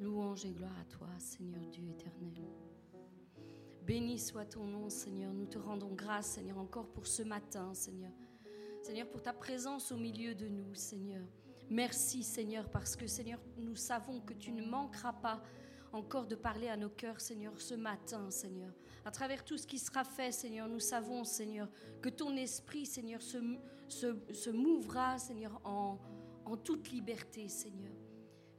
Louange et gloire à toi, Seigneur Dieu éternel. Béni soit ton nom, Seigneur. Nous te rendons grâce, Seigneur, encore pour ce matin, Seigneur. Seigneur, pour ta présence au milieu de nous, Seigneur. Merci, Seigneur, parce que, Seigneur, nous savons que tu ne manqueras pas encore de parler à nos cœurs, Seigneur, ce matin, Seigneur. À travers tout ce qui sera fait, Seigneur, nous savons, Seigneur, que ton esprit, Seigneur, se, mouvra, Seigneur, en toute liberté, Seigneur.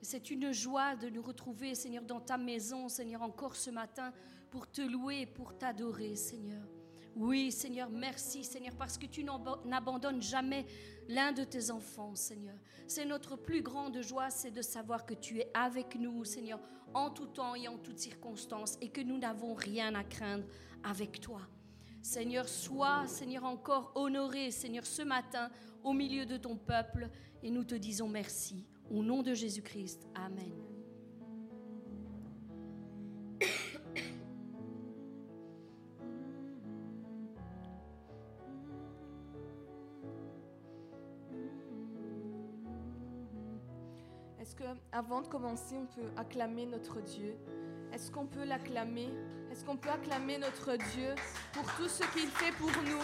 C'est une joie de nous retrouver, Seigneur, dans ta maison, Seigneur, encore ce matin, pour te louer, pour t'adorer, Seigneur. Oui, Seigneur, merci, Seigneur, parce que tu n'abandonnes jamais l'un de tes enfants, Seigneur. C'est notre plus grande joie, c'est de savoir que tu es avec nous, Seigneur, en tout temps et en toutes circonstances, et que nous n'avons rien à craindre avec toi. Seigneur, sois, Seigneur, encore honoré, Seigneur, ce matin, au milieu de ton peuple, et nous te disons merci. Au nom de Jésus-Christ. Amen. Est-ce que, avant de commencer, on peut acclamer notre Dieu? Est-ce qu'on peut l'acclamer? Est-ce qu'on peut acclamer notre Dieu pour tout ce qu'il fait pour nous?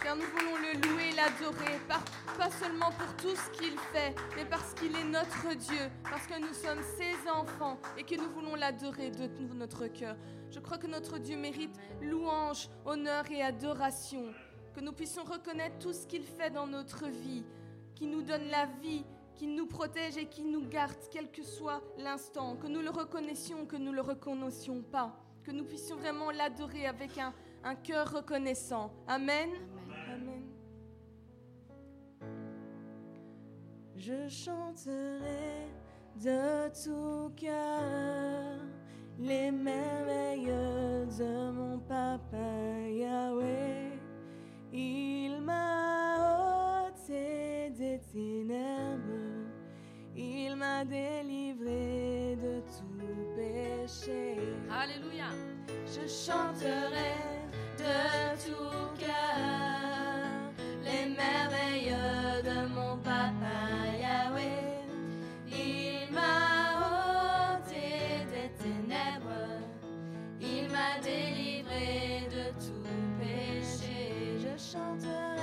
Car nous voulons le louer l'adorer, pas seulement pour tout ce qu'il fait, mais parce qu'il est notre Dieu, parce que nous sommes ses enfants et que nous voulons l'adorer de tout notre cœur. Je crois que notre Dieu mérite louange, honneur et adoration, que nous puissions reconnaître tout ce qu'il fait dans notre vie, qui nous donne la vie, qui nous protège et qui nous garde, quel que soit l'instant, que nous le reconnaissions que nous ne le reconnaissions pas, que nous puissions vraiment l'adorer avec un, un cœur reconnaissant. Amen. Je chanterai de tout cœur les merveilles de mon papa Yahweh. Il m'a ôté des ténèbres, il m'a délivré de tout péché. Alléluia. Je chanterai de tout cœur les merveilles de mon papa Yahweh. Il m'a ôté des ténèbres, il m'a délivré de tout péché. Je chanterai, je chanterai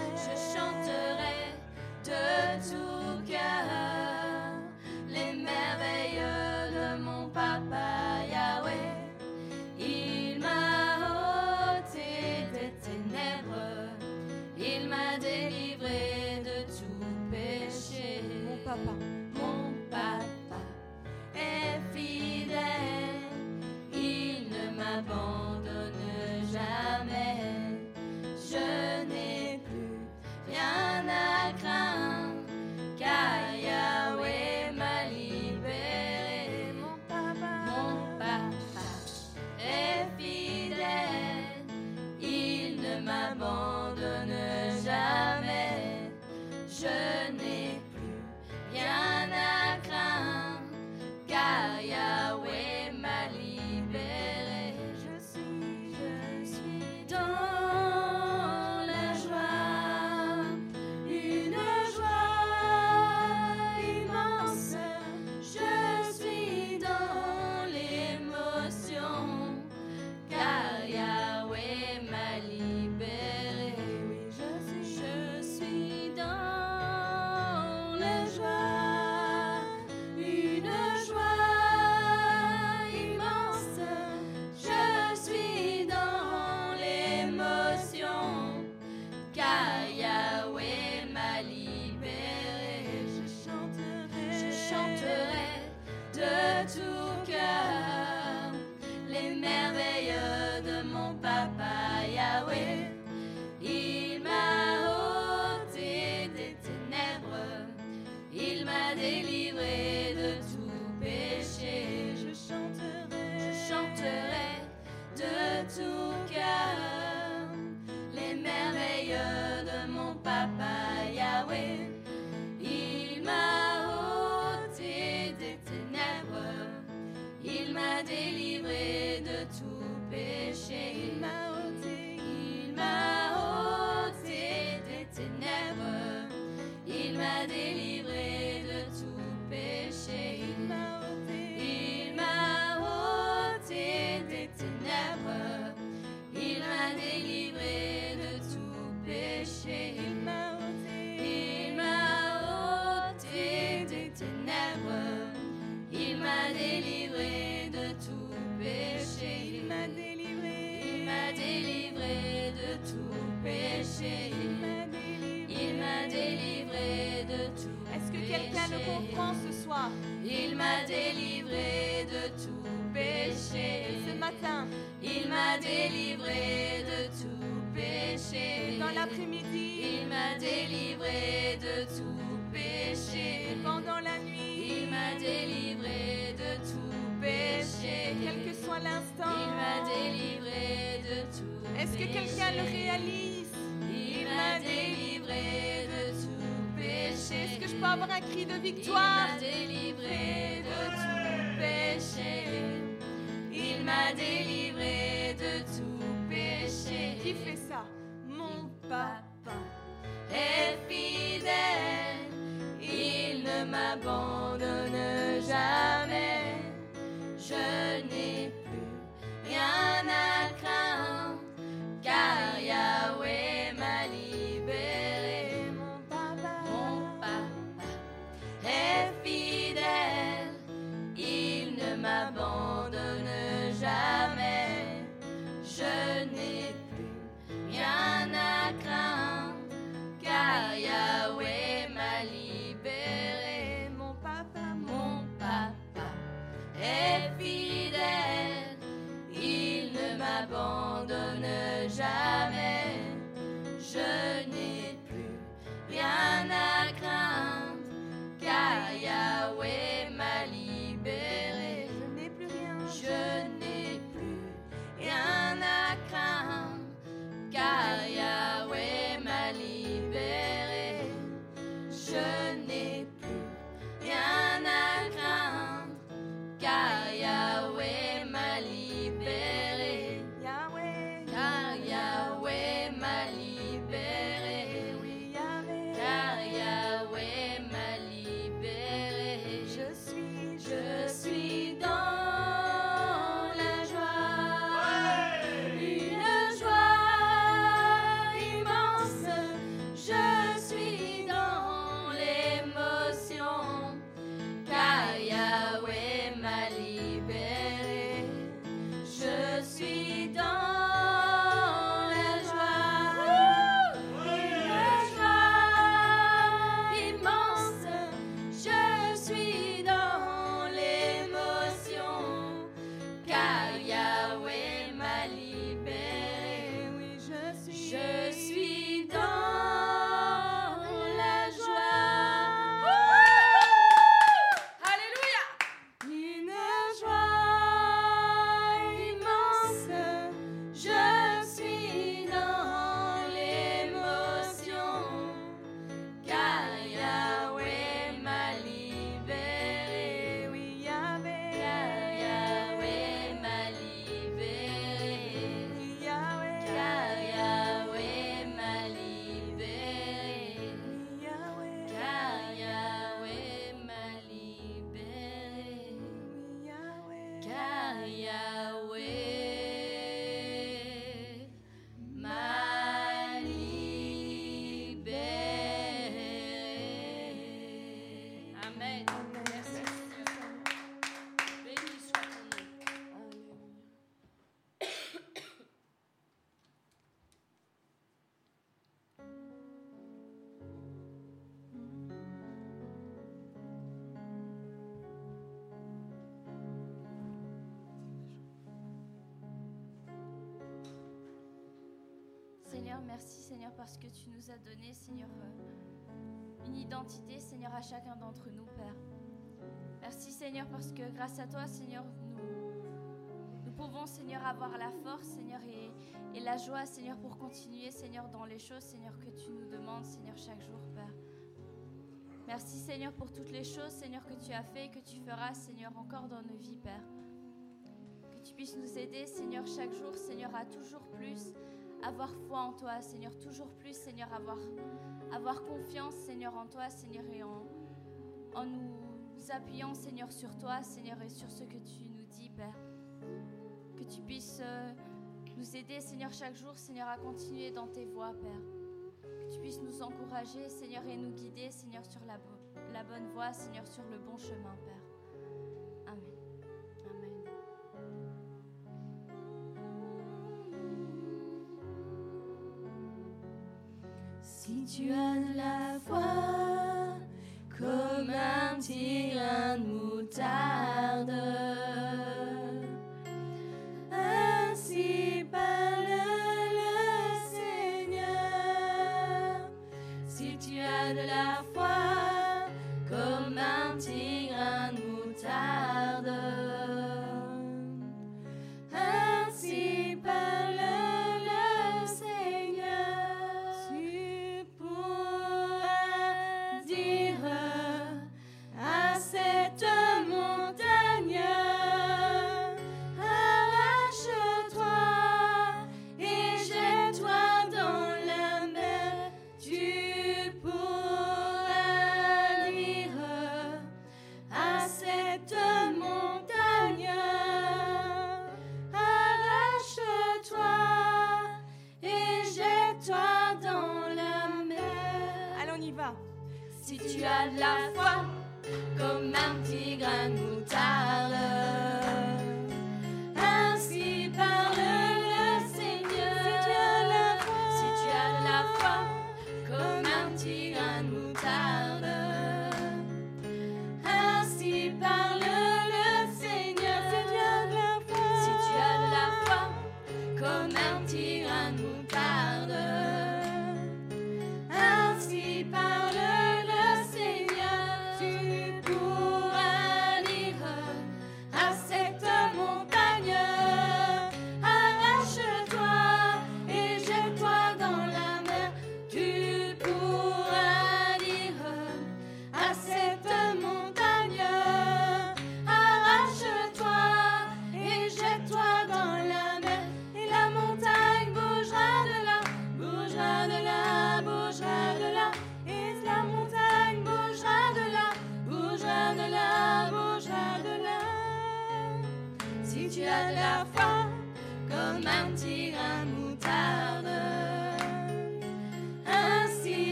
victoire merci Seigneur parce que tu nous as donné, Seigneur, euh, une identité, Seigneur, à chacun d'entre nous, Père. Merci Seigneur parce que grâce à toi, Seigneur, nous, pouvons, Seigneur, avoir la force, Seigneur, et, et la joie, Seigneur, pour continuer, Seigneur, dans les choses, Seigneur, que tu nous demandes, Seigneur, chaque jour, Père. Merci Seigneur pour toutes les choses, Seigneur, que tu as fait et que tu feras, Seigneur, encore dans nos vies, Père. Que tu puisses nous aider, Seigneur, chaque jour, Seigneur, à toujours plus avoir foi en toi, Seigneur, toujours plus, Seigneur, avoir, confiance, Seigneur, en toi, Seigneur, et en, en nous appuyant, Seigneur, sur toi, Seigneur, et sur ce que tu nous dis, Père. Que tu puisses euh, nous aider, Seigneur, chaque jour, Seigneur, à continuer dans tes voies, Père. Que tu puisses nous encourager, Seigneur, et nous guider, Seigneur, sur la bonne voie, Seigneur, sur le bon chemin, Père. Tu as la foi comme un petit de moutarde.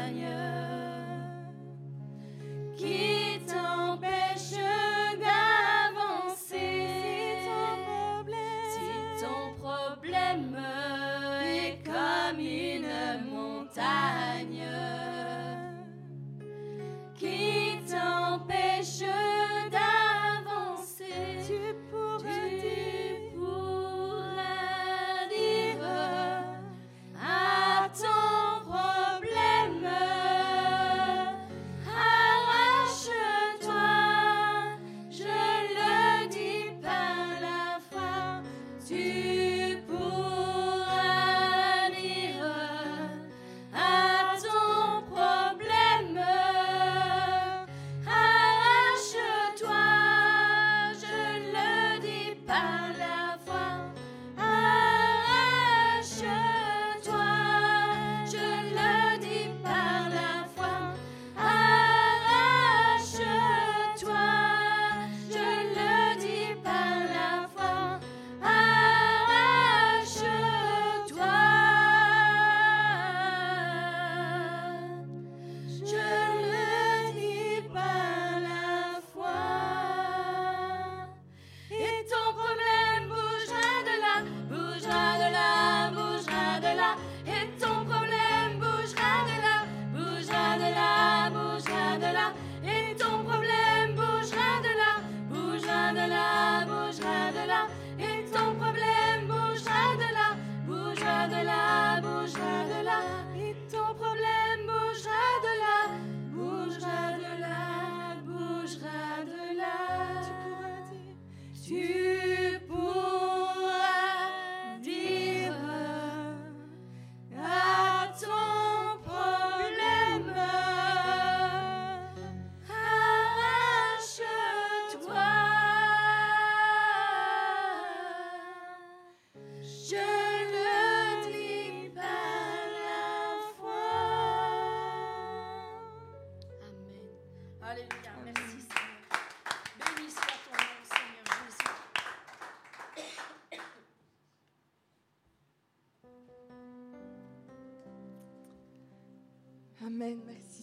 Seigneur.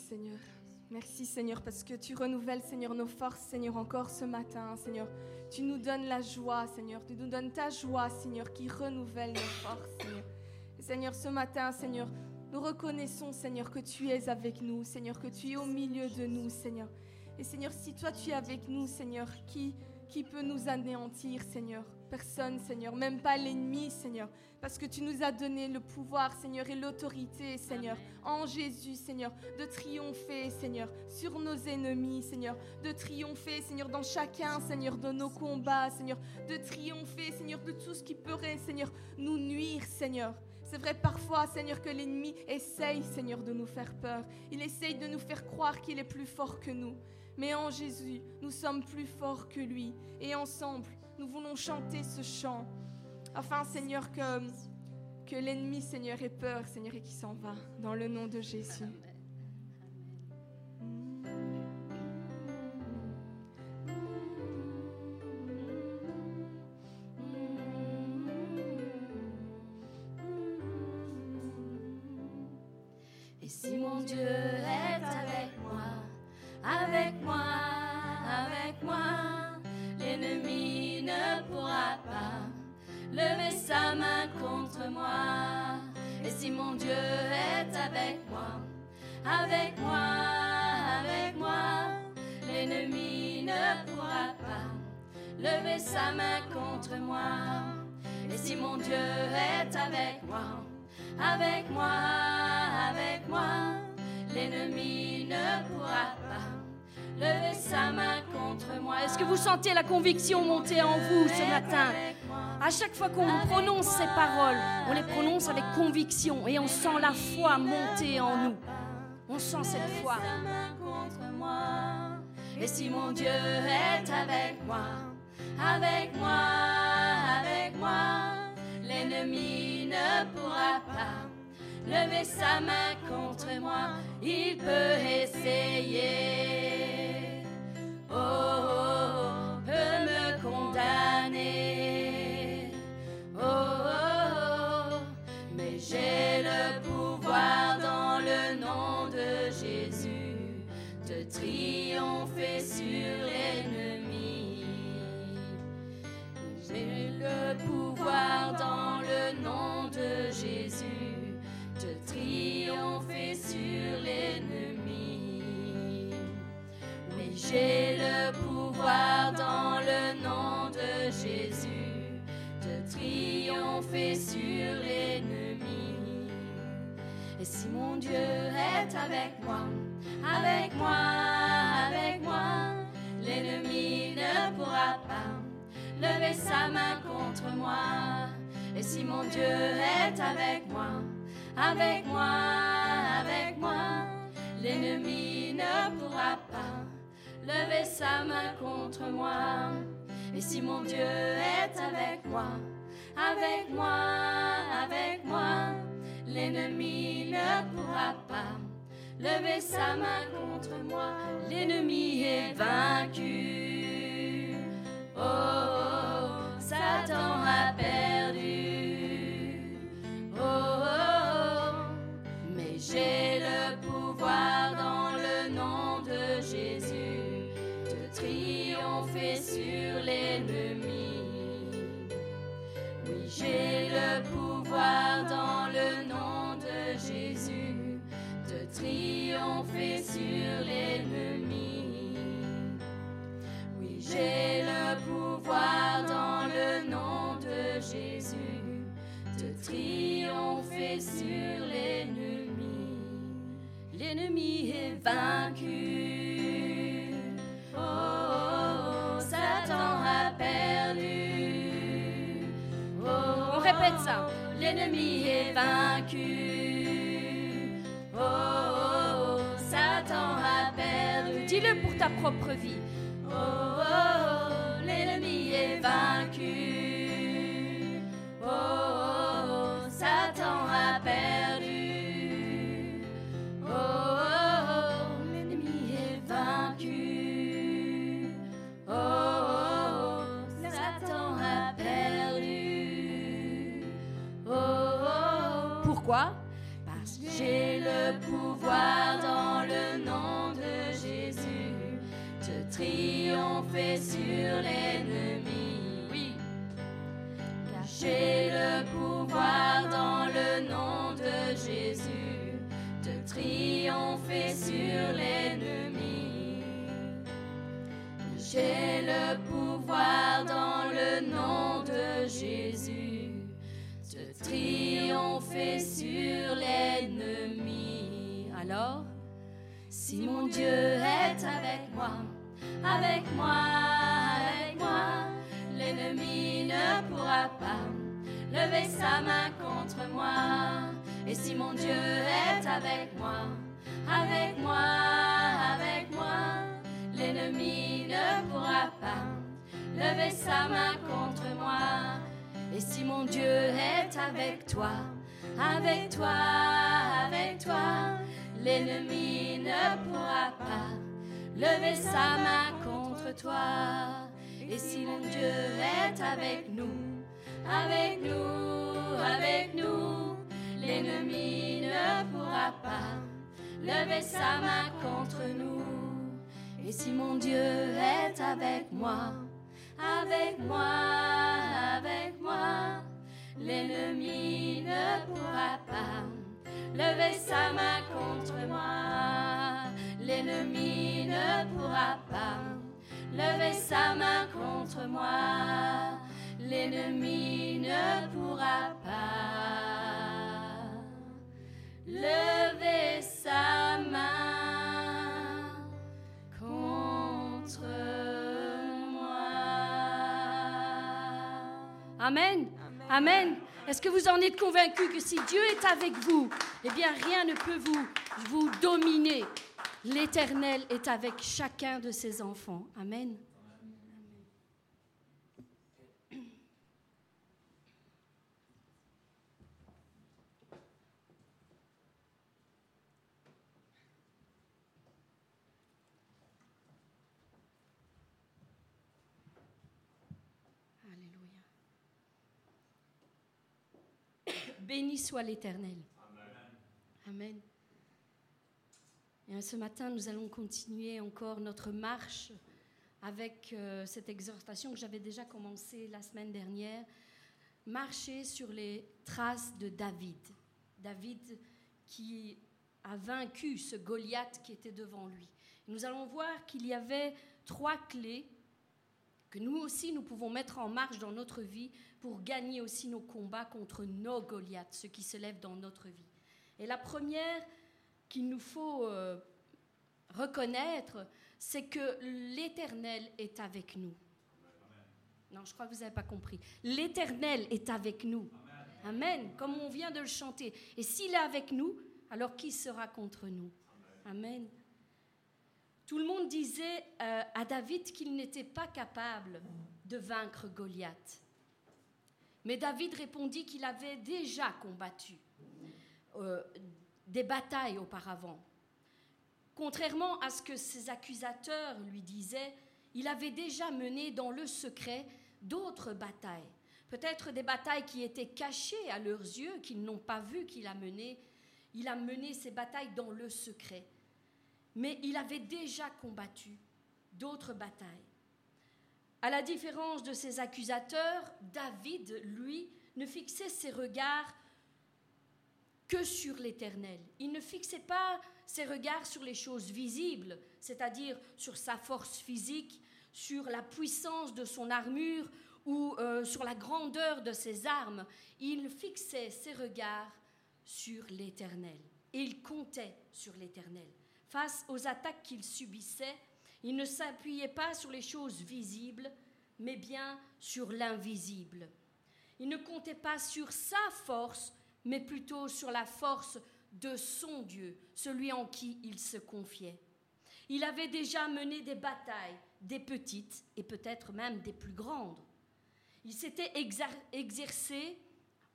Seigneur. Merci Seigneur parce que tu renouvelles Seigneur nos forces Seigneur encore ce matin Seigneur. Tu nous donnes la joie Seigneur. Tu nous donnes ta joie Seigneur qui renouvelle nos forces Seigneur. Et, Seigneur ce matin Seigneur nous reconnaissons Seigneur que tu es avec nous Seigneur que tu es au milieu de nous Seigneur. Et Seigneur si toi tu es avec nous Seigneur qui qui peut nous anéantir Seigneur? Personne Seigneur, même pas l'ennemi Seigneur parce que tu nous as donné le pouvoir, Seigneur, et l'autorité, Seigneur, en Jésus, Seigneur, de triompher, Seigneur, sur nos ennemis, Seigneur, de triompher, Seigneur, dans chacun, Seigneur, de nos combats, Seigneur, de triompher, Seigneur, de tout ce qui pourrait, Seigneur, nous nuire, Seigneur. C'est vrai parfois, Seigneur, que l'ennemi essaye, Seigneur, de nous faire peur. Il essaye de nous faire croire qu'il est plus fort que nous. Mais en Jésus, nous sommes plus forts que lui. Et ensemble, nous voulons chanter ce chant afin, Seigneur, que, que l'ennemi, Seigneur, ait peur, Seigneur, et qu'il s'en va, dans le nom de Jésus. Sentez la conviction monter en vous ce matin À chaque fois qu'on prononce ces paroles, on les prononce avec conviction et on sent la foi monter en nous. On sent cette foi. Et si mon Dieu est avec moi, avec moi, avec moi, l'ennemi ne pourra pas lever sa main contre moi. Il peut essayer, oh, oh, oh me condamner, avec moi, avec moi, l'ennemi ne pourra pas lever sa main contre moi. Et si mon Dieu est avec moi, avec moi, avec moi, l'ennemi ne pourra pas lever sa main contre moi. L'ennemi est vaincu. Oh, oh, Satan a perdu. Oh, oh, oh, j'ai le pouvoir dans le nom de Jésus de triompher sur l'ennemi. Oui, j'ai le pouvoir dans le nom de Jésus de triompher sur l'ennemi. Oui, j'ai le pouvoir dans le nom de Jésus de triompher sur l'ennemi. L'ennemi est vaincu. Oh, oh, oh, Satan a perdu. Oh, on répète ça. L'ennemi est vaincu. Oh, oh, oh, Satan a perdu. Dis-le pour ta propre vie. Oh, oh, oh, l'ennemi est vaincu. Oh, oh, j'ai le pouvoir dans le nom de Jésus de triompher sur l'ennemi. Oui. Car j'ai le pouvoir dans le nom de Jésus de triompher sur l'ennemi. J'ai le pouvoir dans le nom de Jésus triompher sur l'ennemi. Alors, Si mon Dieu est avec moi, avec moi, avec moi, l'ennemi ne pourra pas lever sa main contre moi. Et si mon Dieu est avec moi, avec moi, avec moi, l'ennemi ne pourra pas lever sa main contre moi. Et si mon Dieu est avec toi, avec toi, avec toi, l'ennemi ne pourra pas lever sa main contre toi. Et si mon Dieu est avec nous, avec nous, avec nous, l'ennemi ne pourra pas lever sa main contre nous. Et si mon Dieu est avec moi, avec moi, avec moi, l'ennemi ne pourra pas lever sa main contre moi. L'ennemi ne pourra pas lever sa main contre moi. L'ennemi ne pourra pas lever sa main contre moi. Amen. Amen. Est-ce que vous en êtes convaincus que si Dieu est avec vous, eh bien rien ne peut vous, vous dominer? L'Éternel est avec chacun de ses enfants. Amen. Alléluia. Béni soit l'Éternel. Amen. Et ce matin, nous allons continuer encore notre marche avec euh, cette exhortation que j'avais déjà commencée la semaine dernière. Marcher sur les traces de David. David qui a vaincu ce Goliath qui était devant lui. Nous allons voir qu'il y avait trois clés que nous aussi nous pouvons mettre en marche dans notre vie pour gagner aussi nos combats contre nos Goliaths, ceux qui se lèvent dans notre vie. Et la première qu'il nous faut euh, reconnaître, c'est que l'Éternel est avec nous. Non, je crois que vous n'avez pas compris. L'Éternel est avec nous. Amen. Comme on vient de le chanter. Et s'il est avec nous, alors qui sera contre nous? Amen. Tout le monde disait euh, à David qu'il n'était pas capable de vaincre Goliath. Mais David répondit qu'il avait déjà combattu euh, des batailles auparavant. Contrairement à ce que ses accusateurs lui disaient, il avait déjà mené dans le secret d'autres batailles. Peut-être des batailles qui étaient cachées à leurs yeux, qu'ils n'ont pas vu qu'il a mené. Il a mené ces batailles dans le secret. Mais il avait déjà combattu d'autres batailles. À la différence de ses accusateurs, David, lui, ne fixait ses regards que sur l'Éternel. Il ne fixait pas ses regards sur les choses visibles, c'est-à-dire sur sa force physique, sur la puissance de son armure ou euh, sur la grandeur de ses armes. Il fixait ses regards sur l'Éternel. Et il comptait sur l'Éternel. Face aux attaques qu'il subissait, il ne s'appuyait pas sur les choses visibles, mais bien sur l'invisible. Il ne comptait pas sur sa force, mais plutôt sur la force de son Dieu, celui en qui il se confiait. Il avait déjà mené des batailles, des petites et peut-être même des plus grandes. Il s'était exercé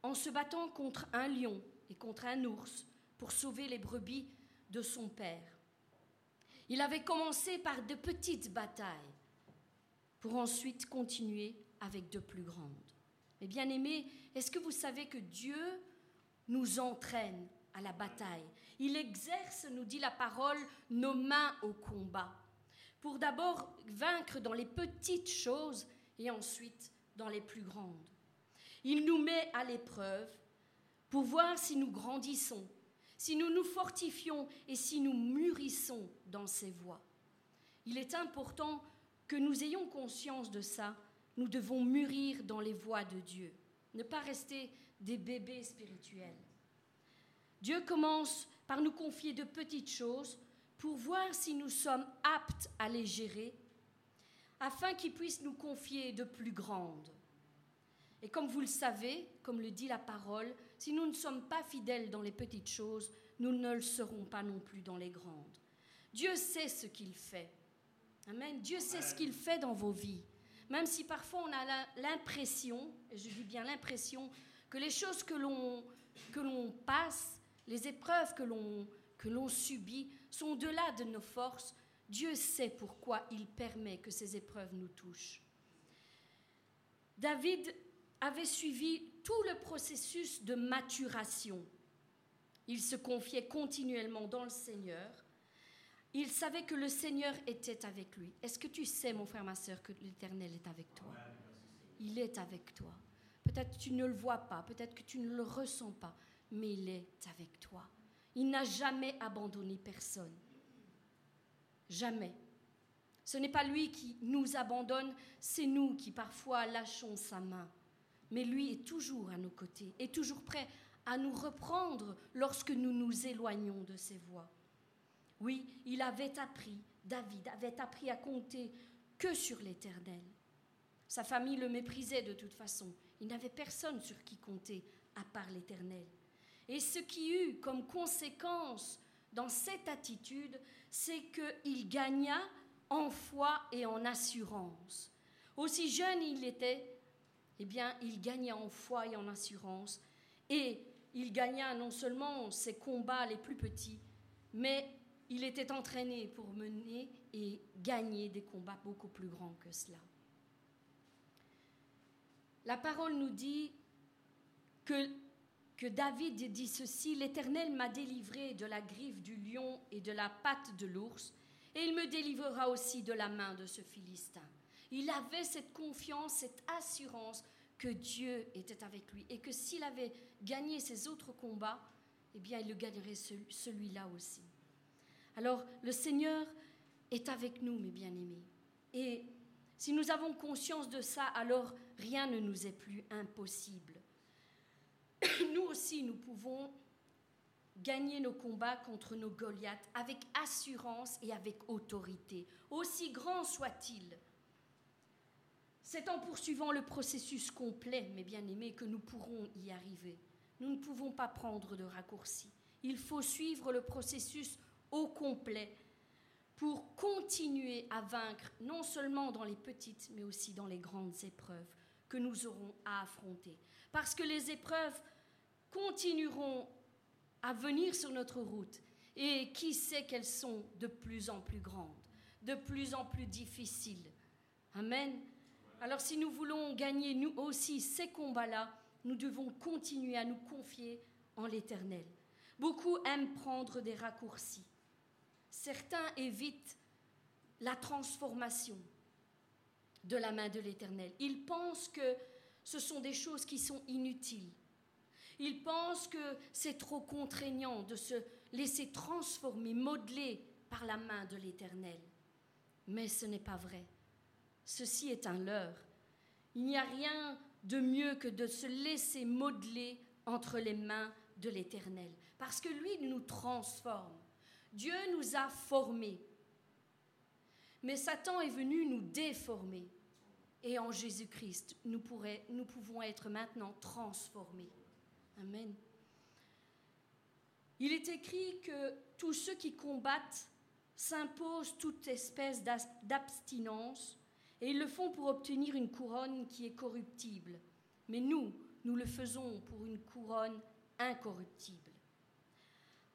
en se battant contre un lion et contre un ours pour sauver les brebis de son père. Il avait commencé par de petites batailles pour ensuite continuer avec de plus grandes. Mais bien aimés, est-ce que vous savez que Dieu nous entraîne à la bataille? Il exerce, nous dit la parole, nos mains au combat, pour d'abord vaincre dans les petites choses et ensuite dans les plus grandes. Il nous met à l'épreuve pour voir si nous grandissons, si nous nous fortifions et si nous mûrissons dans ses voies. Il est important que nous ayons conscience de ça. Nous devons mûrir dans les voies de Dieu, ne pas rester des bébés spirituels. Dieu commence par nous confier de petites choses pour voir si nous sommes aptes à les gérer, afin qu'il puisse nous confier de plus grandes. Et comme vous le savez, comme le dit la parole, si nous ne sommes pas fidèles dans les petites choses, nous ne le serons pas non plus dans les grandes. Dieu sait ce qu'il fait. Amen. Dieu sait ce qu'il fait dans vos vies. Même si parfois on a l'impression, et je dis bien l'impression, que les choses que l'on que l'on passe, les épreuves que l'on que l'on subit sont au-delà de nos forces, Dieu sait pourquoi il permet que ces épreuves nous touchent. David avait suivi tout le processus de maturation. Il se confiait continuellement dans le Seigneur. Il savait que le Seigneur était avec lui. Est-ce que tu sais, mon frère, ma soeur, que l'Éternel est avec toi? Il est avec toi. Peut-être que tu ne le vois pas, peut-être que tu ne le ressens pas, mais il est avec toi. Il n'a jamais abandonné personne. Jamais. Ce n'est pas lui qui nous abandonne, c'est nous qui parfois lâchons sa main mais lui est toujours à nos côtés, est toujours prêt à nous reprendre lorsque nous nous éloignons de ses voies. Oui, il avait appris, David avait appris à compter que sur l'Éternel. Sa famille le méprisait de toute façon. Il n'avait personne sur qui compter à part l'Éternel. Et ce qui eut comme conséquence dans cette attitude, c'est qu'il gagna en foi et en assurance. Aussi jeune il était, eh bien, il gagna en foi et en assurance. Et il gagna non seulement ses combats les plus petits, mais il était entraîné pour mener et gagner des combats beaucoup plus grands que cela. La parole nous dit que, David dit ceci, L'Éternel m'a délivré de la griffe du lion et de la patte de l'ours, et il me délivrera aussi de la main de ce Philistin. Il avait cette confiance, cette assurance que Dieu était avec lui et que s'il avait gagné ses autres combats, eh bien, il le gagnerait celui-là aussi. Alors, le Seigneur est avec nous, mes bien-aimés. Et si nous avons conscience de ça, alors rien ne nous est plus impossible. Nous aussi, nous pouvons gagner nos combats contre nos Goliaths avec assurance et avec autorité, aussi grand soit-il. C'est en poursuivant le processus complet, mes bien-aimés, que nous pourrons y arriver. Nous ne pouvons pas prendre de raccourcis. Il faut suivre le processus au complet pour continuer à vaincre, non seulement dans les petites, mais aussi dans les grandes épreuves que nous aurons à affronter. Parce que les épreuves continueront à venir sur notre route. Et qui sait qu'elles sont de plus en plus grandes, de plus en plus difficiles. Amen. Alors si nous voulons gagner nous aussi ces combats-là, nous devons continuer à nous confier en l'Éternel. Beaucoup aiment prendre des raccourcis. Certains évitent la transformation de la main de l'Éternel. Ils pensent que ce sont des choses qui sont inutiles. Ils pensent que c'est trop contraignant de se laisser transformer, modeler par la main de l'Éternel. Mais ce n'est pas vrai. Ceci est un leurre. Il n'y a rien de mieux que de se laisser modeler entre les mains de l'Éternel, parce que lui nous transforme. Dieu nous a formés, mais Satan est venu nous déformer. Et en Jésus-Christ, nous, pouvons être maintenant transformés. Amen. Il est écrit que tous ceux qui combattent s'imposent toute espèce d'abstinence et ils le font pour obtenir une couronne qui est corruptible. Mais nous, nous le faisons pour une couronne incorruptible.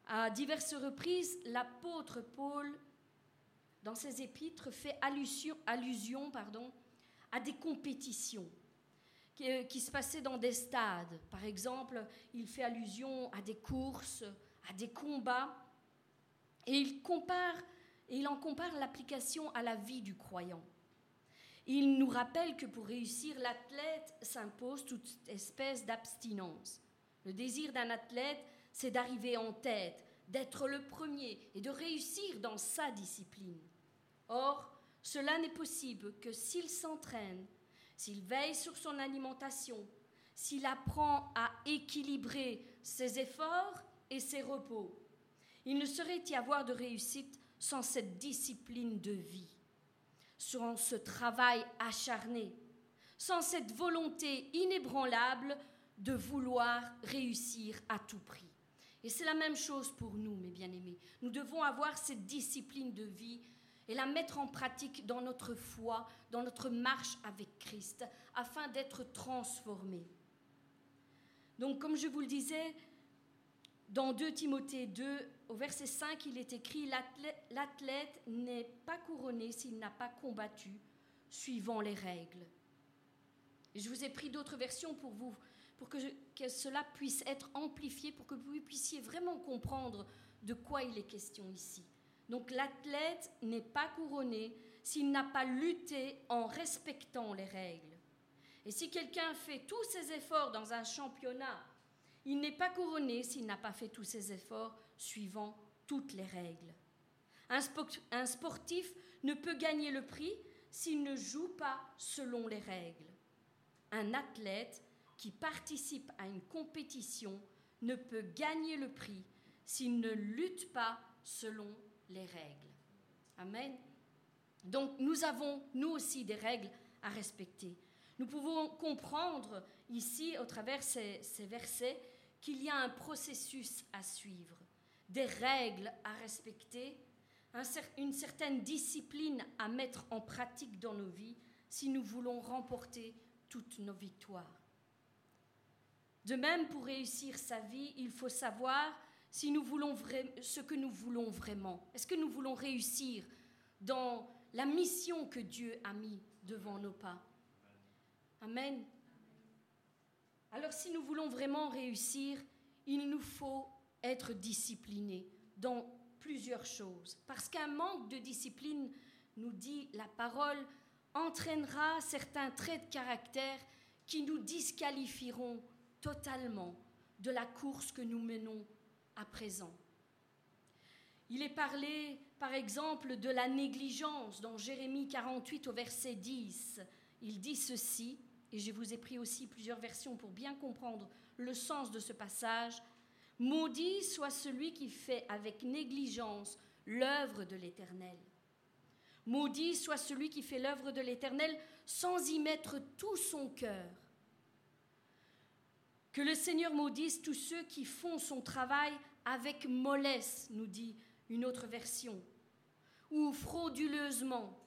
À diverses reprises, l'apôtre Paul, dans ses épîtres, fait allusion, pardon, à des compétitions qui, se passaient dans des stades. Par exemple, il fait allusion à des courses, à des combats, et il, compare, et il en compare l'application à la vie du croyant. Il nous rappelle que pour réussir, l'athlète s'impose toute espèce d'abstinence. Le désir d'un athlète, c'est d'arriver en tête, d'être le premier et de réussir dans sa discipline. Or, cela n'est possible que s'il s'entraîne, s'il veille sur son alimentation, s'il apprend à équilibrer ses efforts et ses repos. Il ne saurait y avoir de réussite sans cette discipline de vie, sans ce travail acharné, sans cette volonté inébranlable de vouloir réussir à tout prix. Et c'est la même chose pour nous, mes bien-aimés. Nous devons avoir cette discipline de vie et la mettre en pratique dans notre foi, dans notre marche avec Christ, afin d'être transformés. Donc, comme je vous le disais, dans 2 Timothée 2, au verset 5, il est écrit L'athlète n'est pas couronné s'il n'a pas combattu suivant les règles. Et je vous ai pris d'autres versions pour vous pour que, cela puisse être amplifié, pour que vous puissiez vraiment comprendre de quoi il est question ici. Donc l'athlète n'est pas couronné s'il n'a pas lutté en respectant les règles. Et si quelqu'un fait tous ses efforts dans un championnat, il n'est pas couronné s'il n'a pas fait tous ses efforts suivant toutes les règles. Un sportif ne peut gagner le prix s'il ne joue pas selon les règles. Un athlète qui participe à une compétition ne peut gagner le prix s'il ne lutte pas selon les règles. Amen. Donc nous avons, nous aussi, des règles à respecter. Nous pouvons comprendre ici, au travers ces, versets, qu'il y a un processus à suivre, des règles à respecter, une certaine discipline à mettre en pratique dans nos vies si nous voulons remporter toutes nos victoires. De même, pour réussir sa vie, il faut savoir si nous voulons ce que nous voulons vraiment. Est-ce que nous voulons réussir dans la mission que Dieu a mis devant nos pas? Amen. Alors si nous voulons vraiment réussir, il nous faut être disciplinés dans plusieurs choses. Parce qu'un manque de discipline, nous dit la parole, entraînera certains traits de caractère qui nous disqualifieront totalement de la course que nous menons à présent. Il est parlé, par exemple, de la négligence dans Jérémie 48 au verset 10. Il dit ceci, et je vous ai pris aussi plusieurs versions pour bien comprendre le sens de ce passage. Maudit soit celui qui fait avec négligence l'œuvre de l'Éternel. Maudit soit celui qui fait l'œuvre de l'Éternel sans y mettre tout son cœur. Que le Seigneur maudisse tous ceux qui font son travail avec mollesse, nous dit une autre version, ou frauduleusement,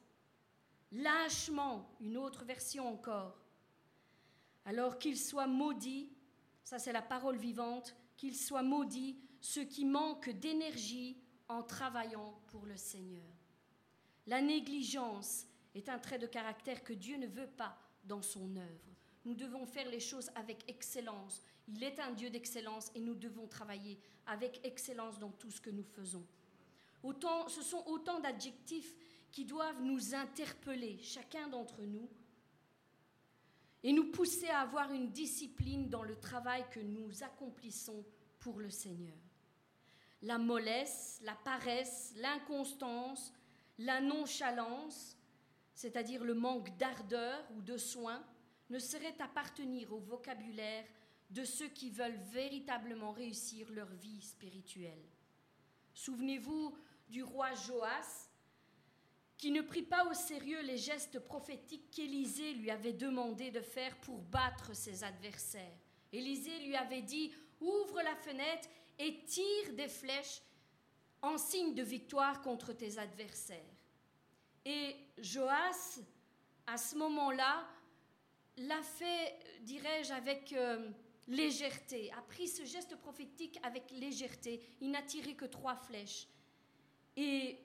lâchement, une autre version encore. Alors qu'il soit maudit, ça c'est la parole vivante, qu'il soit maudit ceux qui manquent d'énergie en travaillant pour le Seigneur. La négligence est un trait de caractère que Dieu ne veut pas dans son œuvre. Nous devons faire les choses avec excellence. Il est un Dieu d'excellence et nous devons travailler avec excellence dans tout ce que nous faisons. Autant, ce sont autant d'adjectifs qui doivent nous interpeller, chacun d'entre nous, et nous pousser à avoir une discipline dans le travail que nous accomplissons pour le Seigneur. La mollesse, la paresse, l'inconstance, la nonchalance, c'est-à-dire le manque d'ardeur ou de soin, ne serait appartenir au vocabulaire de ceux qui veulent véritablement réussir leur vie spirituelle. Souvenez-vous du roi Joas, qui ne prit pas au sérieux les gestes prophétiques qu'Élisée lui avait demandé de faire pour battre ses adversaires. Élisée lui avait dit Ouvre la fenêtre et tire des flèches en signe de victoire contre tes adversaires. Et Joas, à ce moment-là, l'a fait, dirais-je, avec euh, légèreté, a pris ce geste prophétique avec légèreté. Il n'a tiré que trois flèches. Et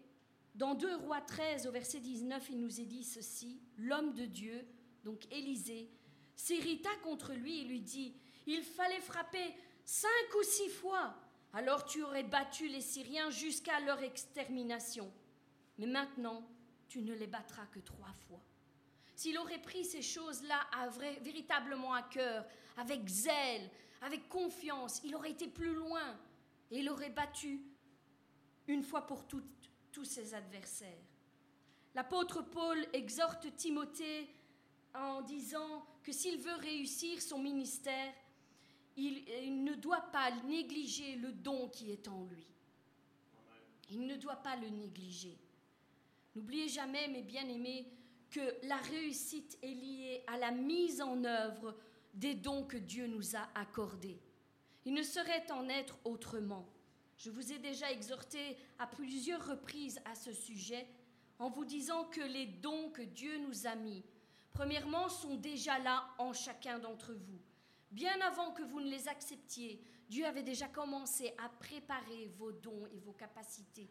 dans 2 Rois 13, au verset 19, il nous est dit ceci, l'homme de Dieu, donc Élisée, s'irrita contre lui et lui dit, Il fallait frapper cinq ou six fois, alors tu aurais battu les Syriens jusqu'à leur extermination. Mais maintenant, tu ne les battras que trois fois. S'il aurait pris ces choses-là véritablement à cœur, avec zèle, avec confiance, il aurait été plus loin et il aurait battu une fois pour toutes tous ses adversaires. L'apôtre Paul exhorte Timothée en disant que s'il veut réussir son ministère, il, ne doit pas négliger le don qui est en lui. Il ne doit pas le négliger. N'oubliez jamais, mes bien-aimés, que la réussite est liée à la mise en œuvre des dons que Dieu nous a accordés. Il ne saurait en être autrement. Je vous ai déjà exhorté à plusieurs reprises à ce sujet en vous disant que les dons que Dieu nous a mis, premièrement, sont déjà là en chacun d'entre vous. Bien avant que vous ne les acceptiez, Dieu avait déjà commencé à préparer vos dons et vos capacités.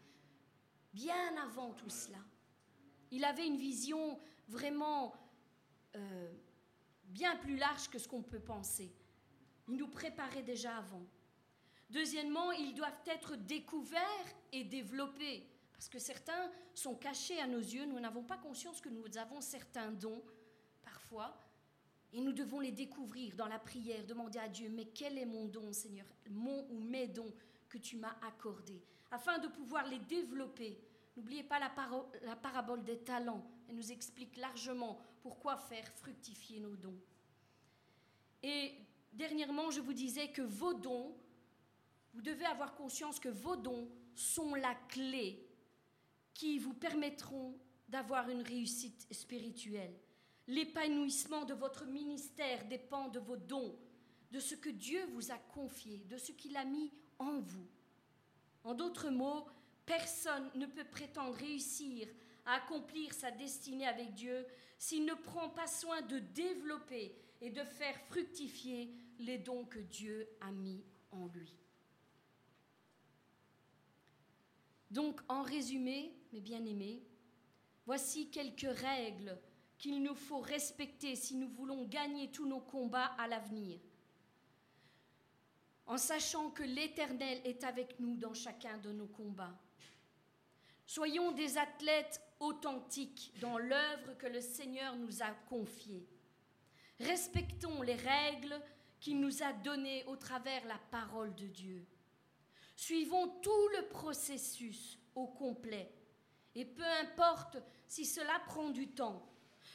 Bien avant tout cela. Il avait une vision vraiment euh, bien plus large que ce qu'on peut penser. Il nous préparait déjà avant. Deuxièmement, ils doivent être découverts et développés. Parce que certains sont cachés à nos yeux, nous n'avons pas conscience que nous avons certains dons, parfois, et nous devons les découvrir dans la prière, demander à Dieu, mais quel est mon don, Seigneur, mon ou mes dons que tu m'as accordés, afin de pouvoir les développer. N'oubliez pas la, la parabole des talents, elle nous explique largement pourquoi faire fructifier nos dons. Et dernièrement, je vous disais que vos dons, vous devez avoir conscience que vos dons sont la clé qui vous permettront d'avoir une réussite spirituelle. L'épanouissement de votre ministère dépend de vos dons, de ce que Dieu vous a confié, de ce qu'il a mis en vous. En d'autres mots, personne ne peut prétendre réussir à accomplir sa destinée avec Dieu s'il ne prend pas soin de développer et de faire fructifier les dons que Dieu a mis en lui. Donc, en résumé, mes bien-aimés, voici quelques règles qu'il nous faut respecter si nous voulons gagner tous nos combats à l'avenir, en sachant que l'Éternel est avec nous dans chacun de nos combats. Soyons des athlètes authentiques dans l'œuvre que le Seigneur nous a confiée. Respectons les règles qu'il nous a données au travers la parole de Dieu. Suivons tout le processus au complet. Et peu importe si cela prend du temps,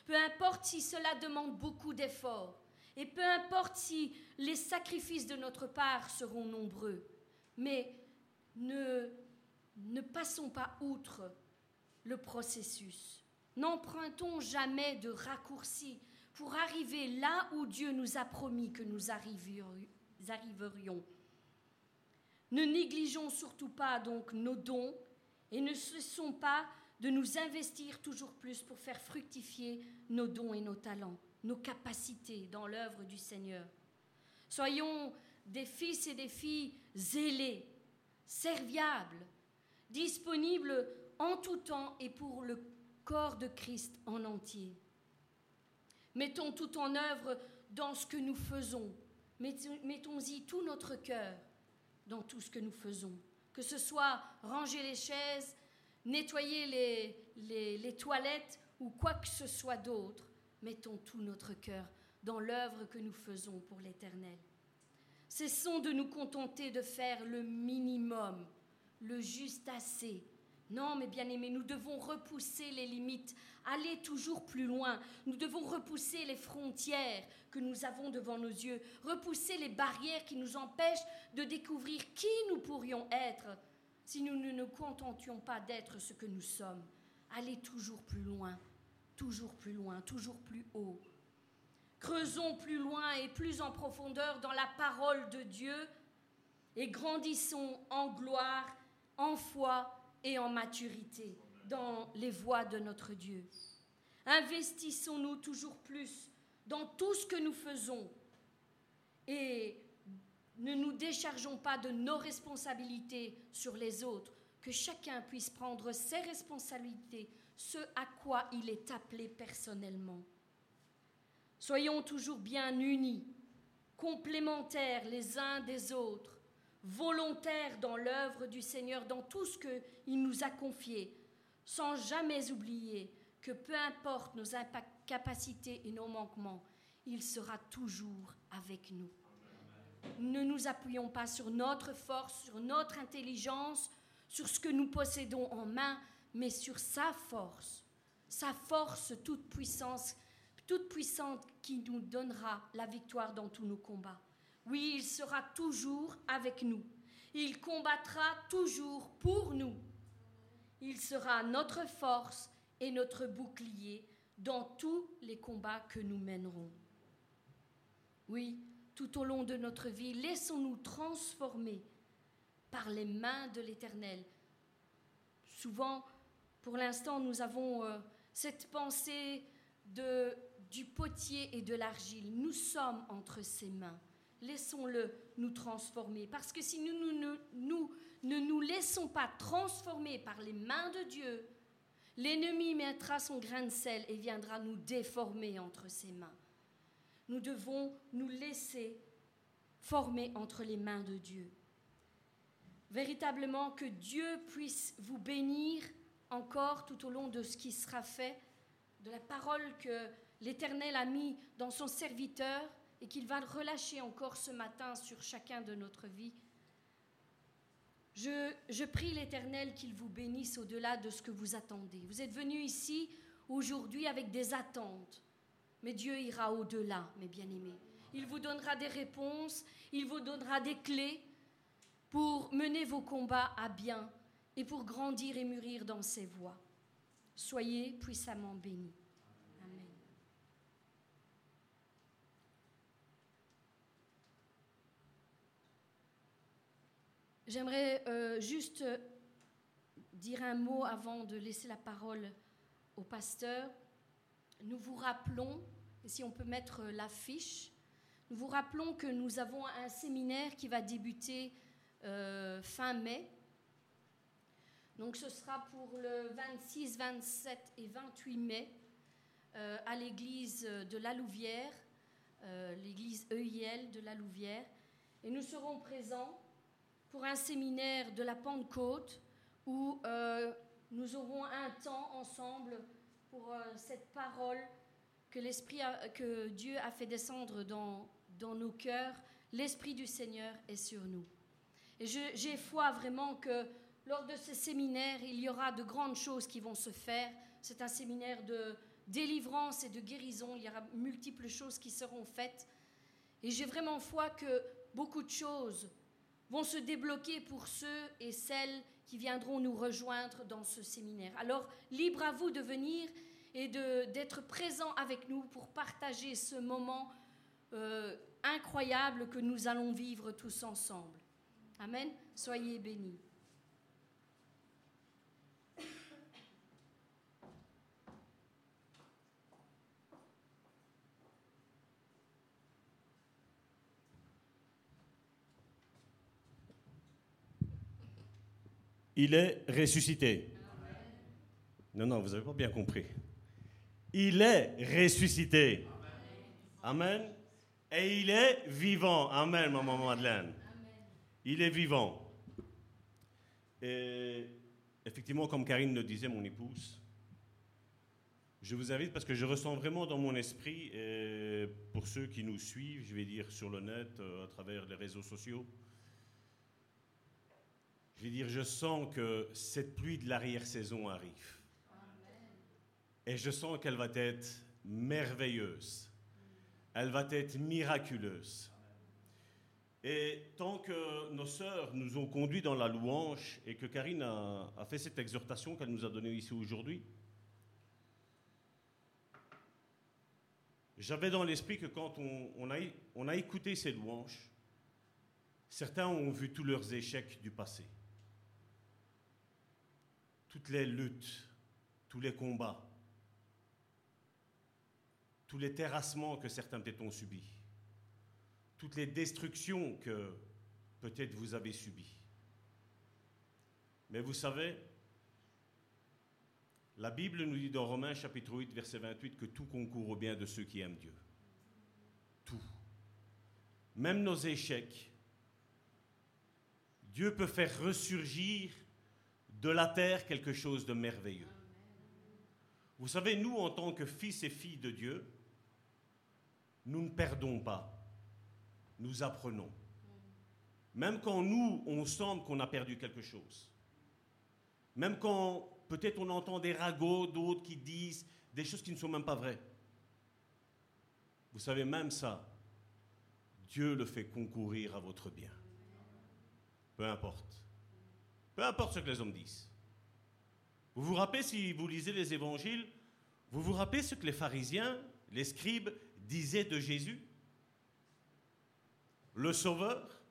peu importe si cela demande beaucoup d'efforts, et peu importe si les sacrifices de notre part seront nombreux, mais ne, ne passons pas outre le processus. N'empruntons jamais de raccourcis pour arriver là où Dieu nous a promis que nous arriverions. Ne négligeons surtout pas donc nos dons et ne cessons pas de nous investir toujours plus pour faire fructifier nos dons et nos talents, nos capacités dans l'œuvre du Seigneur. Soyons des fils et des filles zélés, serviables, disponibles en tout temps et pour le corps de Christ en entier. Mettons tout en œuvre dans ce que nous faisons. Mettons-y tout notre cœur dans tout ce que nous faisons. Que ce soit ranger les chaises, nettoyer les, les, toilettes ou quoi que ce soit d'autre, mettons tout notre cœur dans l'œuvre que nous faisons pour l'Éternel. Cessons de nous contenter de faire le minimum, le juste assez. Non, mes bien-aimés, nous devons repousser les limites, aller toujours plus loin. Nous devons repousser les frontières que nous avons devant nos yeux, repousser les barrières qui nous empêchent de découvrir qui nous pourrions être si nous ne nous contentions pas d'être ce que nous sommes. Aller toujours plus loin, toujours plus loin, toujours plus haut. Creusons plus loin et plus en profondeur dans la parole de Dieu et grandissons en gloire, en foi et en maturité dans les voies de notre Dieu. Investissons-nous toujours plus dans tout ce que nous faisons et ne nous déchargeons pas de nos responsabilités sur les autres, que chacun puisse prendre ses responsabilités, ce à quoi il est appelé personnellement. Soyons toujours bien unis, complémentaires les uns des autres, volontaires dans l'œuvre du Seigneur, dans tout ce qu'il nous a confié, sans jamais oublier que peu importe nos incapacités et nos manquements, il sera toujours avec nous. Ne nous appuyons pas sur notre force, sur notre intelligence, sur ce que nous possédons en main, mais sur sa force, sa force toute puissance, toute puissante qui nous donnera la victoire dans tous nos combats. Oui, il sera toujours avec nous. Il combattra toujours pour nous. Il sera notre force et notre bouclier dans tous les combats que nous mènerons. Oui, tout au long de notre vie, laissons-nous transformer par les mains de l'Éternel. Souvent, pour l'instant, nous avons euh, cette pensée du potier et de l'argile. Nous sommes entre ses mains. Laissons-le nous transformer. Parce que si nous, ne nous laissons pas transformer par les mains de Dieu, l'ennemi mettra son grain de sel et viendra nous déformer entre ses mains. Nous devons nous laisser former entre les mains de Dieu. Véritablement que Dieu puisse vous bénir encore tout au long de ce qui sera fait, de la parole que l'Éternel a mis dans son serviteur et qu'il va relâcher encore ce matin sur chacun de notre vie. Je, je prie l'Éternel qu'il vous bénisse au-delà de ce que vous attendez. Vous êtes venus ici aujourd'hui avec des attentes, mais Dieu ira au-delà, mes bien-aimés. Il vous donnera des réponses, il vous donnera des clés pour mener vos combats à bien et pour grandir et mûrir dans ses voies. Soyez puissamment bénis. J'aimerais euh, juste dire un mot avant de laisser la parole au pasteur. Nous vous rappelons, et si on peut mettre l'affiche, nous vous rappelons que nous avons un séminaire qui va débuter euh, fin mai. Donc ce sera pour le 26, 27 et 28 mai euh, à l'église de la Louvière, euh, l'église EIL de la Louvière. Et nous serons présents pour un séminaire de la Pentecôte où nous aurons un temps ensemble pour cette parole que, Dieu a fait descendre dans, dans nos cœurs. L'Esprit du Seigneur est sur nous. Et j'ai foi vraiment que lors de ce séminaire, il y aura de grandes choses qui vont se faire. C'est un séminaire de délivrance et de guérison. Il y aura multiples choses qui seront faites. Et j'ai vraiment foi que beaucoup de choses vont se débloquer pour ceux et celles qui viendront nous rejoindre dans ce séminaire. Alors, libre à vous de venir et d'être présent avec nous pour partager ce moment euh, incroyable que nous allons vivre tous ensemble. Amen. Soyez bénis. Il est ressuscité. Non, non, vous n'avez pas bien compris. Il est ressuscité. Amen. Et il est vivant. Amen, maman Madeleine. Il est vivant. Et effectivement, comme Karine le disait, mon épouse, je vous invite parce que je ressens vraiment dans mon esprit, pour ceux qui nous suivent, je vais dire sur le net, euh, à travers les réseaux sociaux, je vais dire, je sens que cette pluie de l'arrière-saison arrive. Et je sens qu'elle va être merveilleuse. Elle va être miraculeuse. Et tant que nos sœurs nous ont conduits dans la louange et que Karine a, fait cette exhortation qu'elle nous a donnée ici aujourd'hui, j'avais dans l'esprit que quand on, a, on a écouté ces louanges, certains ont vu tous leurs échecs du passé, toutes les luttes, tous les combats, tous les terrassements que certains peut-être ont subis toutes les destructions que peut-être vous avez subies. Mais vous savez, la Bible nous dit dans Romains chapitre 8, verset 28 que tout concourt au bien de ceux qui aiment Dieu. tout. Même nos échecs. Dieu peut faire ressurgir de la terre quelque chose de merveilleux. Vous savez, nous, en tant que fils et filles de Dieu, nous ne perdons pas, nous apprenons. Même quand nous, on semble qu'on a perdu quelque chose. Même quand peut-être on entend des ragots d'autres qui disent des choses qui ne sont même pas vraies. Vous savez, même ça, Dieu le fait concourir à votre bien. Peu importe. Peu importe ce que les hommes disent. Vous vous rappelez, si vous lisez les évangiles, vous vous rappelez ce que les pharisiens, les scribes disaient de Jésus? Le Sauveur,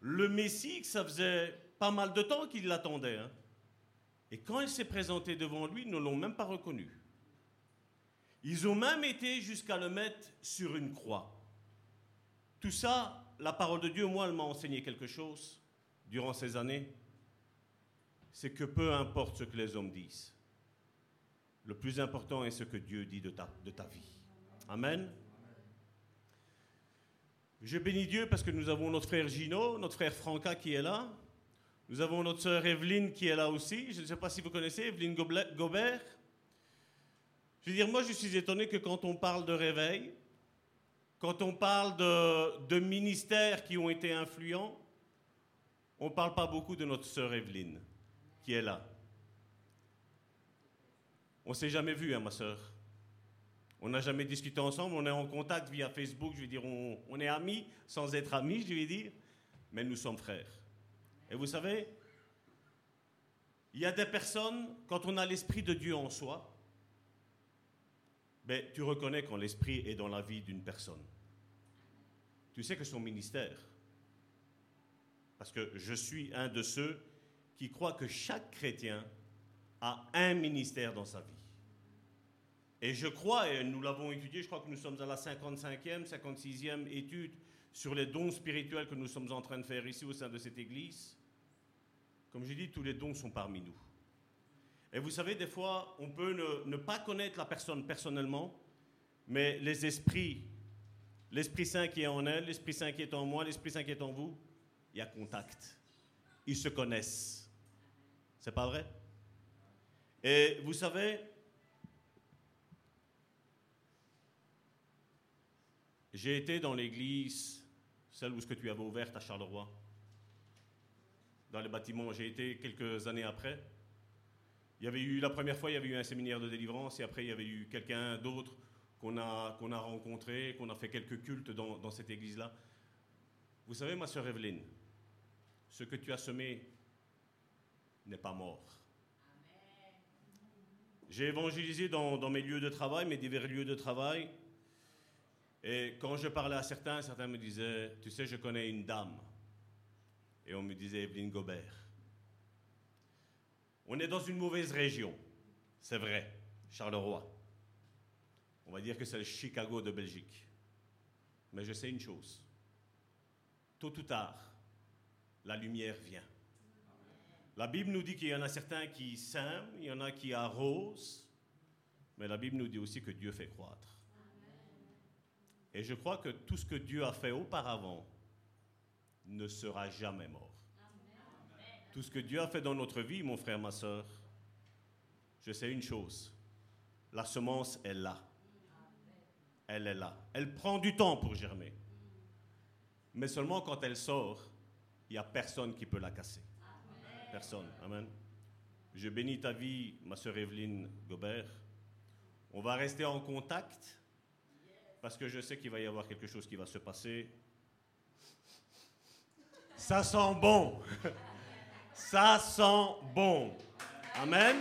le Messie, que ça faisait pas mal de temps qu'il l'attendait. Hein. Et quand il s'est présenté devant lui, ils ne l'ont même pas reconnu. Ils ont même été jusqu'à le mettre sur une croix. Tout ça, la parole de Dieu, moi, elle m'a enseigné quelque chose durant ces années. C'est que peu importe ce que les hommes disent, le plus important est ce que Dieu dit de ta, de ta vie. Amen. Je bénis Dieu parce que nous avons notre frère Gino, notre frère Franca qui est là. Nous avons notre sœur Evelyne qui est là aussi. Je ne sais pas si vous connaissez Evelyne Gobert. Je veux dire, moi je suis étonné que quand on parle de réveil, quand on parle de, de ministères qui ont été influents, on ne parle pas beaucoup de notre sœur Evelyne qui est là. On s'est jamais vu, hein, ma sœur. On n'a jamais discuté ensemble, on est en contact via Facebook, je veux dire, on, on est amis sans être amis, je vais dire, mais nous sommes frères. Et vous savez, il y a des personnes, quand on a l'Esprit de Dieu en soi, ben, tu reconnais quand l'Esprit est dans la vie d'une personne. Tu sais que son ministère, parce que je suis un de ceux qui croient que chaque chrétien a un ministère dans sa vie. Et je crois, et nous l'avons étudié, je crois que nous sommes à la 55e, 56e étude sur les dons spirituels que nous sommes en train de faire ici au sein de cette église. Comme je dis, tous les dons sont parmi nous. Et vous savez, des fois, on peut ne, pas connaître la personne personnellement, mais les esprits, l'Esprit Saint qui est en elle, l'Esprit Saint qui est en moi, l'Esprit Saint qui est en vous, il y a contact. Ils se connaissent. C'est pas vrai? Et vous savez, j'ai été dans l'église celle où ce que tu avais ouverte à Charleroi, dans les bâtiments. J'ai été quelques années après. Il y avait eu, la première fois, il y avait eu un séminaire de délivrance, et après, il y avait eu quelqu'un d'autre qu'on a, qu'on a rencontré, qu'on a fait quelques cultes dans, dans cette église-là. Vous savez, ma sœur Evelyne, ce que tu as semé n'est pas mort. J'ai évangélisé dans, mes lieux de travail, mes divers lieux de travail. Et quand je parlais à certains, certains me disaient, tu sais, je connais une dame. Et on me disait Evelyne Gobert. On est dans une mauvaise région, c'est vrai, Charleroi. On va dire que c'est le Chicago de Belgique. Mais je sais une chose. Tôt ou tard, la lumière vient. La Bible nous dit qu'il y en a certains qui sèment, il y en a qui arrosent, mais la Bible nous dit aussi que Dieu fait croître. Et je crois que tout ce que Dieu a fait auparavant ne sera jamais mort. Tout ce que Dieu a fait dans notre vie, mon frère, ma soeur, je sais une chose, la semence est là. Elle est là. Elle prend du temps pour germer. Mais seulement quand elle sort, il n'y a personne qui peut la casser. Personne. Amen. Je bénis ta vie, ma soeur Evelyne Gobert. On va rester en contact parce que je sais qu'il va y avoir quelque chose qui va se passer. Ça sent bon. Ça sent bon. Amen.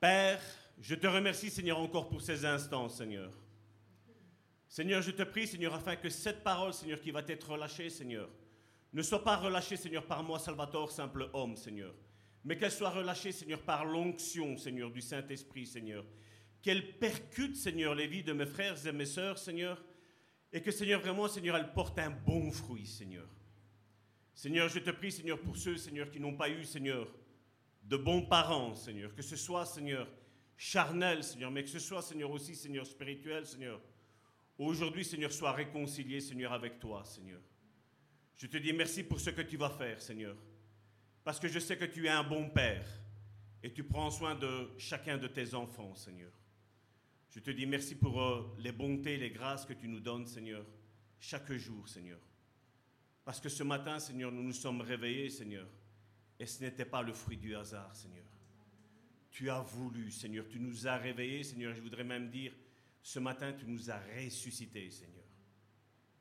Père, je te remercie, Seigneur, encore pour ces instants, Seigneur. Seigneur, je te prie, Seigneur, afin que cette parole, Seigneur, qui va être relâchée, Seigneur, ne soit pas relâchée, Seigneur, par moi, Salvatore, simple homme, Seigneur, mais qu'elle soit relâchée, Seigneur, par l'onction, Seigneur, du Saint-Esprit, Seigneur. Qu'elle percute, Seigneur, les vies de mes frères et mes sœurs, Seigneur, et que, Seigneur, vraiment, Seigneur, elle porte un bon fruit, Seigneur. Seigneur, je te prie, Seigneur, pour ceux, Seigneur, qui n'ont pas eu, Seigneur, de bons parents, Seigneur, que ce soit, Seigneur, charnel, Seigneur, mais que ce soit, Seigneur, aussi, Seigneur, spirituel, Seigneur. Aujourd'hui, Seigneur, sois réconcilié, Seigneur, avec toi, Seigneur. Je te dis merci pour ce que tu vas faire, Seigneur. Parce que je sais que tu es un bon Père et tu prends soin de chacun de tes enfants, Seigneur. Je te dis merci pour euh, les bontés, les grâces que tu nous donnes, Seigneur, chaque jour, Seigneur. Parce que ce matin, Seigneur, nous nous sommes réveillés, Seigneur, et ce n'était pas le fruit du hasard, Seigneur. Tu as voulu, Seigneur, tu nous as réveillés, Seigneur. Je voudrais même dire, ce matin, tu nous as ressuscités, Seigneur.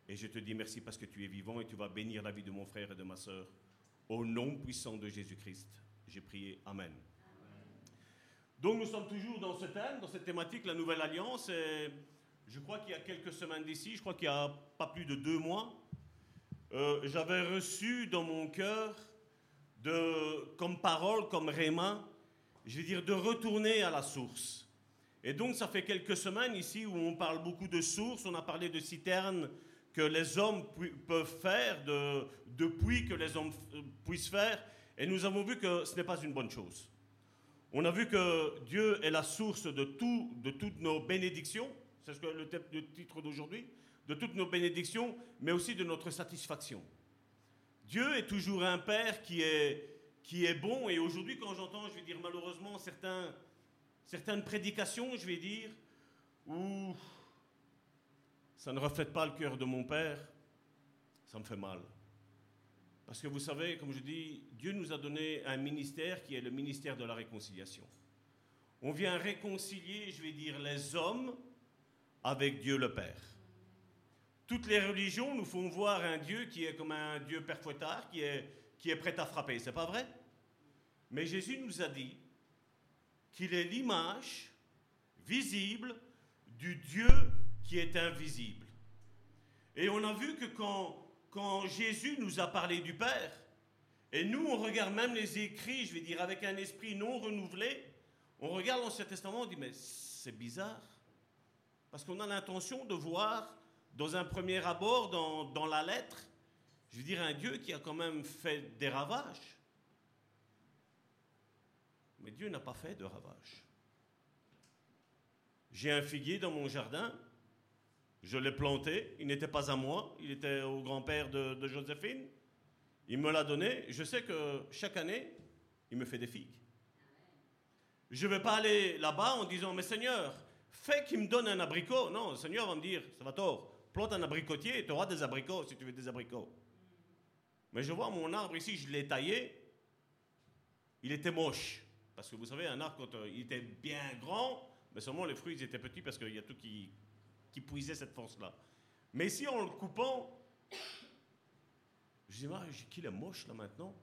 Et je te dis merci parce que tu es vivant et tu vas bénir la vie de mon frère et de ma soeur. Au nom puissant de Jésus-Christ, j'ai prié. Amen. Donc nous sommes toujours dans ce thème, dans cette thématique, la nouvelle alliance. Et je crois qu'il y a quelques semaines d'ici, je crois qu'il n'y a pas plus de deux mois, euh, j'avais reçu dans mon cœur, de, comme parole, comme réma, je vais dire de retourner à la source. Et donc ça fait quelques semaines ici où on parle beaucoup de sources, on a parlé de citernes que les hommes peuvent faire, de, puits que les hommes puissent faire, et nous avons vu que ce n'est pas une bonne chose. On a vu que Dieu est la source de, tout, de toutes nos bénédictions, c'est ce que le, titre d'aujourd'hui, de toutes nos bénédictions, mais aussi de notre satisfaction. Dieu est toujours un Père qui est, qui est bon, et aujourd'hui quand j'entends, je vais dire malheureusement, certains, certaines prédications, je vais dire, où ça ne reflète pas le cœur de mon Père, ça me fait mal. Parce que vous savez, comme je dis, Dieu nous a donné un ministère qui est le ministère de la réconciliation. On vient réconcilier, je vais dire, les hommes avec Dieu le Père. Toutes les religions nous font voir un Dieu qui est comme un Dieu père qui est, qui est prêt à frapper. C'est pas vrai? Mais Jésus nous a dit qu'il est l'image visible du Dieu qui est invisible. Et on a vu que quand quand Jésus nous a parlé du Père, et nous, on regarde même les écrits, je vais dire, avec un esprit non renouvelé, on regarde l'Ancien Testament, on dit, mais c'est bizarre. Parce qu'on a l'intention de voir, dans un premier abord, dans, dans la lettre, je veux dire, un Dieu qui a quand même fait des ravages. Mais Dieu n'a pas fait de ravages. J'ai un figuier dans mon jardin, je l'ai planté, il n'était pas à moi, il était au grand-père de, Joséphine. Il me l'a donné. Je sais que chaque année, il me fait des figues. Je ne vais pas aller là-bas en disant, mais Seigneur, fais qu'il me donne un abricot. Non, le Seigneur va me dire, ça va tort, plante un abricotier et tu auras des abricots si tu veux des abricots. Mais je vois mon arbre ici, je l'ai taillé, il était moche. Parce que vous savez, un arbre, quand euh, il était bien grand, mais seulement les fruits étaient petits parce qu'il y a tout qui, qui puisait cette force-là. Mais si en le coupant, je dis, ah, qu'il est moche là maintenant?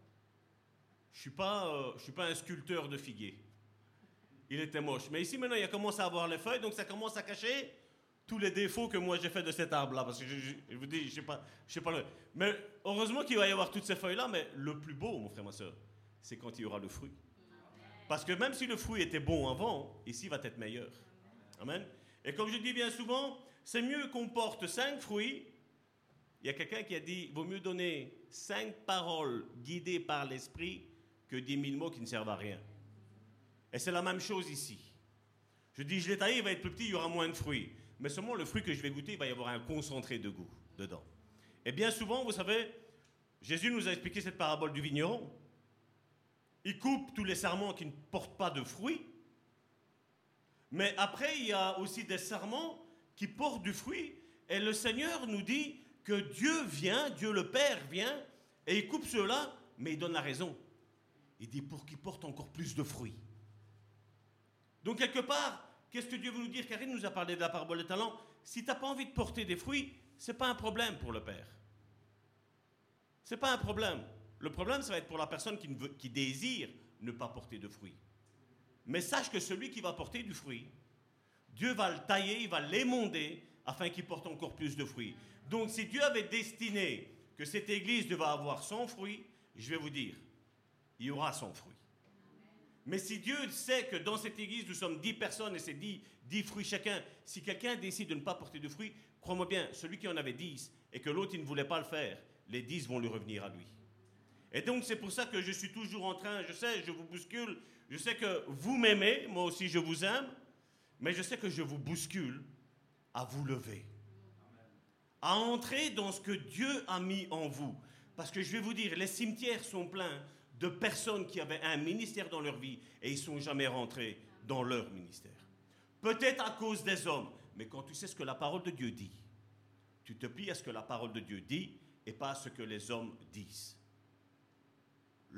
Je ne suis, pas, euh, suis pas un sculpteur de figuier. Il était moche. Mais ici maintenant, il a commencé à avoir les feuilles, donc ça commence à cacher tous les défauts que moi j'ai fait de cet arbre-là. Parce que je, vous dis, je ne sais pas, sais pas le... Mais heureusement qu'il va y avoir toutes ces feuilles-là, mais le plus beau, mon frère, ma soeur, c'est quand il y aura le fruit. Parce que même si le fruit était bon avant, ici va être meilleur. Amen. Et comme je dis bien souvent, c'est mieux qu'on porte cinq fruits. Il y a quelqu'un qui a dit, vaut mieux donner cinq paroles guidées par l'esprit que dix mille mots qui ne servent à rien. Et c'est la même chose ici. Je dis, je l'ai taillé, il va être plus petit, il y aura moins de fruits. Mais seulement le fruit que je vais goûter, il va y avoir un concentré de goût dedans. Et bien souvent, vous savez, Jésus nous a expliqué cette parabole du vigneron. Il coupe tous les serments qui ne portent pas de fruits mais après, il y a aussi des serments qui portent du fruit. Et le Seigneur nous dit que Dieu vient, Dieu le Père vient, et il coupe cela, mais il donne la raison. Il dit pour qu'il porte encore plus de fruits. Donc quelque part, qu'est-ce que Dieu veut nous dire? Karine nous a parlé de la parabole des talents. Si tu n'as pas envie de porter des fruits, ce n'est pas un problème pour le Père. Ce n'est pas un problème. Le problème, ça va être pour la personne qui, désire ne pas porter de fruits. Mais sache que celui qui va porter du fruit, Dieu va le tailler, il va l'émonder afin qu'il porte encore plus de fruits. Donc si Dieu avait destiné que cette église devait avoir son fruit, je vais vous dire, il y aura son fruit. Mais si Dieu sait que dans cette église, nous sommes dix personnes et c'est dix, fruits chacun, si quelqu'un décide de ne pas porter de fruits, crois-moi bien, celui qui en avait dix et que l'autre il ne voulait pas le faire, les dix vont lui revenir à lui. Et donc c'est pour ça que je suis toujours en train, je sais, je vous bouscule, je sais que vous m'aimez, moi aussi je vous aime, mais je sais que je vous bouscule à vous lever, à entrer dans ce que Dieu a mis en vous. Parce que je vais vous dire, les cimetières sont pleins de personnes qui avaient un ministère dans leur vie et ils sont jamais rentrés dans leur ministère. Peut-être à cause des hommes, mais quand tu sais ce que la parole de Dieu dit, tu te plies à ce que la parole de Dieu dit et pas à ce que les hommes disent.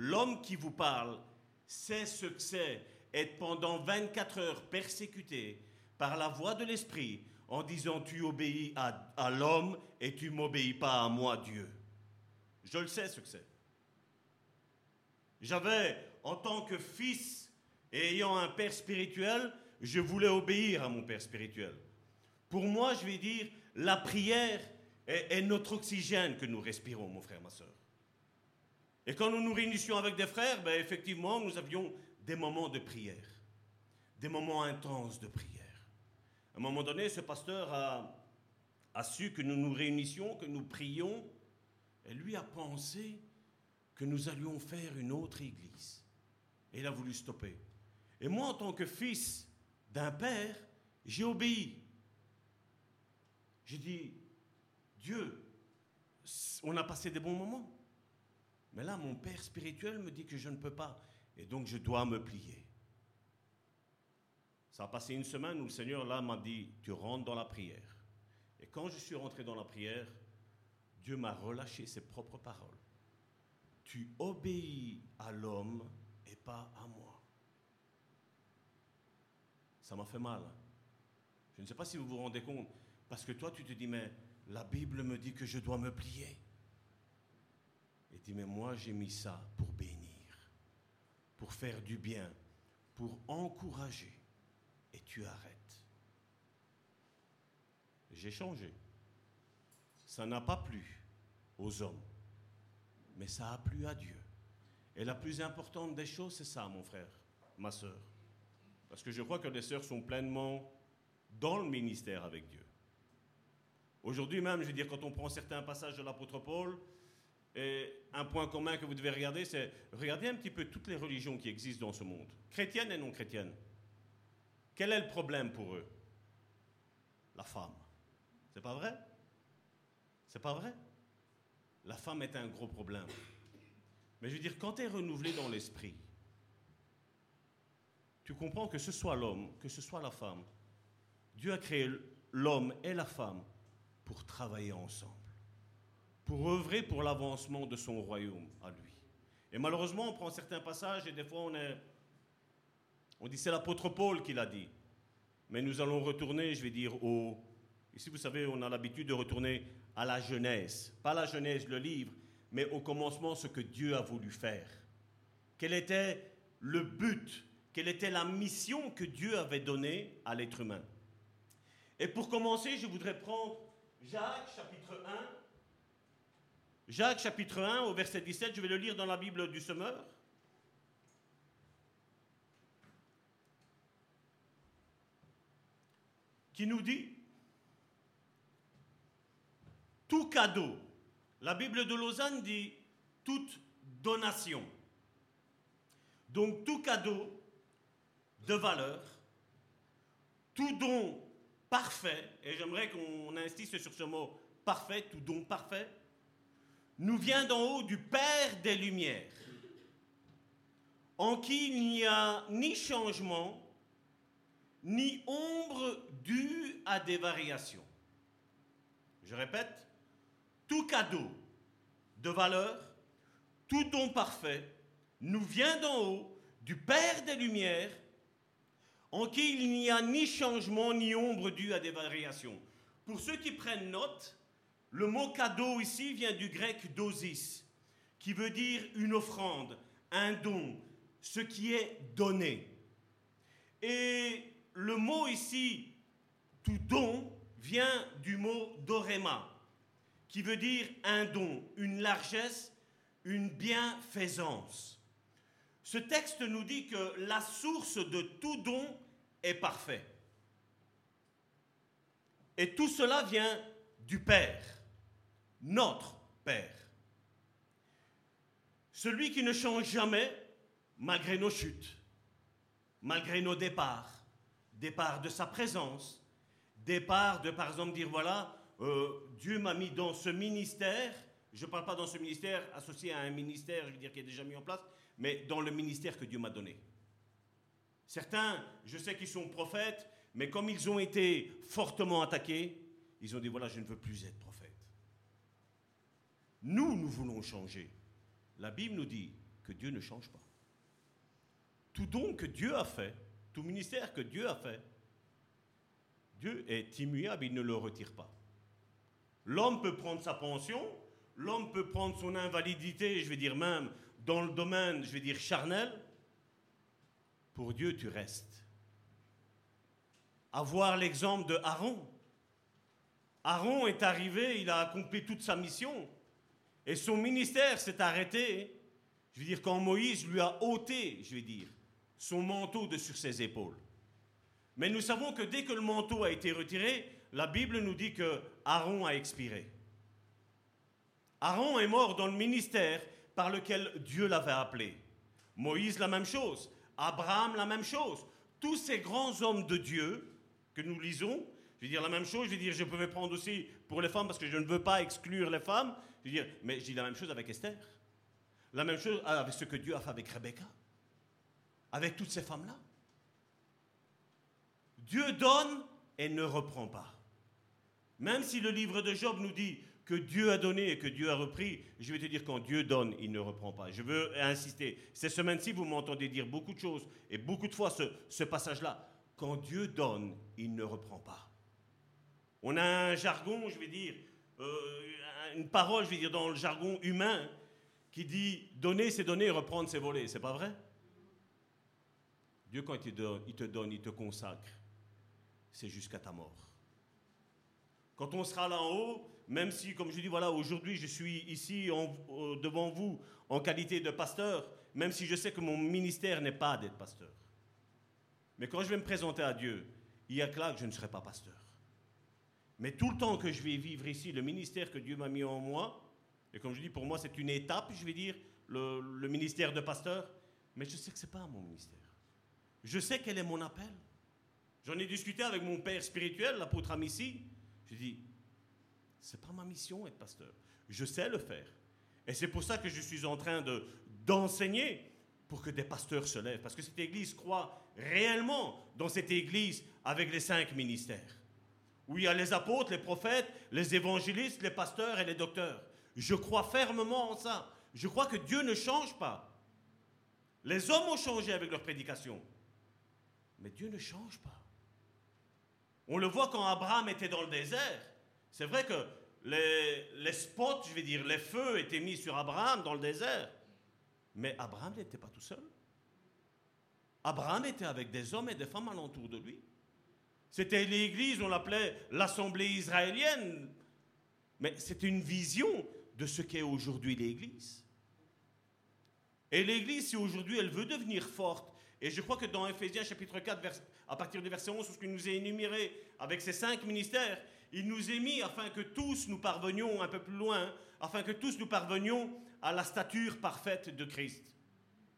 L'homme qui vous parle sait ce que c'est être pendant 24 heures persécuté par la voix de l'Esprit en disant tu obéis à, l'homme et tu m'obéis pas à moi, Dieu. Je le sais ce que c'est. J'avais, en tant que fils et ayant un père spirituel, je voulais obéir à mon père spirituel. Pour moi, je vais dire, la prière est, notre oxygène que nous respirons, mon frère, ma soeur. Et quand nous nous réunissions avec des frères, ben, effectivement, nous avions des moments de prière, des moments intenses de prière. À un moment donné, ce pasteur a, a su que nous nous réunissions, que nous prions, et lui a pensé que nous allions faire une autre église. Et il a voulu stopper. Et moi, en tant que fils d'un père, j'ai obéi. J'ai dit, Dieu, on a passé des bons moments. Mais là, mon père spirituel me dit que je ne peux pas. Et donc, je dois me plier. Ça a passé une semaine où le Seigneur, là, m'a dit, tu rentres dans la prière. Et quand je suis rentré dans la prière, Dieu m'a relâché ses propres paroles. Tu obéis à l'homme et pas à moi. Ça m'a fait mal. Je ne sais pas si vous vous rendez compte, parce que toi, tu te dis, mais la Bible me dit que je dois me plier. Et dis, mais moi, j'ai mis ça pour bénir, pour faire du bien, pour encourager. Et tu arrêtes. J'ai changé. Ça n'a pas plu aux hommes, mais ça a plu à Dieu. Et la plus importante des choses, c'est ça, mon frère, ma soeur. Parce que je crois que les sœurs sont pleinement dans le ministère avec Dieu. Aujourd'hui même, je veux dire, quand on prend certains passages de l'apôtre Paul, et un point commun que vous devez regarder, c'est regarder un petit peu toutes les religions qui existent dans ce monde, chrétiennes et non chrétiennes. Quel est le problème pour eux? La femme. C'est pas vrai? C'est pas vrai? La femme est un gros problème. Mais je veux dire, quand tu es renouvelé dans l'esprit, tu comprends que ce soit l'homme, que ce soit la femme, Dieu a créé l'homme et la femme pour travailler ensemble, pour œuvrer pour l'avancement de son royaume à lui. Et malheureusement, on prend certains passages et des fois on est... On dit c'est l'apôtre Paul qui l'a dit. Mais nous allons retourner, je vais dire, au... Ici, vous savez, on a l'habitude de retourner à la Genèse. Pas la Genèse, le livre, mais au commencement, ce que Dieu a voulu faire. Quel était le but quelle était la mission que Dieu avait donnée à l'être humain? Et pour commencer, je voudrais prendre Jacques chapitre 1. Jacques chapitre 1 au verset 17, je vais le lire dans la Bible du semeur. Qui nous dit tout cadeau. La Bible de Lausanne dit toute donation. Donc tout cadeau de valeur, tout don parfait, et j'aimerais qu'on insiste sur ce mot parfait, tout don parfait, nous vient d'en haut du Père des Lumières, en qui il n'y a ni changement, ni ombre due à des variations. Je répète, tout cadeau de valeur, tout don parfait, nous vient d'en haut du Père des Lumières, en qui il n'y a ni changement ni ombre due à des variations. Pour ceux qui prennent note, le mot cadeau ici vient du grec dosis, qui veut dire une offrande, un don, ce qui est donné. Et le mot ici, tout don, vient du mot dorema, qui veut dire un don, une largesse, une bienfaisance. Ce texte nous dit que la source de tout don est parfait. Et tout cela vient du Père, notre Père. Celui qui ne change jamais, malgré nos chutes, malgré nos départs, départ de sa présence, départ de, par exemple, dire, voilà, euh, Dieu m'a mis dans ce ministère, je ne parle pas dans ce ministère associé à un ministère, je veux dire, qui est déjà mis en place, mais dans le ministère que Dieu m'a donné. Certains, je sais qu'ils sont prophètes, mais comme ils ont été fortement attaqués, ils ont dit, voilà, je ne veux plus être prophète. Nous, nous voulons changer. La Bible nous dit que Dieu ne change pas. Tout don que Dieu a fait, tout ministère que Dieu a fait, Dieu est immuable, il ne le retire pas. L'homme peut prendre sa pension, l'homme peut prendre son invalidité, je vais dire même dans le domaine, je vais dire charnel. Pour Dieu, tu restes. Avoir l'exemple de Aaron. Aaron est arrivé, il a accompli toute sa mission. Et son ministère s'est arrêté. Je veux dire, quand Moïse lui a ôté, je vais dire, son manteau de sur ses épaules. Mais nous savons que dès que le manteau a été retiré, la Bible nous dit que Aaron a expiré. Aaron est mort dans le ministère par lequel Dieu l'avait appelé. Moïse, la même chose. Abraham, la même chose. Tous ces grands hommes de Dieu que nous lisons, je veux dire la même chose, je veux dire, je pouvais prendre aussi pour les femmes parce que je ne veux pas exclure les femmes, je veux mais je dis la même chose avec Esther. La même chose avec ce que Dieu a fait avec Rebecca avec toutes ces femmes-là. Dieu donne et ne reprend pas. Même si le livre de Job nous dit que Dieu a donné et que Dieu a repris, je vais te dire quand Dieu donne, il ne reprend pas. Je veux insister. Ces semaines-ci, vous m'entendez dire beaucoup de choses et beaucoup de fois ce, passage-là. Quand Dieu donne, il ne reprend pas. On a un jargon, je vais dire, euh, une parole, je vais dire, dans le jargon humain, qui dit donner, c'est donner, reprendre, c'est voler. C'est pas vrai? Dieu, quand il te donne, il te, donne, il te consacre, c'est jusqu'à ta mort. Quand on sera là en haut, même si, comme je dis, voilà, aujourd'hui je suis ici euh, devant vous en qualité de pasteur, même si je sais que mon ministère n'est pas d'être pasteur. Mais quand je vais me présenter à Dieu, il y a que que je ne serai pas pasteur. Mais tout le temps que je vais vivre ici, le ministère que Dieu m'a mis en moi, et comme je dis, pour moi c'est une étape, je vais dire, le, ministère de pasteur, mais je sais que ce n'est pas mon ministère. Je sais quel est mon appel. J'en ai discuté avec mon père spirituel, l'apôtre Amici. Je dis, c'est pas ma mission être pasteur. Je sais le faire. Et c'est pour ça que je suis en train de, d'enseigner pour que des pasteurs se lèvent. Parce que cette église croit réellement dans cette église avec les cinq ministères. Où il y a les apôtres, les prophètes, les évangélistes, les pasteurs et les docteurs. Je crois fermement en ça. Je crois que Dieu ne change pas. Les hommes ont changé avec leur prédication. Mais Dieu ne change pas. On le voit quand Abraham était dans le désert. C'est vrai que les, spots, je vais dire, les feux étaient mis sur Abraham dans le désert. Mais Abraham n'était pas tout seul. Abraham était avec des hommes et des femmes alentour de lui. C'était l'église, on l'appelait l'assemblée israélienne. Mais c'était une vision de ce qu'est aujourd'hui l'église. Et l'église, si aujourd'hui elle veut devenir forte, et je crois que dans Ephésiens chapitre 4, à partir du verset 11, ce qu'il nous est énuméré avec ces cinq ministères, il nous est mis afin que tous nous parvenions un peu plus loin, afin que tous nous parvenions à la stature parfaite de Christ.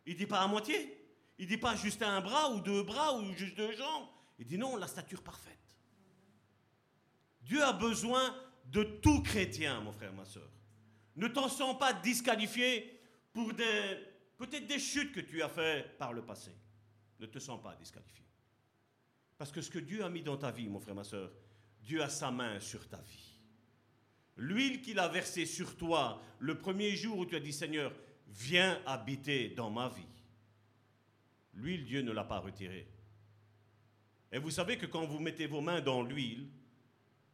Il ne dit pas à moitié. Il ne dit pas juste un bras ou deux bras ou juste deux jambes. Il dit non, la stature parfaite. Dieu a besoin de tout chrétien, mon frère, ma soeur. Ne t'en sens pas disqualifié pour des, peut-être des chutes que tu as faites par le passé ne te sens pas disqualifié. Parce que ce que Dieu a mis dans ta vie, mon frère, ma soeur, Dieu a sa main sur ta vie. L'huile qu'il a versée sur toi le premier jour où tu as dit Seigneur, viens habiter dans ma vie. L'huile, Dieu ne l'a pas retirée. Et vous savez que quand vous mettez vos mains dans l'huile,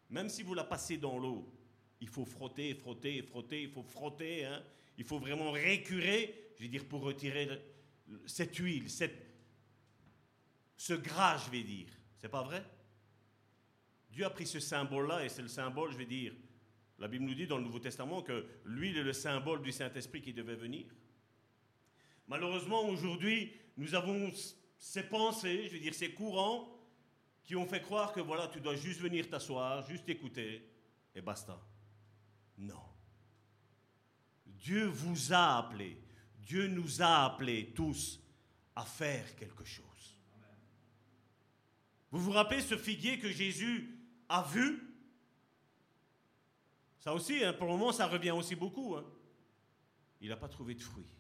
même si vous la passez dans l'eau, il faut frotter, frotter, frotter, il faut frotter, hein. il faut vraiment récurer, je veux dire, pour retirer cette huile, cette, ce gras, je vais dire. C'est pas vrai? Dieu a pris ce symbole-là et c'est le symbole, je vais dire. La Bible nous dit dans le Nouveau Testament que l'huile est le symbole du Saint-Esprit qui devait venir. Malheureusement, aujourd'hui, nous avons ces pensées, je vais dire ces courants, qui ont fait croire que voilà, tu dois juste venir t'asseoir, juste écouter, et basta. Non. Dieu vous a appelé. Dieu nous a appelés tous à faire quelque chose. Vous vous rappelez ce figuier que Jésus a vu? Ça aussi, hein, pour le moment, ça revient aussi beaucoup. Hein. Il n'a pas trouvé de fruits.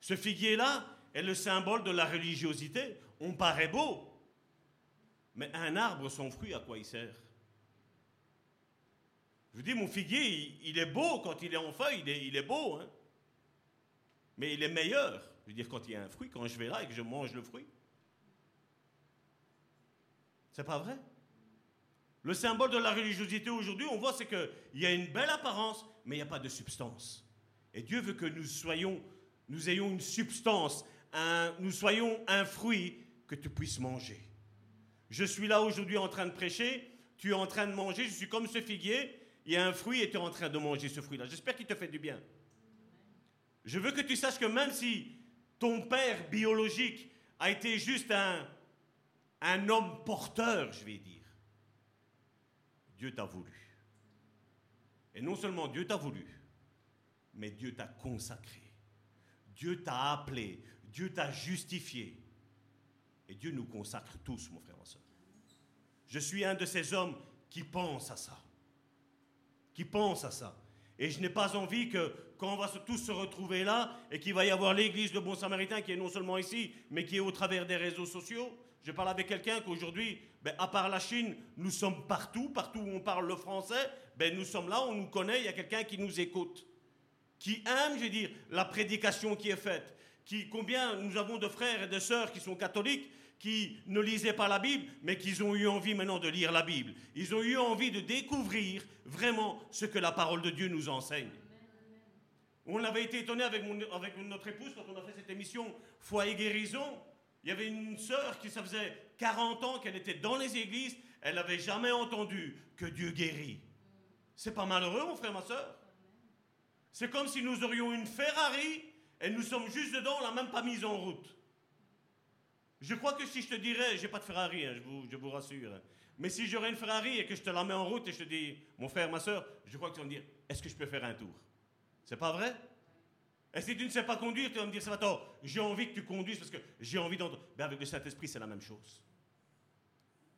Ce figuier-là est le symbole de la religiosité. On paraît beau, mais un arbre, son fruit, à quoi il sert? Je vous dis, mon figuier, il, est beau quand il est en feuille, il est, beau. Hein. mais il est meilleur, je veux dire, quand il y a un fruit, quand je vais là et que je mange le fruit. C'est pas vrai? Le symbole de la religiosité aujourd'hui, on voit, c'est qu'il y a une belle apparence, mais il n'y a pas de substance. Et Dieu veut que nous soyons, nous ayons une substance, un, nous soyons un fruit que tu puisses manger. Je suis là aujourd'hui en train de prêcher, tu es en train de manger, je suis comme ce figuier, il y a un fruit et tu es en train de manger ce fruit-là. J'espère qu'il te fait du bien. Je veux que tu saches que même si ton père biologique a été juste un, un homme porteur, je vais dire, Dieu t'a voulu. Et non seulement Dieu t'a voulu, mais Dieu t'a consacré. Dieu t'a appelé, Dieu t'a justifié. Et Dieu nous consacre tous, mon frère, ma soeur. Je suis un de ces hommes qui pensent à ça. Qui pensent à ça. Et je n'ai pas envie que, quand on va tous se retrouver là, et qu'il va y avoir l'église de Bon Samaritain qui est non seulement ici, mais qui est au travers des réseaux sociaux, je parle avec quelqu'un qu'aujourd'hui, ben, à part la Chine, nous sommes partout, partout où on parle le français, ben, nous sommes là, on nous connaît, il y a quelqu'un qui nous écoute, qui aime, je veux dire, la prédication qui est faite. Qui, combien nous avons de frères et de sœurs qui sont catholiques, qui ne lisaient pas la Bible, mais qui ont eu envie maintenant de lire la Bible. Ils ont eu envie de découvrir vraiment ce que la parole de Dieu nous enseigne. On avait été étonné avec, notre épouse quand on a fait cette émission Foi et guérison. Il y avait une sœur qui, ça faisait 40 ans qu'elle était dans les églises, elle n'avait jamais entendu que Dieu guérit. C'est pas malheureux, mon frère, ma sœur? C'est comme si nous aurions une Ferrari et nous sommes juste dedans, on l'a même pas mise en route. Je crois que si je te dirais, j'ai pas de Ferrari, hein, je, vous, je, vous, rassure, hein. mais si j'aurais une Ferrari et que je te la mets en route et je te dis, mon frère, ma soeur, je crois que tu vas me dire, est-ce que je peux faire un tour? C'est pas vrai? Et si tu ne sais pas conduire, tu vas me dire, Salvatore, j'ai envie que tu conduises parce que j'ai envie d'entendre. Mais avec le Saint-Esprit, c'est la même chose.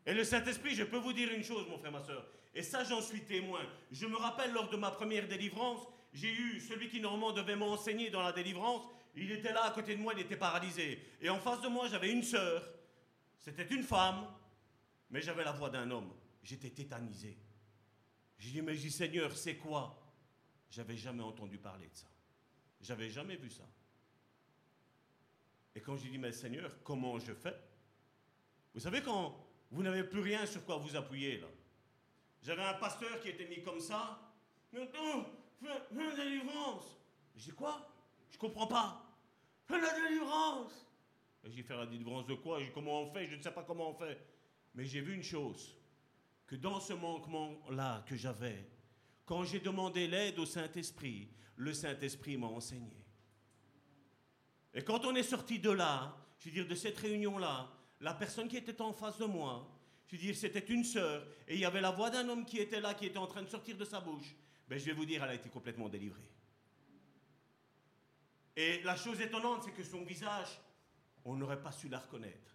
Et le Saint-Esprit, je peux vous dire une chose, mon frère, ma soeur, et ça, j'en suis témoin. Je me rappelle lors de ma première délivrance, j'ai eu celui qui normalement devait m'enseigner dans la délivrance, il était là à côté de moi, il était paralysé. Et en face de moi, j'avais une sœur, c'était une femme, mais j'avais la voix d'un homme. J'étais tétanisé. J'ai dit, mais j'ai Seigneur, c'est quoi? J'avais jamais entendu parler de ça. J'avais jamais vu ça. Et quand j'ai dit, mais Seigneur, comment je fais? Vous savez, quand vous n'avez plus rien sur quoi vous appuyer, là. J'avais un pasteur qui était mis comme ça. Maintenant, fais, la délivrance. Je dis quoi? Je comprends pas. La délivrance. J'ai fait la délivrance de quoi? Comment on fait? Je ne sais pas comment on fait. Mais j'ai vu une chose, que dans ce manquement-là que j'avais, quand j'ai demandé l'aide au Saint-Esprit, le Saint-Esprit m'a enseigné. Et quand on est sorti de là, je veux dire, de cette réunion-là, la personne qui était en face de moi, je veux dire, c'était une sœur, et il y avait la voix d'un homme qui était là, qui était en train de sortir de sa bouche. Ben, je vais vous dire, elle a été complètement délivrée. Et la chose étonnante, c'est que son visage, on n'aurait pas su la reconnaître.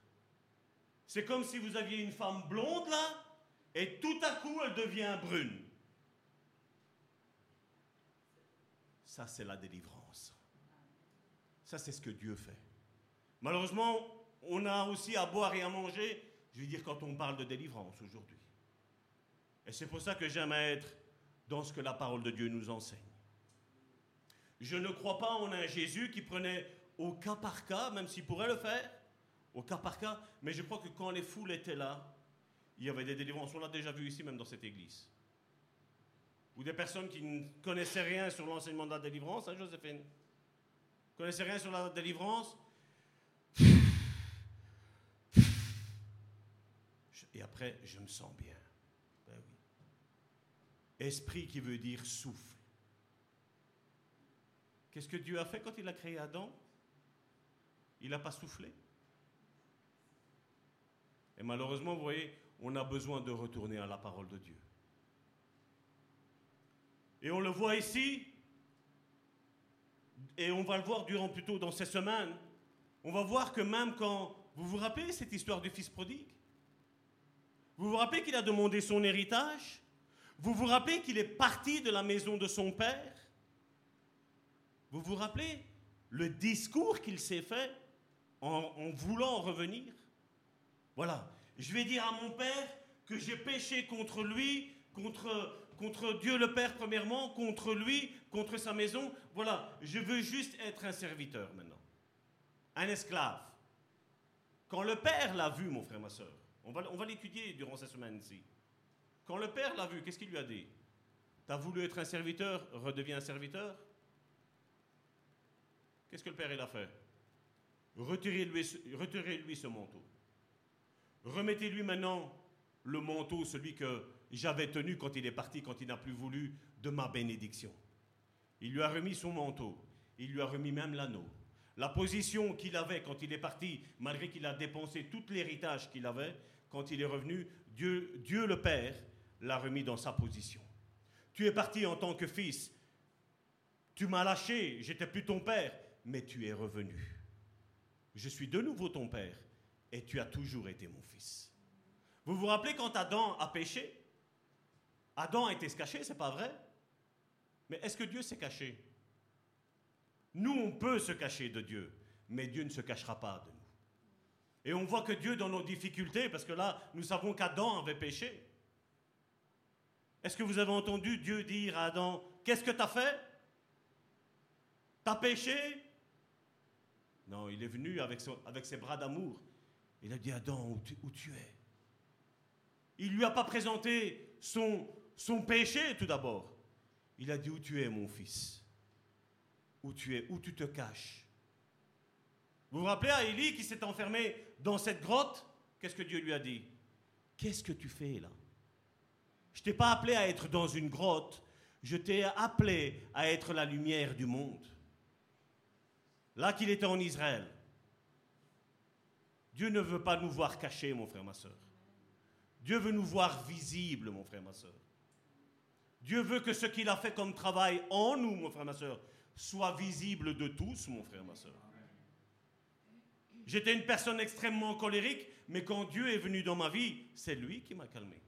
C'est comme si vous aviez une femme blonde là, et tout à coup, elle devient brune. Ça, c'est la délivrance. Ça, c'est ce que Dieu fait. Malheureusement, on a aussi à boire et à manger, je veux dire, quand on parle de délivrance aujourd'hui. Et c'est pour ça que j'aime être dans ce que la parole de Dieu nous enseigne. Je ne crois pas en un Jésus qui prenait au cas par cas, même s'il pourrait le faire, au cas par cas, mais je crois que quand les foules étaient là, il y avait des délivrances. On l'a déjà vu ici, même dans cette église ou des personnes qui ne connaissaient rien sur l'enseignement de la délivrance, hein, Joséphine? Ne connaissaient rien sur la délivrance? Et après, je me sens bien. Ben oui. Esprit qui veut dire souffle. Qu'est-ce que Dieu a fait quand il a créé Adam? Il n'a pas soufflé. Et malheureusement, vous voyez, on a besoin de retourner à la parole de Dieu. Et on le voit ici. et on va le voir durant plutôt dans ces semaines, on va voir que même quand... Vous vous rappelez cette histoire du fils prodigue? Vous vous rappelez qu'il a demandé son héritage? Vous vous rappelez qu'il est parti de la maison de son père? Vous vous rappelez le discours qu'il s'est fait en, voulant revenir? Voilà. Je vais dire à mon père que j'ai péché contre lui, contre, contre Dieu le Père premièrement, contre lui, contre sa maison. Voilà, je veux juste être un serviteur maintenant, un esclave. Quand le Père l'a vu, mon frère, ma soeur, on va, on va l'étudier durant cette semaine-ci. Quand le Père l'a vu, qu'est-ce qu'il lui a dit? T'as voulu être un serviteur, redeviens un serviteur? Qu'est-ce que le Père il a fait? Retirez-lui retirez -lui ce manteau. Remettez-lui maintenant le manteau, celui que j'avais tenu quand il est parti, quand il n'a plus voulu de ma bénédiction. Il lui a remis son manteau, il lui a remis même l'anneau. La position qu'il avait quand il est parti, malgré qu'il a dépensé tout l'héritage qu'il avait, quand il est revenu, Dieu, Dieu le Père l'a remis dans sa position. Tu es parti en tant que fils, tu m'as lâché, j'étais plus ton père, mais tu es revenu. Je suis de nouveau ton père et tu as toujours été mon fils. Vous vous rappelez quand Adam a péché? Adam a été se cacher, c'est pas vrai? Mais est-ce que Dieu s'est caché? Nous, on peut se cacher de Dieu, mais Dieu ne se cachera pas de nous. Et on voit que Dieu, dans nos difficultés, parce que là, nous savons qu'Adam avait péché. Est-ce que vous avez entendu Dieu dire à Adam, qu'est-ce que tu as fait? T'as péché? Non, il est venu avec, ses bras d'amour. Il a dit, Adam, où tu, es? Il ne lui a pas présenté son, son péché tout d'abord. Il a dit où tu es mon fils? Où tu es? Où tu te caches? Vous vous rappelez à Élie qui s'est enfermé dans cette grotte? Qu'est-ce que Dieu lui a dit? Qu'est-ce que tu fais là? Je t'ai pas appelé à être dans une grotte, je t'ai appelé à être la lumière du monde. Là qu'il était en Israël. Dieu ne veut pas nous voir cachés, mon frère, ma soeur. Dieu veut nous voir visibles, mon frère, ma soeur. Dieu veut que ce qu'il a fait comme travail en nous, mon frère, ma soeur, soit visible de tous, mon frère, ma soeur. J'étais une personne extrêmement colérique, mais quand Dieu est venu dans ma vie, c'est lui qui m'a calmé.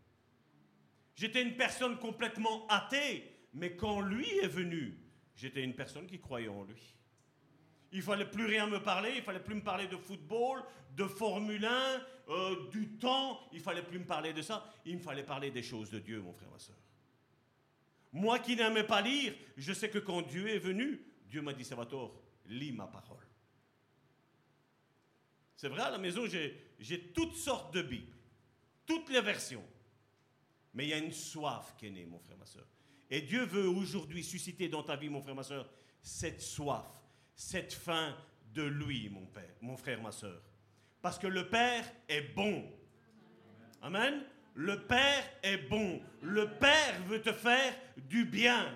J'étais une personne complètement athée, mais quand lui est venu, j'étais une personne qui croyait en lui. Il fallait plus rien me parler, il fallait plus me parler de football, de Formule 1, euh, du temps, il fallait plus me parler de ça, il me fallait parler des choses de Dieu, mon frère, ma soeur. Moi qui n'aimais pas lire, je sais que quand Dieu est venu, Dieu m'a dit, Salvatore, lis ma parole. C'est vrai, à la maison, j'ai toutes sortes de Bibles, toutes les versions. Mais il y a une soif qui est née, mon frère, ma soeur. Et Dieu veut aujourd'hui susciter dans ta vie, mon frère, ma soeur, cette soif, cette faim de lui, mon père, mon frère, ma soeur. Parce que le Père est bon. Amen. Le Père est bon. Le Père veut te faire du bien.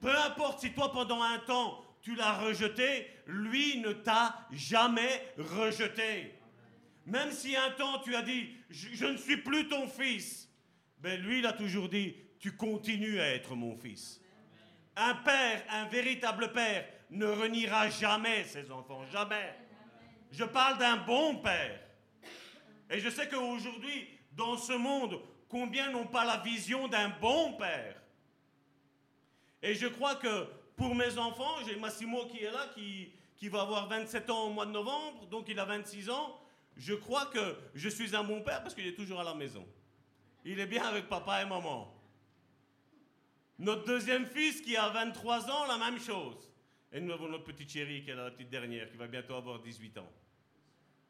Peu importe si toi, pendant un temps, tu l'as rejeté, lui ne t'a jamais rejeté. Même si un temps tu as dit, je, ne suis plus ton fils, ben lui, il a toujours dit, tu continues à être mon fils. Un père, un véritable père, ne reniera jamais ses enfants, jamais. Je parle d'un bon père. Et je sais qu'aujourd'hui, dans ce monde, combien n'ont pas la vision d'un bon père Et je crois que pour mes enfants, j'ai Massimo qui est là, qui, qui va avoir 27 ans au mois de novembre, donc il a 26 ans. Je crois que je suis un bon père parce qu'il est toujours à la maison. Il est bien avec papa et maman. Notre deuxième fils qui a 23 ans, la même chose. Et nous avons notre petite chérie qui est la petite dernière, qui va bientôt avoir 18 ans.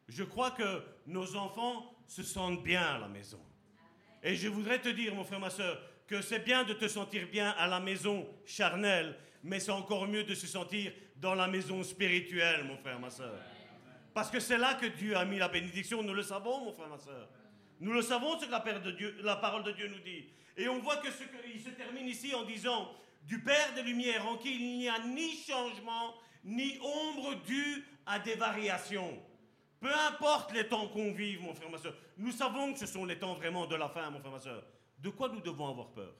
Je crois que nos enfants se sentent bien à la maison. Et je voudrais te dire, mon frère, ma soeur, que c'est bien de te sentir bien à la maison charnelle, mais c'est encore mieux de se sentir dans la maison spirituelle, mon frère, ma soeur. Parce que c'est là que Dieu a mis la bénédiction, nous le savons, mon frère, ma soeur. Nous le savons ce que la, la parole de Dieu nous dit. Et on voit que ce qu'il se termine ici en disant du Père des Lumières, en qui il n'y a ni changement, ni ombre due à des variations. Peu importe les temps qu'on vive, mon frère, ma soeur, nous savons que ce sont les temps vraiment de la fin, mon frère, ma soeur. De quoi nous devons avoir peur?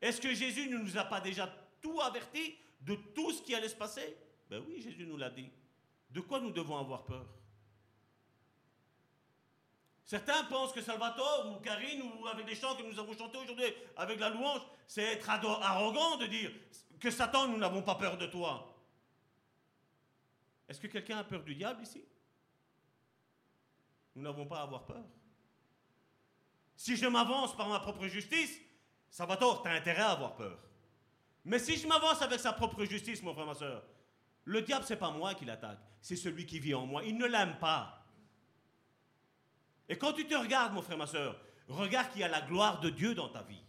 Est-ce que Jésus ne nous a pas déjà tout averti de tout ce qui allait se passer? Ben oui, Jésus nous l'a dit. De quoi nous devons avoir peur? Certains pensent que Salvatore ou Karine ou avec des chants que nous avons chantés aujourd'hui avec la louange, c'est être arrogant de dire que Satan, nous n'avons pas peur de toi. Est-ce que quelqu'un a peur du diable ici? Nous n'avons pas à avoir peur. Si je m'avance par ma propre justice, Salvatore, tu as intérêt à avoir peur. Mais si je m'avance avec sa propre justice, mon frère, ma soeur, le diable, c'est pas moi qui l'attaque, c'est celui qui vit en moi. Il ne l'aime pas. Et quand tu te regardes, mon frère, ma soeur, regarde qu'il y a la gloire de Dieu dans ta vie.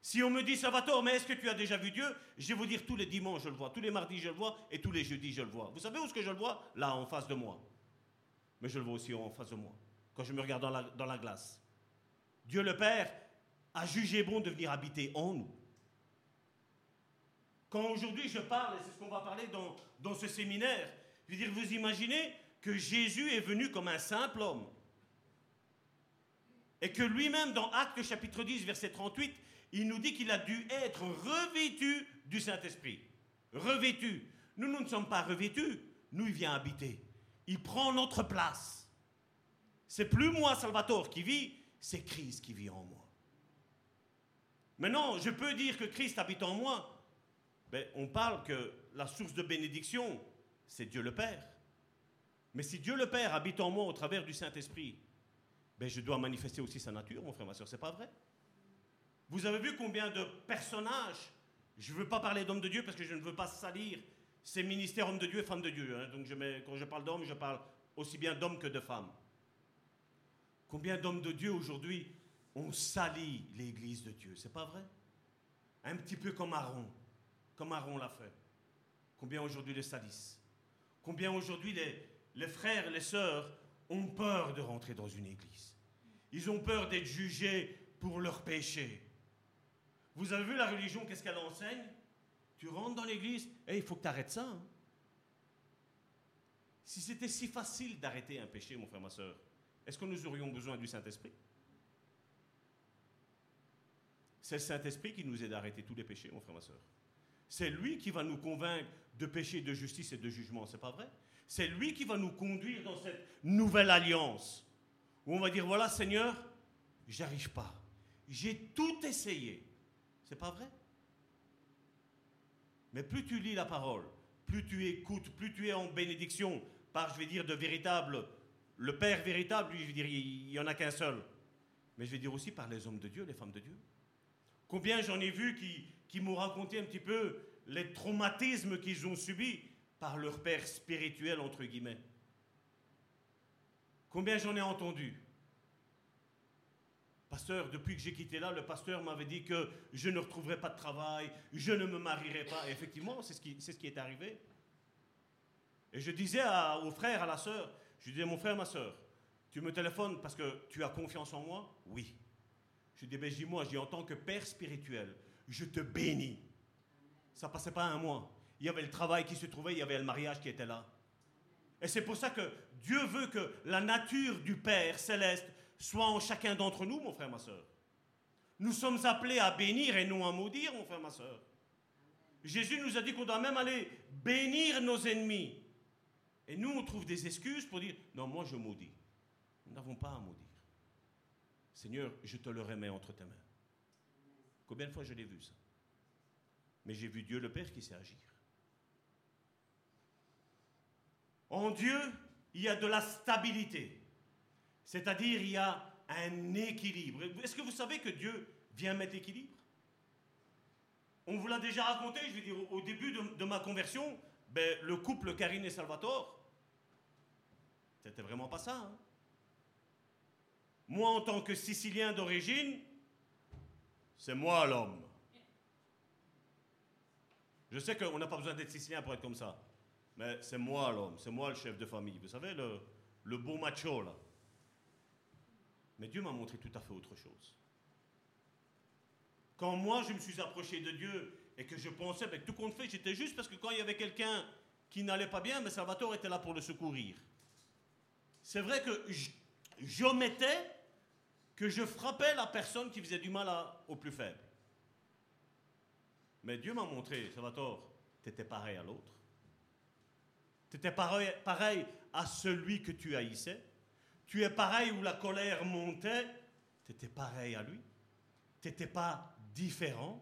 Si on me dit, Salvatore, mais est-ce que tu as déjà vu Dieu? Je vais vous dire, tous les dimanches, je le vois, tous les mardis, je le vois, et tous les jeudis, je le vois. Vous savez où est-ce que je le vois? Là, en face de moi. Mais je le vois aussi en face de moi, quand je me regarde dans la, dans la glace. Dieu le Père a jugé bon de venir habiter en nous. Quand aujourd'hui je parle, et c'est ce qu'on va parler dans, dans ce séminaire, je veux dire, vous imaginez que Jésus est venu comme un simple homme. Et que lui-même, dans Actes chapitre 10, verset 38, il nous dit qu'il a dû être revêtu du Saint-Esprit. Revêtu. Nous, nous ne sommes pas revêtus. Nous, il vient habiter. Il prend notre place. C'est plus moi, Salvatore, qui vis, c'est Christ qui vit en moi. Maintenant, je peux dire que Christ habite en moi. Ben, on parle que la source de bénédiction, c'est Dieu le Père. Mais si Dieu le Père habite en moi au travers du Saint-Esprit, ben, je dois manifester aussi sa nature, mon frère, ma soeur, c'est pas vrai Vous avez vu combien de personnages, je ne veux pas parler d'hommes de Dieu parce que je ne veux pas salir ces ministères hommes de Dieu et femmes de Dieu. Hein. donc quand je parle d'hommes, je parle aussi bien d'hommes que de femmes. Combien d'hommes de Dieu aujourd'hui ont sali l'Église de Dieu? C'est pas vrai? Un petit peu comme Aaron, comme Aaron l'a fait. Combien aujourd'hui les salissent? Combien aujourd'hui les, les frères, les sœurs ont peur de rentrer dans une église Ils ont peur d'être jugés pour leurs péchés. Vous avez vu la religion, qu'est-ce qu'elle enseigne? Tu rentres dans l'église, et il faut que tu arrêtes ça. Hein. Si c'était si facile d'arrêter un péché, mon frère, ma soeur, est-ce que nous aurions besoin du Saint-Esprit? C'est le Saint-Esprit qui nous aide à arrêter tous les péchés, mon frère, ma soeur. C'est lui qui va nous convaincre de péché, de justice et de jugement, c'est pas vrai? C'est lui qui va nous conduire dans cette nouvelle alliance où on va dire voilà Seigneur, j'arrive pas. J'ai tout essayé. C'est pas vrai? Mais plus tu lis la parole, plus tu écoutes, plus tu es en bénédiction par, je vais dire, de véritables le Père véritable, lui, je veux dire, il n'y en a qu'un seul. Mais je vais dire aussi par les hommes de Dieu, les femmes de Dieu. Combien j'en ai vu qui, qui m'ont raconté un petit peu les traumatismes qu'ils ont subis par leur père spirituel, entre guillemets. Combien j'en ai entendu? Pasteur, depuis que j'ai quitté là, le pasteur m'avait dit que je ne retrouverai pas de travail, je ne me marierai pas. Effectivement, c'est ce, qui, ce qui est arrivé. Et je disais aux frères, à la sœur, je disais, mon frère, ma soeur, tu me téléphones parce que tu as confiance en moi? Oui. Je dis, ben, moi, dis, en tant que père spirituel, je te bénis. Ça passait pas un mois. Il y avait le travail qui se trouvait, il y avait le mariage qui était là. Et c'est pour ça que Dieu veut que la nature du Père céleste soit en chacun d'entre nous, mon frère, ma soeur. Nous sommes appelés à bénir et non à maudire, mon frère, ma soeur. Jésus nous a dit qu'on doit même aller bénir nos ennemis. Et nous, on trouve des excuses pour dire, non, moi je maudis. Nous n'avons pas à maudire. Seigneur, je te le remets entre tes mains. Combien de fois je l'ai vu ça? Mais j'ai vu Dieu le Père qui sait agir. En Dieu, il y a de la stabilité. C'est-à-dire, il y a un équilibre. Est-ce que vous savez que Dieu vient mettre l'équilibre? On vous l'a déjà raconté, je vais dire, au début de ma conversion, ben, le couple Karine et Salvatore, c'était vraiment pas ça. Hein. Moi, en tant que Sicilien d'origine, c'est moi l'homme. Je sais qu'on n'a pas besoin d'être Sicilien pour être comme ça, mais c'est moi l'homme, c'est moi le chef de famille. Vous savez, le, beau macho là. Mais Dieu m'a montré tout à fait autre chose. Quand moi je me suis approché de Dieu et que je pensais, avec tout compte fait, j'étais juste parce que quand il y avait quelqu'un qui n'allait pas bien, mais Salvatore était là pour le secourir. C'est vrai que j'omettais que je frappais la personne qui faisait du mal au plus faible. Mais Dieu m'a montré, Salvatore, tu étais pareil à l'autre. Tu pareil à celui que tu haïssais. Tu es pareil où la colère montait, tu étais pareil à lui. Tu n'étais pas différent,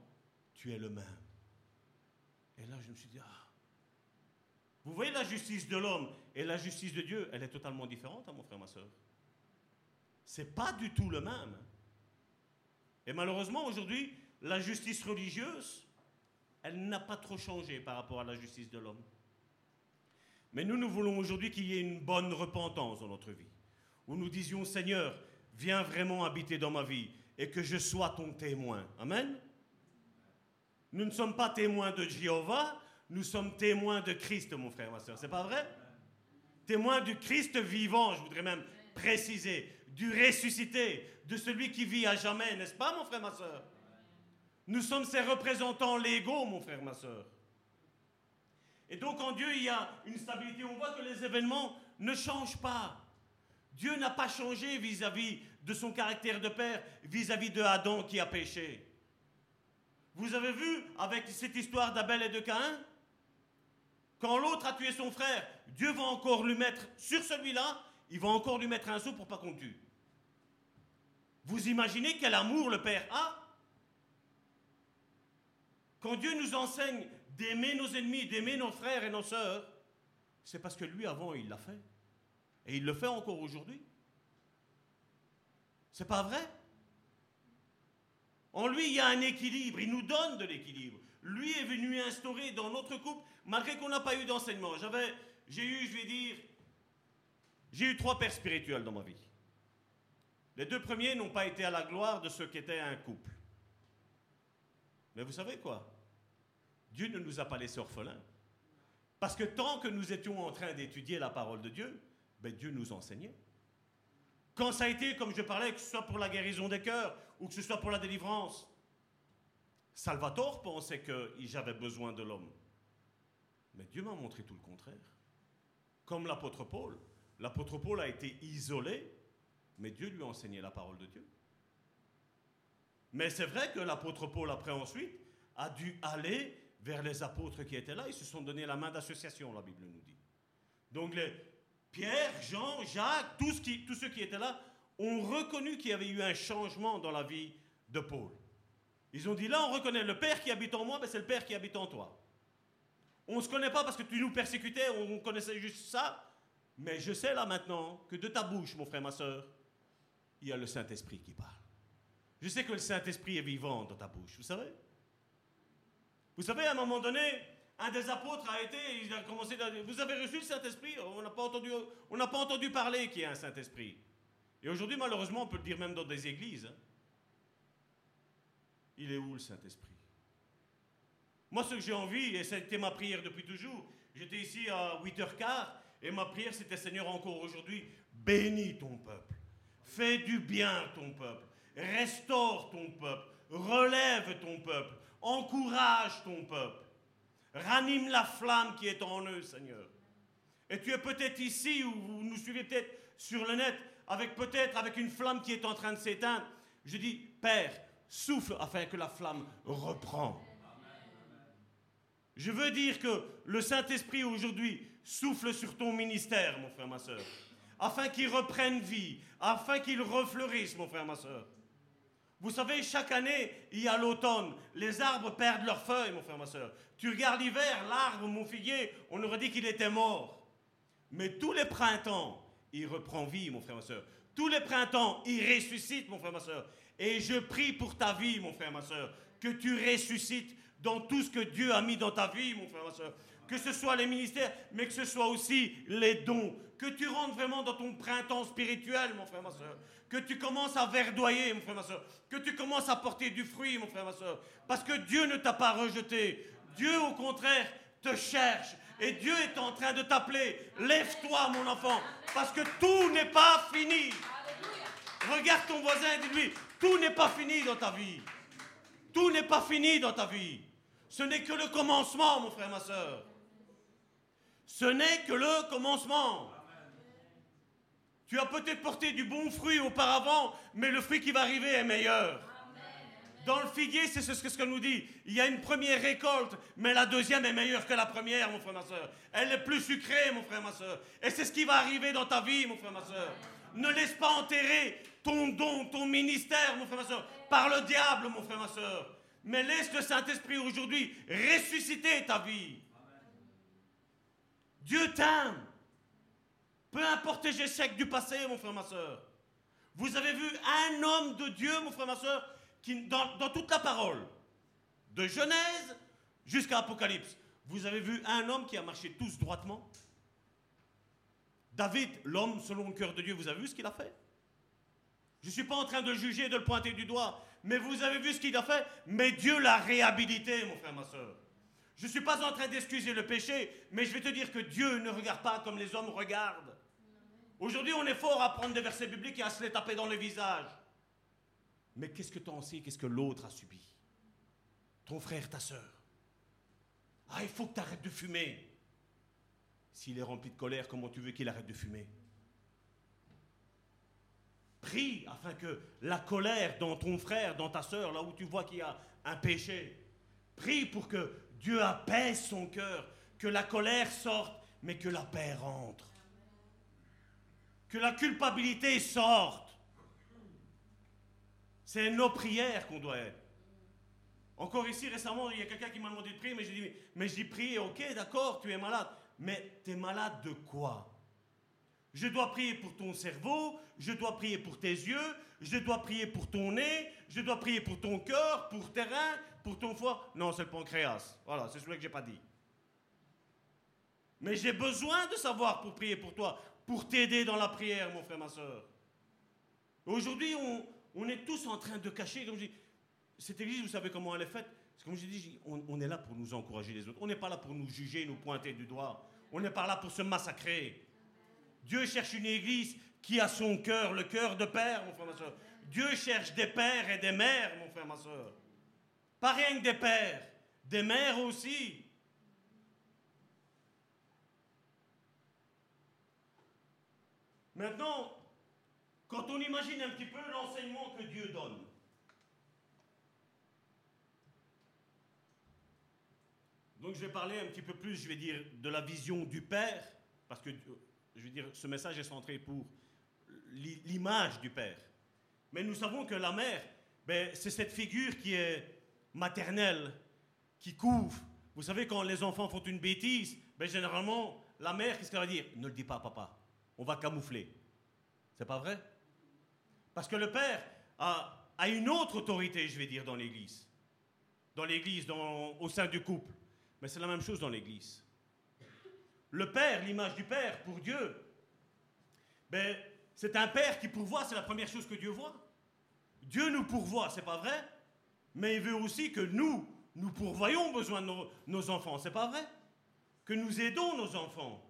tu es le même. Et là, je me suis dit, ah, vous voyez la justice de l'homme et la justice de Dieu, elle est totalement différente, hein, mon frère, ma soeur. C'est pas du tout le même. Et malheureusement, aujourd'hui, la justice religieuse, elle n'a pas trop changé par rapport à la justice de l'homme. Mais nous, nous voulons aujourd'hui qu'il y ait une bonne repentance dans notre vie, où nous disions, Seigneur, viens vraiment habiter dans ma vie et que je sois ton témoin. Amen. Nous ne sommes pas témoins de Jéhovah, nous sommes témoins de Christ, mon frère, ma soeur. C'est pas vrai? Témoins du Christ vivant, je voudrais même préciser, du ressuscité, de celui qui vit à jamais, n'est-ce pas, mon frère, ma soeur? Nous sommes ses représentants légaux, mon frère, ma soeur. Et donc en Dieu, il y a une stabilité. On voit que les événements ne changent pas. Dieu n'a pas changé vis-à-vis de son caractère de père, vis-à-vis de Adam qui a péché. Vous avez vu avec cette histoire d'Abel et de Caïn? Quand l'autre a tué son frère, Dieu va encore lui mettre, sur celui-là, il va encore lui mettre un sou pour pas qu'on tue. Vous imaginez quel amour le Père a? Quand Dieu nous enseigne d'aimer nos ennemis, d'aimer nos frères et nos sœurs, c'est parce que lui avant il l'a fait. Et il le fait encore aujourd'hui. C'est pas vrai? En lui, il y a un équilibre, il nous donne de l'équilibre. Lui est venu instaurer dans notre couple, malgré qu'on n'a pas eu d'enseignement. J'avais, j'ai eu, je vais dire, j'ai eu trois pères spirituels dans ma vie. Les deux premiers n'ont pas été à la gloire de ce qu'était un couple. Mais vous savez quoi? Dieu ne nous a pas laissés orphelins. Parce que tant que nous étions en train d'étudier la parole de Dieu, ben Dieu nous enseignait. Quand ça a été, comme je parlais, que ce soit pour la guérison des cœurs ou que ce soit pour la délivrance, Salvatore pensait que j'avais besoin de l'homme. Mais Dieu m'a montré tout le contraire. Comme l'apôtre Paul. L'apôtre Paul a été isolé, mais Dieu lui a enseigné la parole de Dieu. Mais c'est vrai que l'apôtre Paul, après ensuite, a dû aller vers les apôtres qui étaient là. Ils se sont donné la main d'association, la Bible nous dit. Donc les Pierre, Jean, Jacques, tous, ceux qui étaient là, ont reconnu qu'il y avait eu un changement dans la vie de Paul. Ils ont dit, là, on reconnaît le Père qui habite en moi, mais c'est le Père qui habite en toi. On ne se connaît pas parce que tu nous persécutais, on connaissait juste ça. Mais je sais là maintenant que de ta bouche, mon frère, ma soeur, il y a le Saint-Esprit qui parle. Je sais que le Saint-Esprit est vivant dans ta bouche, vous savez? Vous savez, à un moment donné, un des apôtres a été, il a commencé à dire, vous avez reçu le Saint-Esprit? On n'a pas, entendu, pas entendu parler qu'il y a un Saint-Esprit. Et aujourd'hui, malheureusement, on peut le dire même dans des églises. Hein. Il est où le Saint-Esprit? Moi, ce que j'ai envie, et c'était ma prière depuis toujours, j'étais ici à 8h15, et ma prière, c'était Seigneur, encore aujourd'hui, bénis ton peuple. Fais du bien ton peuple. Restaure ton peuple. Relève ton peuple encourage ton peuple. Ranime la flamme qui est en eux, Seigneur. Et tu es peut-être ici ou vous nous suivez peut-être sur le net avec peut-être avec une flamme qui est en train de s'éteindre. Je dis, Père, souffle afin que la flamme reprend. Je veux dire que le Saint-Esprit aujourd'hui souffle sur ton ministère, mon frère, ma soeur, afin qu'il reprenne vie, afin qu'il refleurisse, mon frère, ma soeur. Vous savez, chaque année, il y a l'automne. Les arbres perdent leurs feuilles, mon frère, ma soeur. Tu regardes l'hiver, l'arbre, mon figuier, on aurait dit qu'il était mort. Mais tous les printemps, il reprend vie, mon frère, ma soeur. Tous les printemps, il ressuscite, mon frère, ma soeur. Et je prie pour ta vie, mon frère, ma soeur, que tu ressuscites dans tout ce que Dieu a mis dans ta vie, mon frère, ma soeur. Que ce soit les ministères, mais que ce soit aussi les dons. Que tu rentres vraiment dans ton printemps spirituel, mon frère, ma soeur que tu commences à verdoyer, mon frère, ma soeur, que tu commences à porter du fruit, mon frère, ma soeur, parce que Dieu ne t'a pas rejeté. Dieu, au contraire, te cherche. Et Dieu est en train de t'appeler. Lève-toi, mon enfant, parce que tout n'est pas fini. Regarde ton voisin et dis-lui, tout n'est pas fini dans ta vie. Tout n'est pas fini dans ta vie. Ce n'est que le commencement, mon frère, ma soeur. Ce n'est que le commencement. Tu as peut-être porté du bon fruit auparavant, mais le fruit qui va arriver est meilleur. Dans le figuier, c'est ce que nous dit. Il y a une première récolte, mais la deuxième est meilleure que la première, mon frère, ma soeur. Elle est plus sucrée, mon frère, ma soeur. Et c'est ce qui va arriver dans ta vie, mon frère, ma soeur. Ne laisse pas enterrer ton don, ton ministère, mon frère, ma soeur, par le diable, mon frère, ma soeur. Mais laisse le Saint-Esprit aujourd'hui ressusciter ta vie. Dieu t'aime. Peu importe les échecs du passé, mon frère, ma soeur. Vous avez vu un homme de Dieu, mon frère, ma soeur, qui, dans, dans toute la parole, de Genèse jusqu'à Apocalypse, vous avez vu un homme qui a marché tous droitement? David, l'homme selon le cœur de Dieu, vous avez vu ce qu'il a fait? Je ne suis pas en train de juger, de le pointer du doigt, mais vous avez vu ce qu'il a fait? Mais Dieu l'a réhabilité, mon frère, ma soeur. Je ne suis pas en train d'excuser le péché, mais je vais te dire que Dieu ne regarde pas comme les hommes regardent. Aujourd'hui, on est fort à prendre des versets bibliques et à se les taper dans le visage. Mais qu'est-ce que tu en sais Qu'est-ce que l'autre a subi? Ton frère, ta soeur. Ah, il faut que tu arrêtes de fumer. S'il est rempli de colère, comment tu veux qu'il arrête de fumer? Prie afin que la colère dans ton frère, dans ta soeur, là où tu vois qu'il y a un péché, prie pour que Dieu apaise son cœur, que la colère sorte, mais que la paix rentre. Que la culpabilité sorte. C'est nos prières qu'on doit être. Encore ici, récemment, il y a quelqu'un qui m'a demandé de prier, mais j'ai dit, mais j'ai prié, ok, d'accord, tu es malade. Mais tu es malade de quoi? Je dois prier pour ton cerveau, je dois prier pour tes yeux, je dois prier pour ton nez, je dois prier pour ton cœur, pour tes reins, pour ton foie. Non, c'est le pancréas. Voilà, c'est celui que j'ai pas dit. Mais j'ai besoin de savoir pour prier pour toi, pour t'aider dans la prière, mon frère, ma soeur. Aujourd'hui, on, est tous en train de cacher, comme je dis, cette église, vous savez comment elle est faite? Comme je dis, on, on, est là pour nous encourager les autres. On n'est pas là pour nous juger, nous pointer du doigt. On n'est pas là pour se massacrer. Dieu cherche une église qui a son cœur, le cœur de père, mon frère, ma soeur. Dieu cherche des pères et des mères, mon frère, ma soeur. Pas rien que des pères, des mères aussi. Maintenant, quand on imagine un petit peu l'enseignement que Dieu donne, Donc je vais parler un petit peu plus, je vais dire, de la vision du Père, parce que je veux dire, ce message est centré pour l'image du Père. Mais nous savons que la mère, ben, c'est cette figure qui est maternelle, qui couvre. Vous savez, quand les enfants font une bêtise, ben, généralement, la mère, qu'est-ce qu'elle va dire? Ne le dis pas papa, on va camoufler. C'est pas vrai? Parce que le Père a, a, une autre autorité, je vais dire, dans l'Église. Dans l'Église, au sein du couple. Mais c'est la même chose dans l'Église. Le Père, l'image du Père pour Dieu, ben, c'est un Père qui pourvoit, c'est la première chose que Dieu voit. Dieu nous pourvoit, c'est pas vrai, mais il veut aussi que nous, nous pourvoyons besoin de nos, nos enfants, c'est pas vrai? Que nous aidons nos enfants.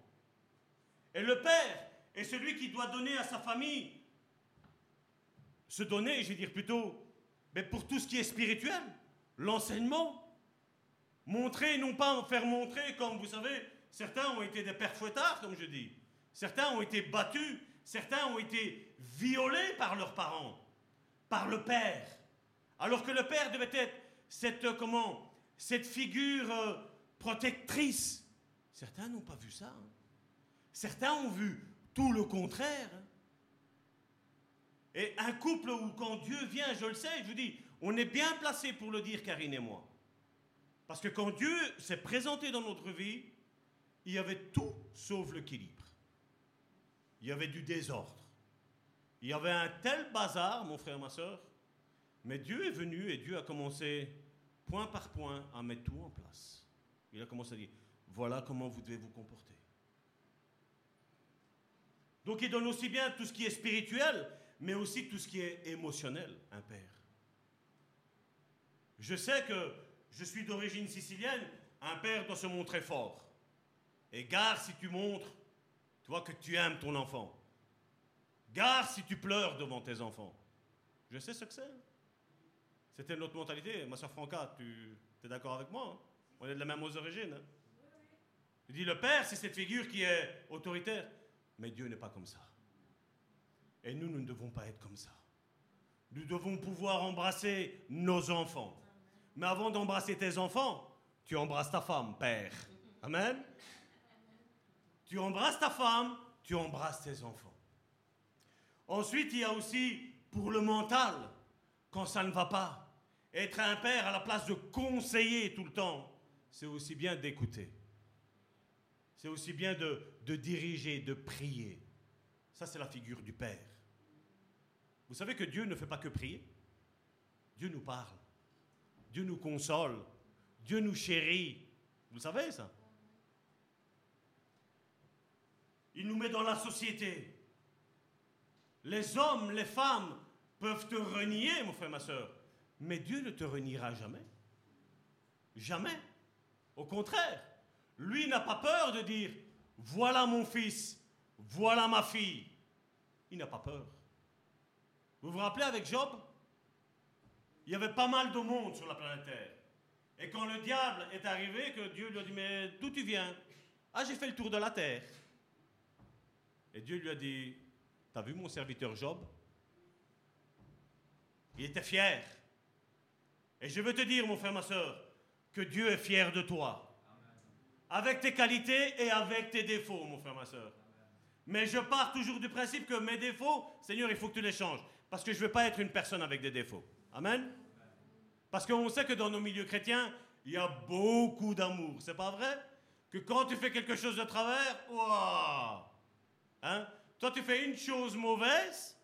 Et le Père est celui qui doit donner à sa famille, se donner, je vais dire plutôt, mais ben, pour tout ce qui est spirituel, l'enseignement, Montrer, non pas en faire montrer, comme vous savez, certains ont été des pères fouettards, comme je dis. Certains ont été battus, certains ont été violés par leurs parents, par le père. Alors que le père devait être cette, euh, comment, cette figure euh, protectrice. Certains n'ont pas vu ça. Hein. Certains ont vu tout le contraire. Et un couple où quand Dieu vient, je le sais, je vous dis, on est bien placé pour le dire, Karine et moi. Parce que quand Dieu s'est présenté dans notre vie, il y avait tout sauf l'équilibre. Il y avait du désordre. Il y avait un tel bazar, mon frère, ma soeur. Mais Dieu est venu et Dieu a commencé, point par point, à mettre tout en place. Il a commencé à dire, voilà comment vous devez vous comporter. Donc il donne aussi bien tout ce qui est spirituel, mais aussi tout ce qui est émotionnel, un père. Je sais que je suis d'origine sicilienne, un père doit se montrer fort. Et gare si tu montres, toi, que tu aimes ton enfant. Gare si tu pleures devant tes enfants. Je sais ce que c'est. C'était notre mentalité. Ma soeur Franca, tu es d'accord avec moi hein? On est de la même aux origines. Hein? Je dis, le père, c'est cette figure qui est autoritaire. Mais Dieu n'est pas comme ça. Et nous, nous ne devons pas être comme ça. nous devons pouvoir embrasser nos enfants. Mais avant d'embrasser tes enfants, tu embrasses ta femme, père. Amen. Tu embrasses ta femme, tu embrasses tes enfants. Ensuite, il y a aussi pour le mental, quand ça ne va pas. Être un père à la place de conseiller tout le temps, c'est aussi bien d'écouter. C'est aussi bien de, diriger, de prier. Ça, c'est la figure du Père. Vous savez que Dieu ne fait pas que prier. Dieu nous parle. Dieu nous console. Dieu nous chérit. Vous savez ça? Il nous met dans la société. Les hommes, les femmes peuvent te renier, mon frère, ma soeur. Mais Dieu ne te reniera jamais. Jamais. Au contraire, lui n'a pas peur de dire, voilà mon fils, voilà ma fille. Il n'a pas peur. Vous vous rappelez avec Job Il y avait pas mal de monde sur la planète Terre. Et quand le diable est arrivé, que Dieu lui a dit, mais d'où tu viens? Ah, j'ai fait le tour de la terre. Et Dieu lui a dit, t'as vu mon serviteur Job? Il était fier. Et je veux te dire, mon frère, ma soeur, que Dieu est fier de toi. Avec tes qualités et avec tes défauts, mon frère, ma soeur. Mais je pars toujours du principe que mes défauts, Seigneur, il faut que tu les changes. Parce que je ne veux pas être une personne avec des défauts. Amen. Parce qu'on sait que dans nos milieux chrétiens, il y a beaucoup d'amour. C'est pas vrai? Que quand tu fais quelque chose de travers, waouh hein? Toi, tu fais une chose mauvaise,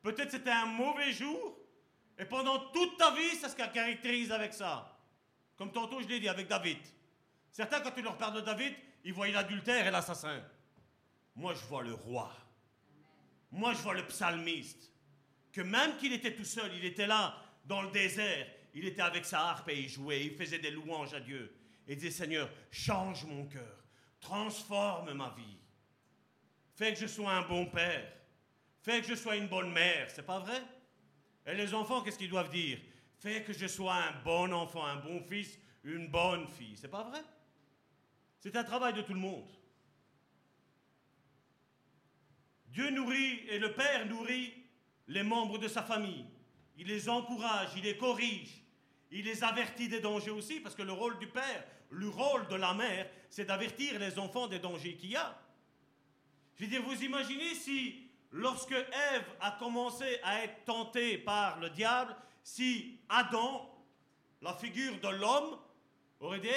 peut-être c'était un mauvais jour, et pendant toute ta vie, ça se caractérise avec ça. Comme tantôt je l'ai dit avec David. Certains, quand tu leur parles de David, ils voient l'adultère et l'assassin. Moi, je vois le roi. Moi, je vois le psalmiste. Que même qu'il était tout seul, il était là, dans le désert, il était avec sa harpe et il jouait, il faisait des louanges à Dieu. Et il disait, Seigneur, change mon cœur, transforme ma vie. Fais que je sois un bon père. Fais que je sois une bonne mère. C'est pas vrai? Et les enfants, qu'est-ce qu'ils doivent dire? Fais que je sois un bon enfant, un bon fils, une bonne fille. C'est pas vrai? C'est un travail de tout le monde. Dieu nourrit et le Père nourrit les membres de sa famille. Il les encourage, il les corrige, il les avertit des dangers aussi, parce que le rôle du Père, le rôle de la mère, c'est d'avertir les enfants des dangers qu'il y a. Je veux dire, vous imaginez si, lorsque Ève a commencé à être tentée par le diable, si Adam, la figure de l'homme, aurait dit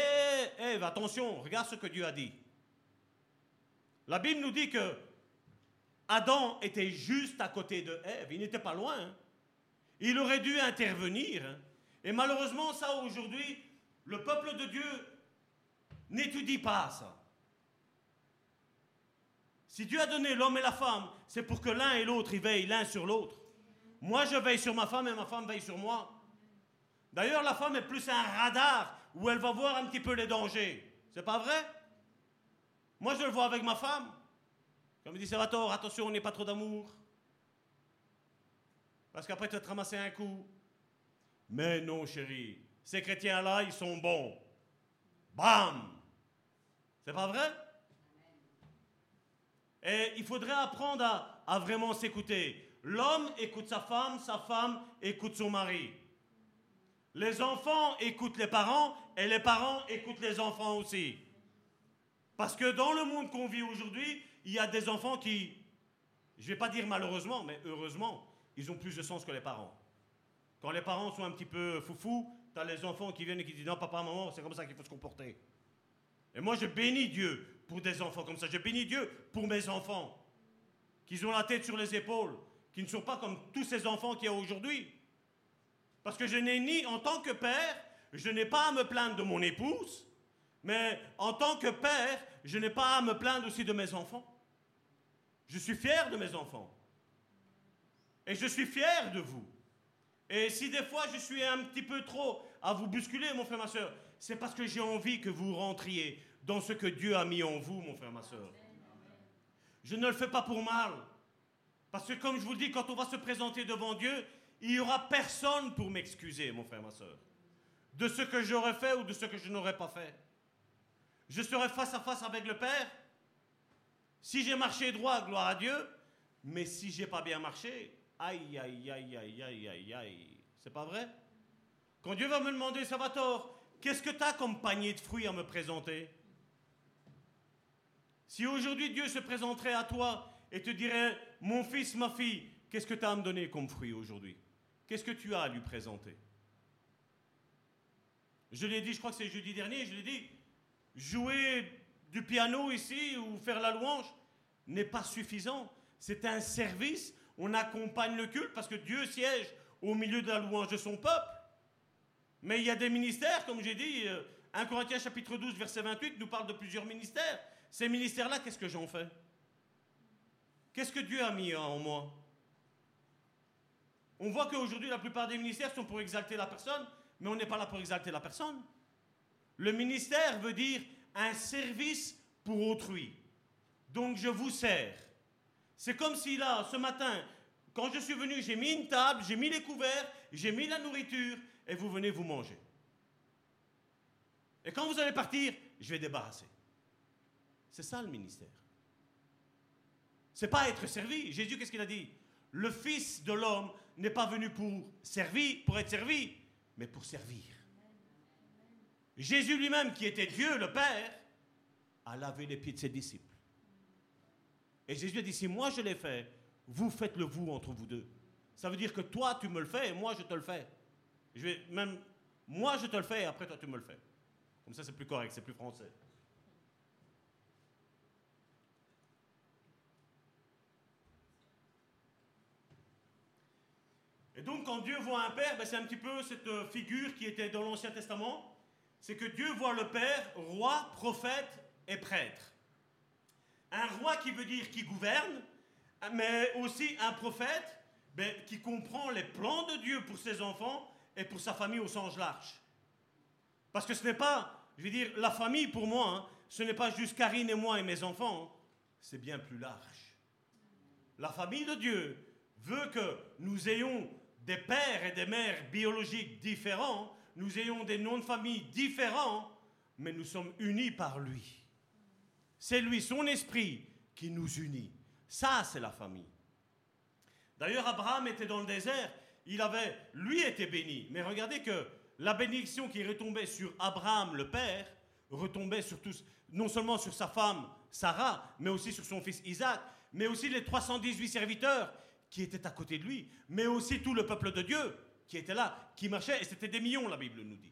Ève, attention, regarde ce que Dieu a dit. La Bible nous dit que Adam était juste à côté de Ève, il n'était pas loin. Hein. Il aurait dû intervenir. Hein. Et malheureusement, ça aujourd'hui, le peuple de Dieu n'étudie pas ça. Si Dieu a donné l'homme et la femme, c'est pour que l'un et l'autre y veillent l'un sur l'autre. Moi, je veille sur ma femme et ma femme veille sur moi. D'ailleurs, la femme est plus un radar où elle va voir un petit peu les dangers. C'est pas vrai? Moi, je le vois avec ma femme. Comme dit Salvatore, attention, on n'est pas trop d'amour. Parce qu'après, tu vas te ramasser un coup. Mais non, chérie, ces chrétiens-là, ils sont bons. Bam C'est pas vrai? Et il faudrait apprendre à, à vraiment s'écouter. L'homme écoute sa femme, sa femme écoute son mari. Les enfants écoutent les parents et les parents écoutent les enfants aussi. Parce que dans le monde qu'on vit aujourd'hui, il y a des enfants qui, je ne vais pas dire malheureusement, mais heureusement, ils ont plus de sens que les parents. Quand les parents sont un petit peu foufou, tu as les enfants qui viennent et qui disent non, papa, maman, c'est comme ça qu'il faut se comporter. Et moi, je bénis Dieu pour des enfants comme ça. Je bénis Dieu pour mes enfants, qui ont la tête sur les épaules, qui ne sont pas comme tous ces enfants qu'il y a aujourd'hui. Parce que je n'ai ni, en tant que père, je n'ai pas à me plaindre de mon épouse, mais en tant que père, je n'ai pas à me plaindre aussi de mes enfants. Je suis fier de mes enfants. Et je suis fier de vous. Et si des fois je suis un petit peu trop à vous bousculer, mon frère, ma soeur, c'est parce que j'ai envie que vous rentriez dans ce que Dieu a mis en vous, mon frère, ma soeur. Je ne le fais pas pour mal. Parce que comme je vous dis, quand on va se présenter devant Dieu, il n'y aura personne pour m'excuser, mon frère, ma soeur, de ce que j'aurais fait ou de ce que je n'aurais pas fait. Je serai face à face avec le Père. Si j'ai marché droit, gloire à Dieu. Mais si j'ai pas bien marché, Aïe, aïe, aïe, aïe, aïe, aïe, aïe. C'est pas vrai? Quand Dieu va me demander, Salvatore, qu'est-ce que tu as comme panier de fruits à me présenter? Si aujourd'hui Dieu se présenterait à toi et te dirait, mon fils, ma fille, qu'est-ce que tu as à me donner comme fruit aujourd'hui? Qu'est-ce que tu as à lui présenter? Je l'ai dit, je crois que c'est jeudi dernier, je l'ai dit, jouer du piano ici ou faire la louange n'est pas suffisant. C'est un service. On accompagne le culte parce que Dieu siège au milieu de la louange de son peuple. Mais il y a des ministères, comme j'ai dit, 1 euh, Corinthiens chapitre 12, verset 28 nous parle de plusieurs ministères. Ces ministères-là, qu'est-ce que j'en fais? Qu'est-ce que Dieu a mis en moi? On voit qu'aujourd'hui, la plupart des ministères sont pour exalter la personne, mais on n'est pas là pour exalter la personne. Le ministère veut dire un service pour autrui. Donc je vous sers. C'est comme si là, ce matin, quand je suis venu, j'ai mis une table, j'ai mis les couverts, j'ai mis la nourriture, et vous venez vous manger. Et quand vous allez partir, je vais débarrasser. C'est ça le ministère. C'est pas être servi. Jésus, qu'est-ce qu'il a dit? Le Fils de l'homme n'est pas venu pour servir, pour être servi, mais pour servir. Jésus lui-même, qui était Dieu le Père, a lavé les pieds de ses disciples. Et Jésus a dit, si moi je l'ai fait, vous faites-le vous entre vous deux. Ça veut dire que toi tu me le fais et moi je te le fais. Je vais même, moi je te le fais et après toi tu me le fais. Comme ça c'est plus correct, c'est plus français. Et donc quand Dieu voit un père, ben, c'est un petit peu cette euh, figure qui était dans l'Ancien Testament c'est que Dieu voit le Père, roi, prophète et prêtre. Un roi qui veut dire qui gouverne, mais aussi un prophète ben, qui comprend les plans de Dieu pour ses enfants et pour sa famille au sens large. Parce que ce n'est pas, je veux dire, la famille pour moi, hein, ce n'est pas juste Karine et moi et mes enfants, hein. c'est bien plus large. La famille de Dieu veut que nous ayons des pères et des mères biologiques différents, nous ayons des noms de famille différents, mais nous sommes unis par lui. C'est lui, son esprit, qui nous unit. Ça, c'est la famille. D'ailleurs, Abraham était dans le désert, il avait, lui était béni, mais regardez que la bénédiction qui retombait sur Abraham, le père, retombait sur tous, non seulement sur sa femme Sarah, mais aussi sur son fils Isaac, mais aussi les 318 serviteurs qui étaient à côté de lui, mais aussi tout le peuple de Dieu qui étaient là, qui marchaient, et c'était des millions, la Bible nous dit.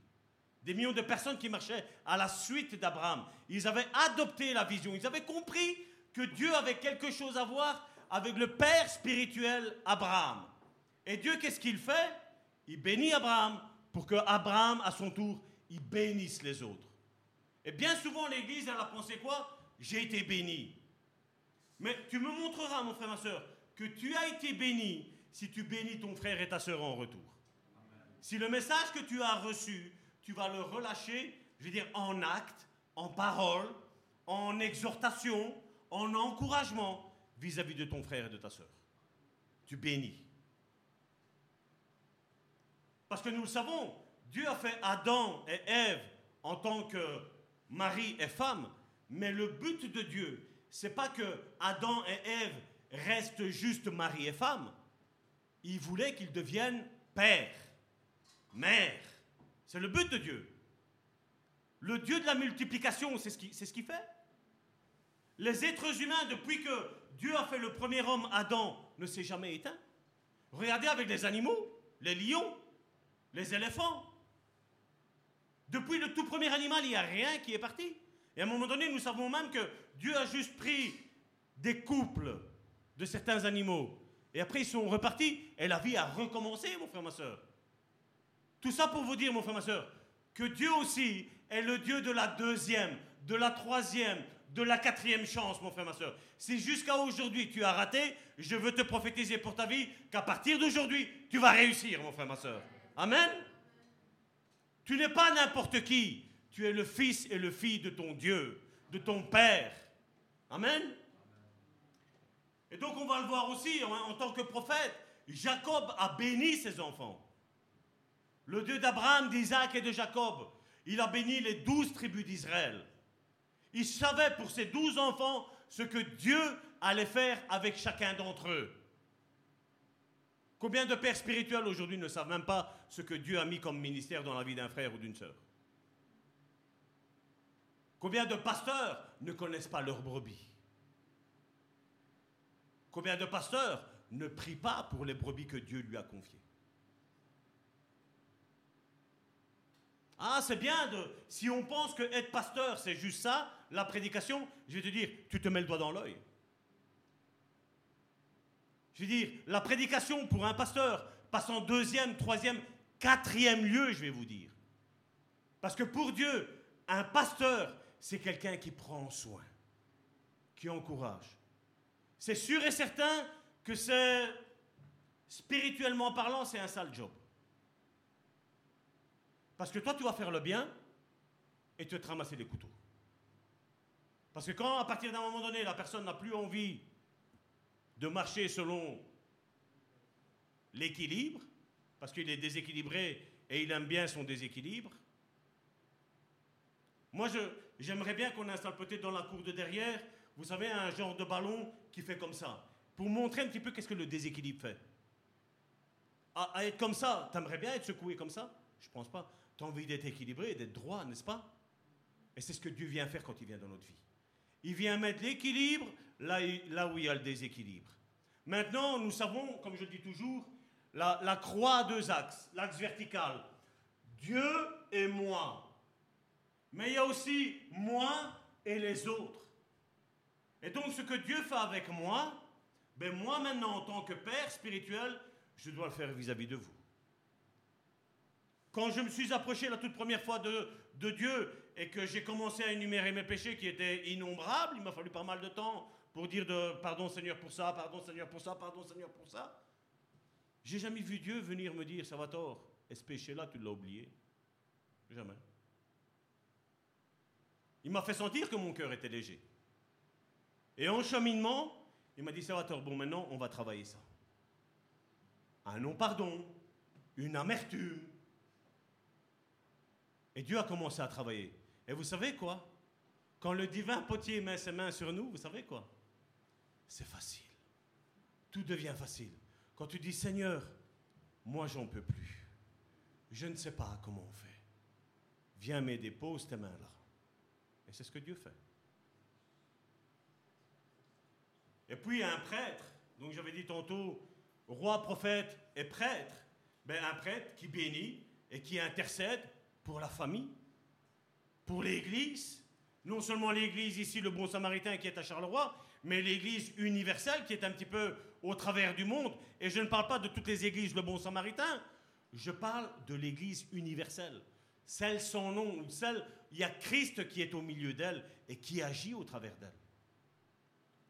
Des millions de personnes qui marchaient à la suite d'Abraham. Ils avaient adopté la vision, ils avaient compris que Dieu avait quelque chose à voir avec le Père spirituel Abraham. Et Dieu, qu'est-ce qu'il fait? Il bénit Abraham pour que Abraham, à son tour, il bénisse les autres. Et bien souvent, l'Église, elle a pensé quoi? J'ai été béni. Mais tu me montreras, mon frère, ma soeur, que tu as été béni si tu bénis ton frère et ta soeur en retour. Si le message que tu as reçu, tu vas le relâcher, je veux dire, en acte, en parole, en exhortation, en encouragement vis-à-vis de ton frère et de ta soeur. Tu bénis. Parce que nous le savons, Dieu a fait Adam et Ève en tant que mari et femme, mais le but de Dieu, c'est pas que Adam et Ève restent juste mari et femme. Il voulait qu'ils deviennent pères mère. C'est le but de Dieu. Le Dieu de la multiplication, c'est ce qu'il ce fait. Les êtres humains, depuis que Dieu a fait le premier homme, Adam, ne s'est jamais éteint. Regardez avec les animaux, les lions, les éléphants. Depuis le tout premier animal, il n'y a rien qui est parti. Et à un moment donné, nous savons même que Dieu a juste pris des couples de certains animaux. Et après, ils sont repartis. Et la vie a recommencé, mon frère, ma soeur. Tout ça pour vous dire, mon frère, ma soeur, que Dieu aussi est le Dieu de la deuxième, de la troisième, de la quatrième chance, mon frère, ma soeur. Si jusqu'à aujourd'hui tu as raté, je veux te prophétiser pour ta vie qu'à partir d'aujourd'hui, tu vas réussir, mon frère, ma soeur. Amen. Tu n'es pas n'importe qui. Tu es le fils et le fille de ton Dieu, de ton Père. Amen. Et donc on va le voir aussi en, en tant que prophète. Jacob a béni ses enfants. Le Dieu d'Abraham, d'Isaac et de Jacob, il a béni les douze tribus d'Israël. Il savait pour ses douze enfants ce que Dieu allait faire avec chacun d'entre eux. Combien de pères spirituels aujourd'hui ne savent même pas ce que Dieu a mis comme ministère dans la vie d'un frère ou d'une sœur? Combien de pasteurs ne connaissent pas leurs brebis? Combien de pasteurs ne prient pas pour les brebis que Dieu lui a confiées? Ah, c'est bien de. Si on pense que être pasteur, c'est juste ça, la prédication, je vais te dire, tu te mets le doigt dans l'œil. Je veux dire, la prédication pour un pasteur passe en deuxième, troisième, quatrième lieu, je vais vous dire. Parce que pour Dieu, un pasteur, c'est quelqu'un qui prend soin, qui encourage. C'est sûr et certain que c'est, spirituellement parlant, c'est un sale job. Parce que toi, tu vas faire le bien et tu vas te ramasser des couteaux. Parce que quand, à partir d'un moment donné, la personne n'a plus envie de marcher selon l'équilibre, parce qu'il est déséquilibré et il aime bien son déséquilibre. Moi, j'aimerais bien qu'on installe peut-être dans la cour de derrière, vous savez, un genre de ballon qui fait comme ça, pour montrer un petit peu qu'est-ce que le déséquilibre fait. À, être comme ça, t'aimerais bien être secoué comme ça? Je pense pas. Tu as envie d'être équilibré, d'être droit, n'est-ce pas? Et c'est ce que Dieu vient faire quand il vient dans notre vie. Il vient mettre l'équilibre là, là où il y a le déséquilibre. Maintenant, nous savons, comme je le dis toujours, la, la croix a deux axes. L'axe vertical, Dieu et moi. Mais il y a aussi moi et les autres. Et donc ce que Dieu fait avec moi, ben moi maintenant en tant que père spirituel, je dois le faire vis-à-vis de vous. Quand je me suis approché la toute première fois de, Dieu et que j'ai commencé à énumérer mes péchés qui étaient innombrables, il m'a fallu pas mal de temps pour dire pardon Seigneur pour ça, pardon Seigneur pour ça, pardon Seigneur pour ça. J'ai jamais vu Dieu venir me dire, ça va tort, et ce péché-là, tu l'as oublié. Jamais. Il m'a fait sentir que mon cœur était léger. Et en cheminement, il m'a dit, tort, bon maintenant, on va travailler ça. Un non-pardon, une amertume. Et Dieu a commencé à travailler. Et vous savez quoi? Quand le divin potier met ses mains sur nous, vous savez quoi? C'est facile. Tout devient facile. Quand tu dis Seigneur, moi j'en peux plus. Je ne sais pas comment on fait. Viens m'aider, pose tes mains là. Et c'est ce que Dieu fait. Et puis un prêtre, donc j'avais dit tantôt, roi, prophète et prêtre, ben un prêtre qui bénit et qui intercède pour la famille, pour l'Église, non seulement l'Église ici, le bon samaritain qui est à Charleroi, mais l'Église universelle qui est un petit peu au travers du monde. Et je ne parle pas de toutes les églises, le bon samaritain, je parle de l'Église universelle. Celle sans nom, celle, il y a Christ qui est au milieu d'elle et qui agit au travers d'elle.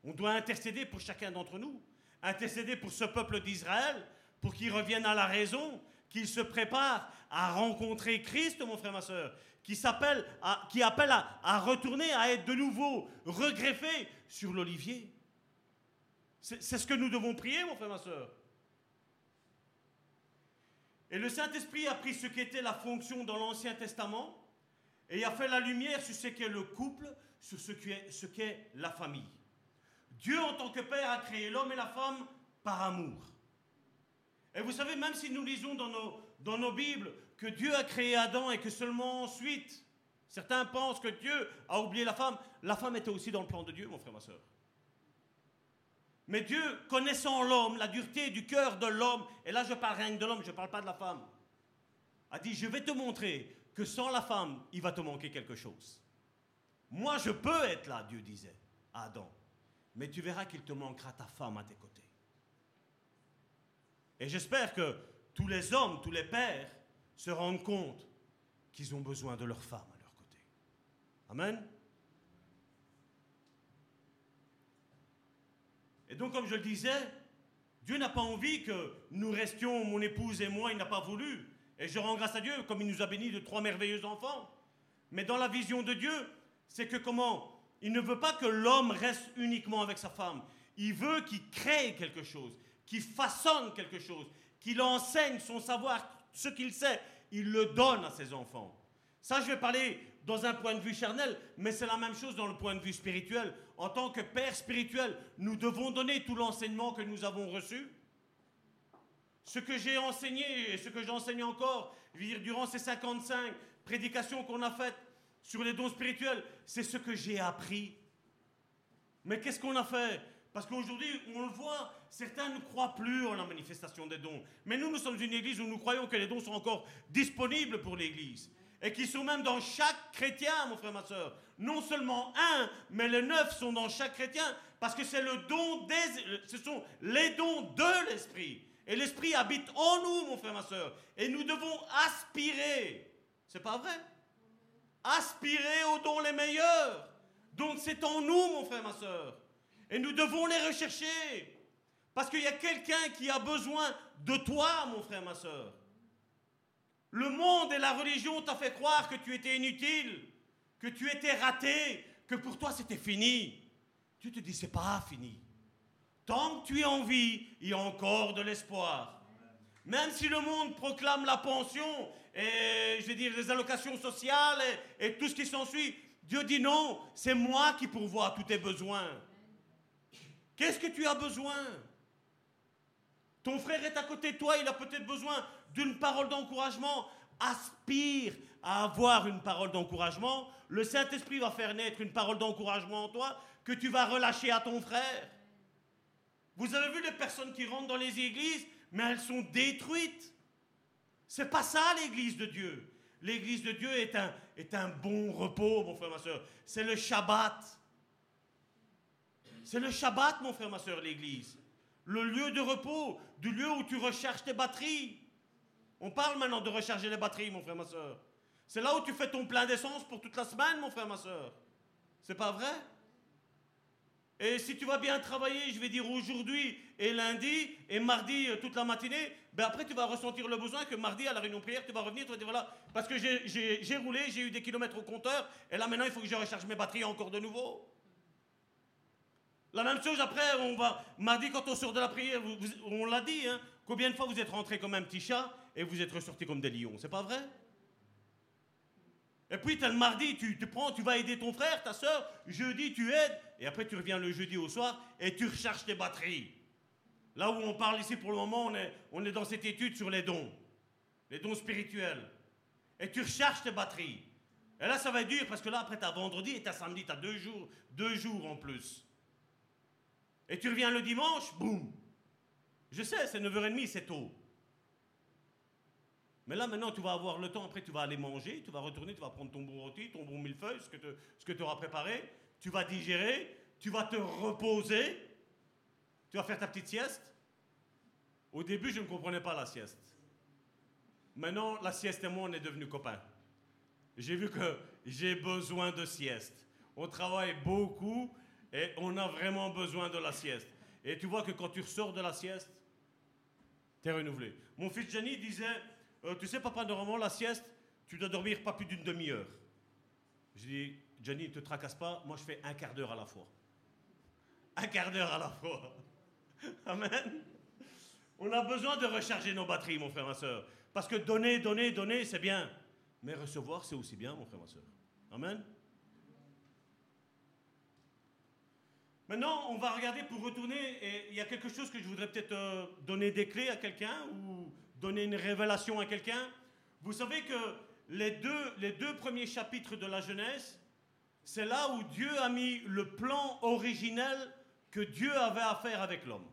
On doit intercéder pour chacun d'entre nous, intercéder pour ce peuple d'Israël, pour qu'il revienne à la raison, qu'il se prépare à rencontrer Christ, mon frère, ma soeur, qui, appelle à, retourner, à être de nouveau regreffé sur l'olivier. C'est ce que nous devons prier, mon frère, ma soeur. Et le Saint-Esprit a pris ce qui était la fonction dans l'Ancien Testament et a fait la lumière sur ce qu'est le couple, sur ce qu'est la famille. Dieu, en tant que Père, a créé l'homme et la femme par amour. Et vous savez, même si nous lisons dans nos, Bibles que Dieu a créé Adam et que seulement ensuite, certains pensent que Dieu a oublié la femme. La femme était aussi dans le plan de Dieu, mon frère, ma soeur. Mais Dieu, connaissant l'homme, la dureté du cœur de l'homme, et là je parle rien que de l'homme, je ne parle pas de la femme, a dit, je vais te montrer que sans la femme, il va te manquer quelque chose. Moi, je peux être là, Dieu disait à Adam, mais tu verras qu'il te manquera ta femme à tes côtés. Et j'espère que tous les hommes, tous les pères, se rendent compte qu'ils ont besoin de leur femme à leur côté. Amen. Et donc, comme je le disais, Dieu n'a pas envie que nous restions, mon épouse et moi, il n'a pas voulu. Et je rends grâce à Dieu, comme il nous a bénis de trois merveilleux enfants. Mais dans la vision de Dieu, c'est que comment Il ne veut pas que l'homme reste uniquement avec sa femme. Il veut qu'il crée quelque chose, qu'il façonne quelque chose, qu'il enseigne son savoir, ce qu'il sait, il le donne à ses enfants. Ça, je vais parler dans un point de vue charnel, mais c'est la même chose dans le point de vue spirituel. En tant que père spirituel, nous devons donner tout l'enseignement que nous avons reçu. Ce que j'ai enseigné et ce que j'enseigne encore, je durant ces 55 prédications qu'on a faites sur les dons spirituels, c'est ce que j'ai appris. Mais qu'est-ce qu'on a fait? Parce qu'aujourd'hui, on le voit, certains ne croient plus en la manifestation des dons. Mais nous, nous sommes une église où nous croyons que les dons sont encore disponibles pour l'église. Et qui sont même dans chaque chrétien, mon frère, ma soeur. Non seulement un, mais les neuf sont dans chaque chrétien. Parce que c'est le don des. Ce sont les dons de l'esprit. Et l'esprit habite en nous, mon frère, ma soeur. Et nous devons aspirer. C'est pas vrai? Aspirer aux dons les meilleurs. Donc c'est en nous, mon frère, ma soeur. Et nous devons les rechercher. Parce qu'il y a quelqu'un qui a besoin de toi, mon frère, ma soeur. Le monde et la religion t'a fait croire que tu étais inutile, que tu étais raté, que pour toi c'était fini. Tu te dis, c'est pas fini. Tant que tu es en vie, il y a encore de l'espoir. Même si le monde proclame la pension et, je veux dire, les allocations sociales et, tout ce qui s'ensuit, Dieu dit non, c'est moi qui pourvois tous tes besoins. Qu'est-ce que tu as besoin? Ton frère est à côté de toi, il a peut-être besoin d'une parole d'encouragement. Aspire à avoir une parole d'encouragement. Le Saint-Esprit va faire naître une parole d'encouragement en toi que tu vas relâcher à ton frère. Vous avez vu les personnes qui rentrent dans les églises, mais elles sont détruites. C'est pas ça l'église de Dieu. L'église de Dieu est un, est un bon repos, mon frère, ma soeur. C'est le Shabbat. C'est le Shabbat, mon frère, ma soeur, l'église. Le lieu de repos, du lieu où tu recherches tes batteries. On parle maintenant de recharger les batteries, mon frère, ma soeur. C'est là où tu fais ton plein d'essence pour toute la semaine, mon frère, ma soeur. C'est pas vrai? Et si tu vas bien travailler, je vais dire aujourd'hui et lundi et mardi euh, toute la matinée, ben après tu vas ressentir le besoin que mardi à la réunion prière, tu vas revenir, tu vas dire voilà, parce que j'ai roulé, j'ai eu des kilomètres au compteur, et là maintenant il faut que je recharge mes batteries encore de nouveau. La même chose après, on va, mardi quand on sort de la prière, on l'a dit, hein, combien de fois vous êtes rentré comme un petit chat et vous êtes ressorti comme des lions, c'est pas vrai? Et puis, tu le mardi, tu, tu, prends, tu vas aider ton frère, ta soeur. Jeudi, tu aides. Et après, tu reviens le jeudi au soir et tu recharges tes batteries. Là où on parle ici pour le moment, on est, on est dans cette étude sur les dons, les dons spirituels. Et tu recharges tes batteries. Et là, ça va être dur parce que là, après, tu as vendredi et tu as samedi, tu as deux jours, deux jours en plus. Et tu reviens le dimanche, boum. Je sais, c'est 9h30, c'est tôt. Mais là, maintenant, tu vas avoir le temps, après, tu vas aller manger, tu vas retourner, tu vas prendre ton bon rôti, ton bon millefeuille, ce que tu auras préparé, tu vas digérer, tu vas te reposer, tu vas faire ta petite sieste Au début, je ne comprenais pas la sieste. Maintenant, la sieste et moi, on est devenus copains. J'ai vu que j'ai besoin de sieste. On travaille beaucoup et on a vraiment besoin de la sieste. Et tu vois que quand tu ressors de la sieste, tu es renouvelé. Mon fils Jenny disait, euh, tu sais papa, normalement la sieste, tu dois dormir pas plus d'une demi-heure. Je dis, Jenny, ne te tracasse pas, moi je fais un quart d'heure à la fois. Un quart d'heure à la fois. Amen. On a besoin de recharger nos batteries, mon frère, ma soeur. Parce que donner, donner, donner, c'est bien. Mais recevoir, c'est aussi bien, mon frère, ma soeur. Amen. Maintenant, on va regarder pour retourner, et il y a quelque chose que je voudrais peut-être euh, donner des clés à quelqu'un ou donner une révélation à quelqu'un. Vous savez que les deux, les deux premiers chapitres de la Genèse, c'est là où Dieu a mis le plan originel que Dieu avait à faire avec l'homme.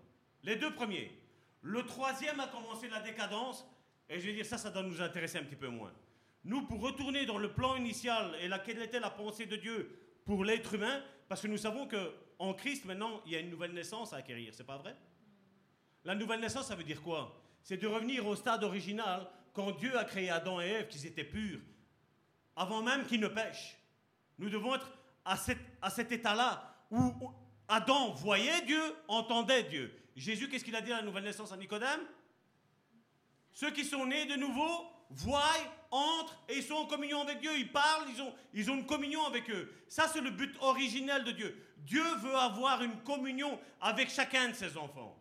Les deux premiers. Le troisième a commencé la décadence, et je vais dire ça, ça doit nous intéresser un petit peu moins. Nous, pour retourner dans le plan initial et laquelle était la pensée de Dieu pour l'être humain, parce que nous savons que en Christ maintenant, il y a une nouvelle naissance à acquérir, c'est pas vrai? La nouvelle naissance, ça veut dire quoi? C'est de revenir au stade original quand Dieu a créé Adam et Ève, qu'ils étaient purs, avant même qu'ils ne pêchent. Nous devons être à, à cet état-là où Adam voyait Dieu, entendait Dieu. Jésus, qu'est-ce qu'il a dit à la nouvelle naissance à Nicodème? Ceux qui sont nés de nouveau voient, entrent et ils sont en communion avec Dieu. Ils parlent, ils ont, ils ont une communion avec eux. Ça, c'est le but originel de Dieu. Dieu veut avoir une communion avec chacun de ses enfants.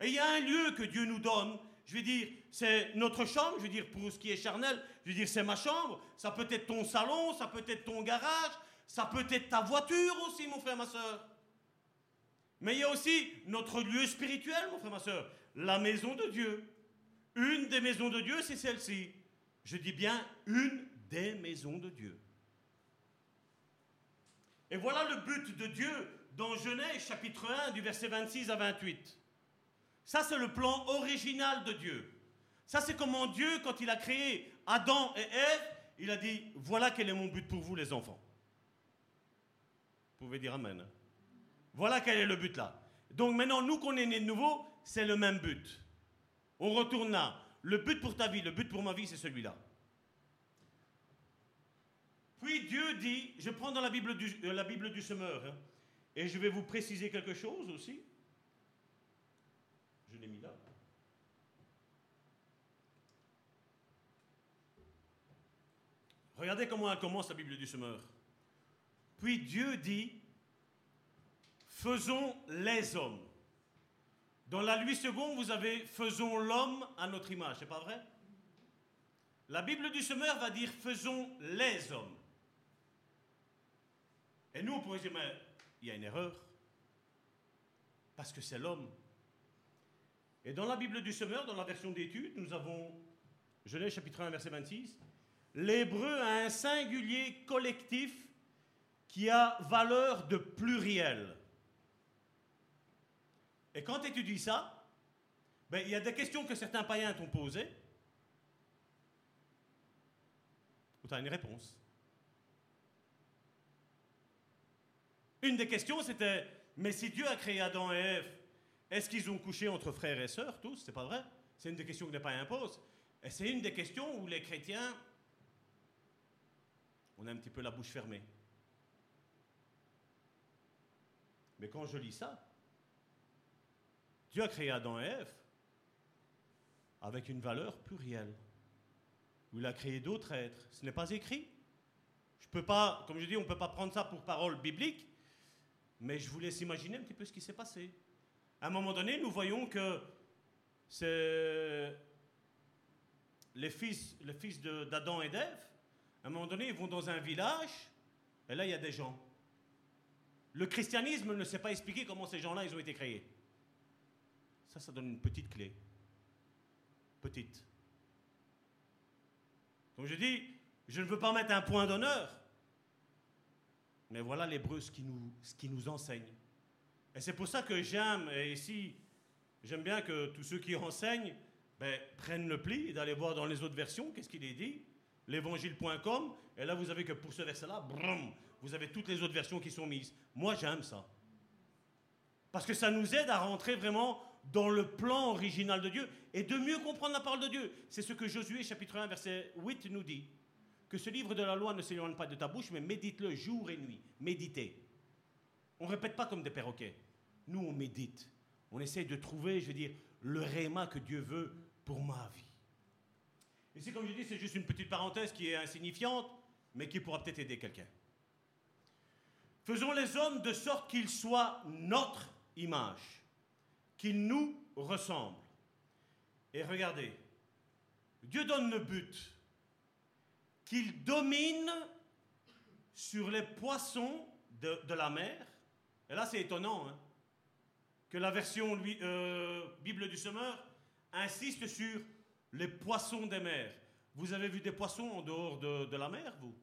Et il y a un lieu que Dieu nous donne. Je veux dire, c'est notre chambre. Je veux dire, pour ce qui est charnel, je veux dire, c'est ma chambre. Ça peut être ton salon, ça peut être ton garage, ça peut être ta voiture aussi, mon frère, ma soeur. Mais il y a aussi notre lieu spirituel, mon frère, ma soeur. la maison de Dieu. Une des maisons de Dieu, c'est celle-ci. Je dis bien une des maisons de Dieu. Et voilà le but de Dieu dans Genèse chapitre 1 du verset 26 à 28. Ça, c'est le plan original de Dieu. Ça, c'est comment Dieu, quand il a créé Adam et Ève, il a dit, voilà quel est mon but pour vous, les enfants. Vous pouvez dire Amen. Voilà quel est le but là. Donc maintenant, nous qu'on est nés de nouveau, c'est le même but. On retourne là. Le but pour ta vie, le but pour ma vie, c'est celui-là. Puis Dieu dit, je prends dans la Bible du, euh, la semeur, hein, et je vais vous préciser quelque chose aussi. Regardez comment elle commence la Bible du semeur. Puis Dieu dit, faisons les hommes. Dans la lui seconde, vous avez faisons l'homme à notre image, c'est pas vrai? La Bible du semeur va dire faisons les hommes. Et nous, on pourrait dire, mais il y a une erreur. Parce que c'est l'homme. Et dans la Bible du semeur, dans la version d'étude, nous avons Genèse chapitre 1, verset 26. L'hébreu a un singulier collectif qui a valeur de pluriel. Et quand tu étudies ça, ben, il y a des questions que certains païens t'ont posées, où tu as une réponse. Une des questions, c'était, mais si Dieu a créé Adam et Ève, est-ce qu'ils ont couché entre frères et sœurs, tous? C'est pas vrai. C'est une des questions que les païens posent. Et c'est une des questions où les chrétiens, on a un petit peu la bouche fermée. Mais quand je lis ça, Dieu a créé Adam et Ève avec une valeur plurielle. Il a créé d'autres êtres. Ce n'est pas écrit. Je peux pas, comme je dis, on ne peut pas prendre ça pour parole biblique, mais je vous laisse imaginer un petit peu ce qui s'est passé. À un moment donné, nous voyons que c'est les fils, les fils d'Adam et d'Ève. À un moment donné, ils vont dans un village, et là, il y a des gens. Le christianisme ne sait pas expliquer comment ces gens-là, ils ont été créés. Ça, ça donne une petite clé. Petite. Comme je dis, je ne veux pas mettre un point d'honneur, mais voilà l'hébreu ce qui nous, qui nous enseigne. Et c'est pour ça que j'aime, et ici, j'aime bien que tous ceux qui enseignent ben, prennent le pli d'aller voir dans les autres versions qu'est-ce qu'il est dit, l'évangile.com, et là vous avez que pour ce verset-là, vous avez toutes les autres versions qui sont mises. Moi j'aime ça. Parce que ça nous aide à rentrer vraiment dans le plan original de Dieu et de mieux comprendre la parole de Dieu. C'est ce que Josué chapitre 1 verset 8 nous dit. Que ce livre de la loi ne s'éloigne pas de ta bouche, mais médite-le jour et nuit. Méditez. On ne répète pas comme des perroquets. Nous, on médite. On essaie de trouver, je veux dire, le réma que Dieu veut pour ma vie. Et c'est comme je dis, c'est juste une petite parenthèse qui est insignifiante, mais qui pourra peut-être aider quelqu'un. Faisons les hommes de sorte qu'ils soient notre image qu'il nous ressemble. Et regardez, Dieu donne le but, qu'il domine sur les poissons de, la mer. Et là, c'est étonnant hein, que la version euh, Bible du Semeur insiste sur les poissons des mers. Vous avez vu des poissons en dehors de, de la mer, vous?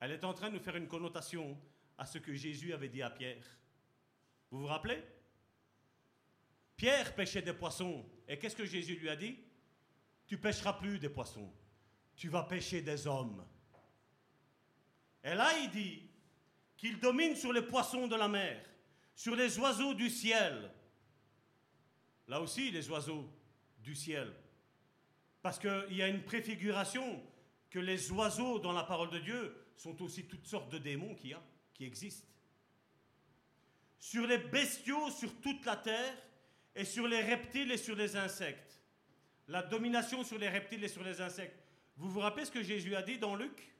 Elle est en train de nous faire une connotation à ce que Jésus avait dit à Pierre. Vous vous rappelez? Pierre pêchait des poissons. Et qu'est-ce que Jésus lui a dit? Tu pêcheras plus des poissons. Tu vas pêcher des hommes. Et là, il dit qu'il domine sur les poissons de la mer, sur les oiseaux du ciel. Là aussi, les oiseaux du ciel. Parce qu'il y a une préfiguration que les oiseaux dans la parole de Dieu sont aussi toutes sortes de démons qui, existent sur les bestiaux sur toute la terre et sur les reptiles et sur les insectes. La domination sur les reptiles et sur les insectes. Vous vous rappelez ce que Jésus a dit dans Luc?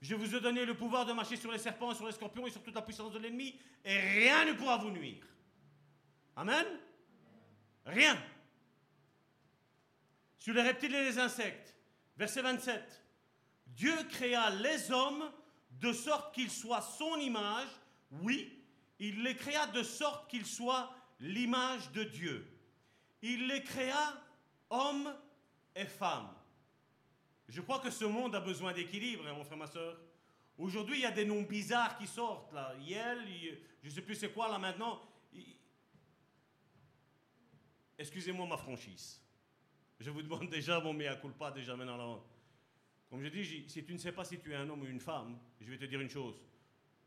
Je vous ai donné le pouvoir de marcher sur les serpents, sur les scorpions et sur toute la puissance de l'ennemi, et rien ne pourra vous nuire. Amen? Rien. Sur les reptiles et les insectes. Verset 27. Dieu créa les hommes de sorte qu'ils soient son image, oui, il les créa de sorte qu'ils soient l'image de Dieu. Il les créa hommes et femmes. Je crois que ce monde a besoin d'équilibre, hein, mon frère, ma soeur. Aujourd'hui, il y a des noms bizarres qui sortent, là. Yel, je ne sais plus c'est quoi, là, maintenant. Excusez-moi ma franchise. Je vous demande déjà mon mea culpa, déjà maintenant. Là. Comme je dis, si tu ne sais pas si tu es un homme ou une femme, je vais te dire une chose.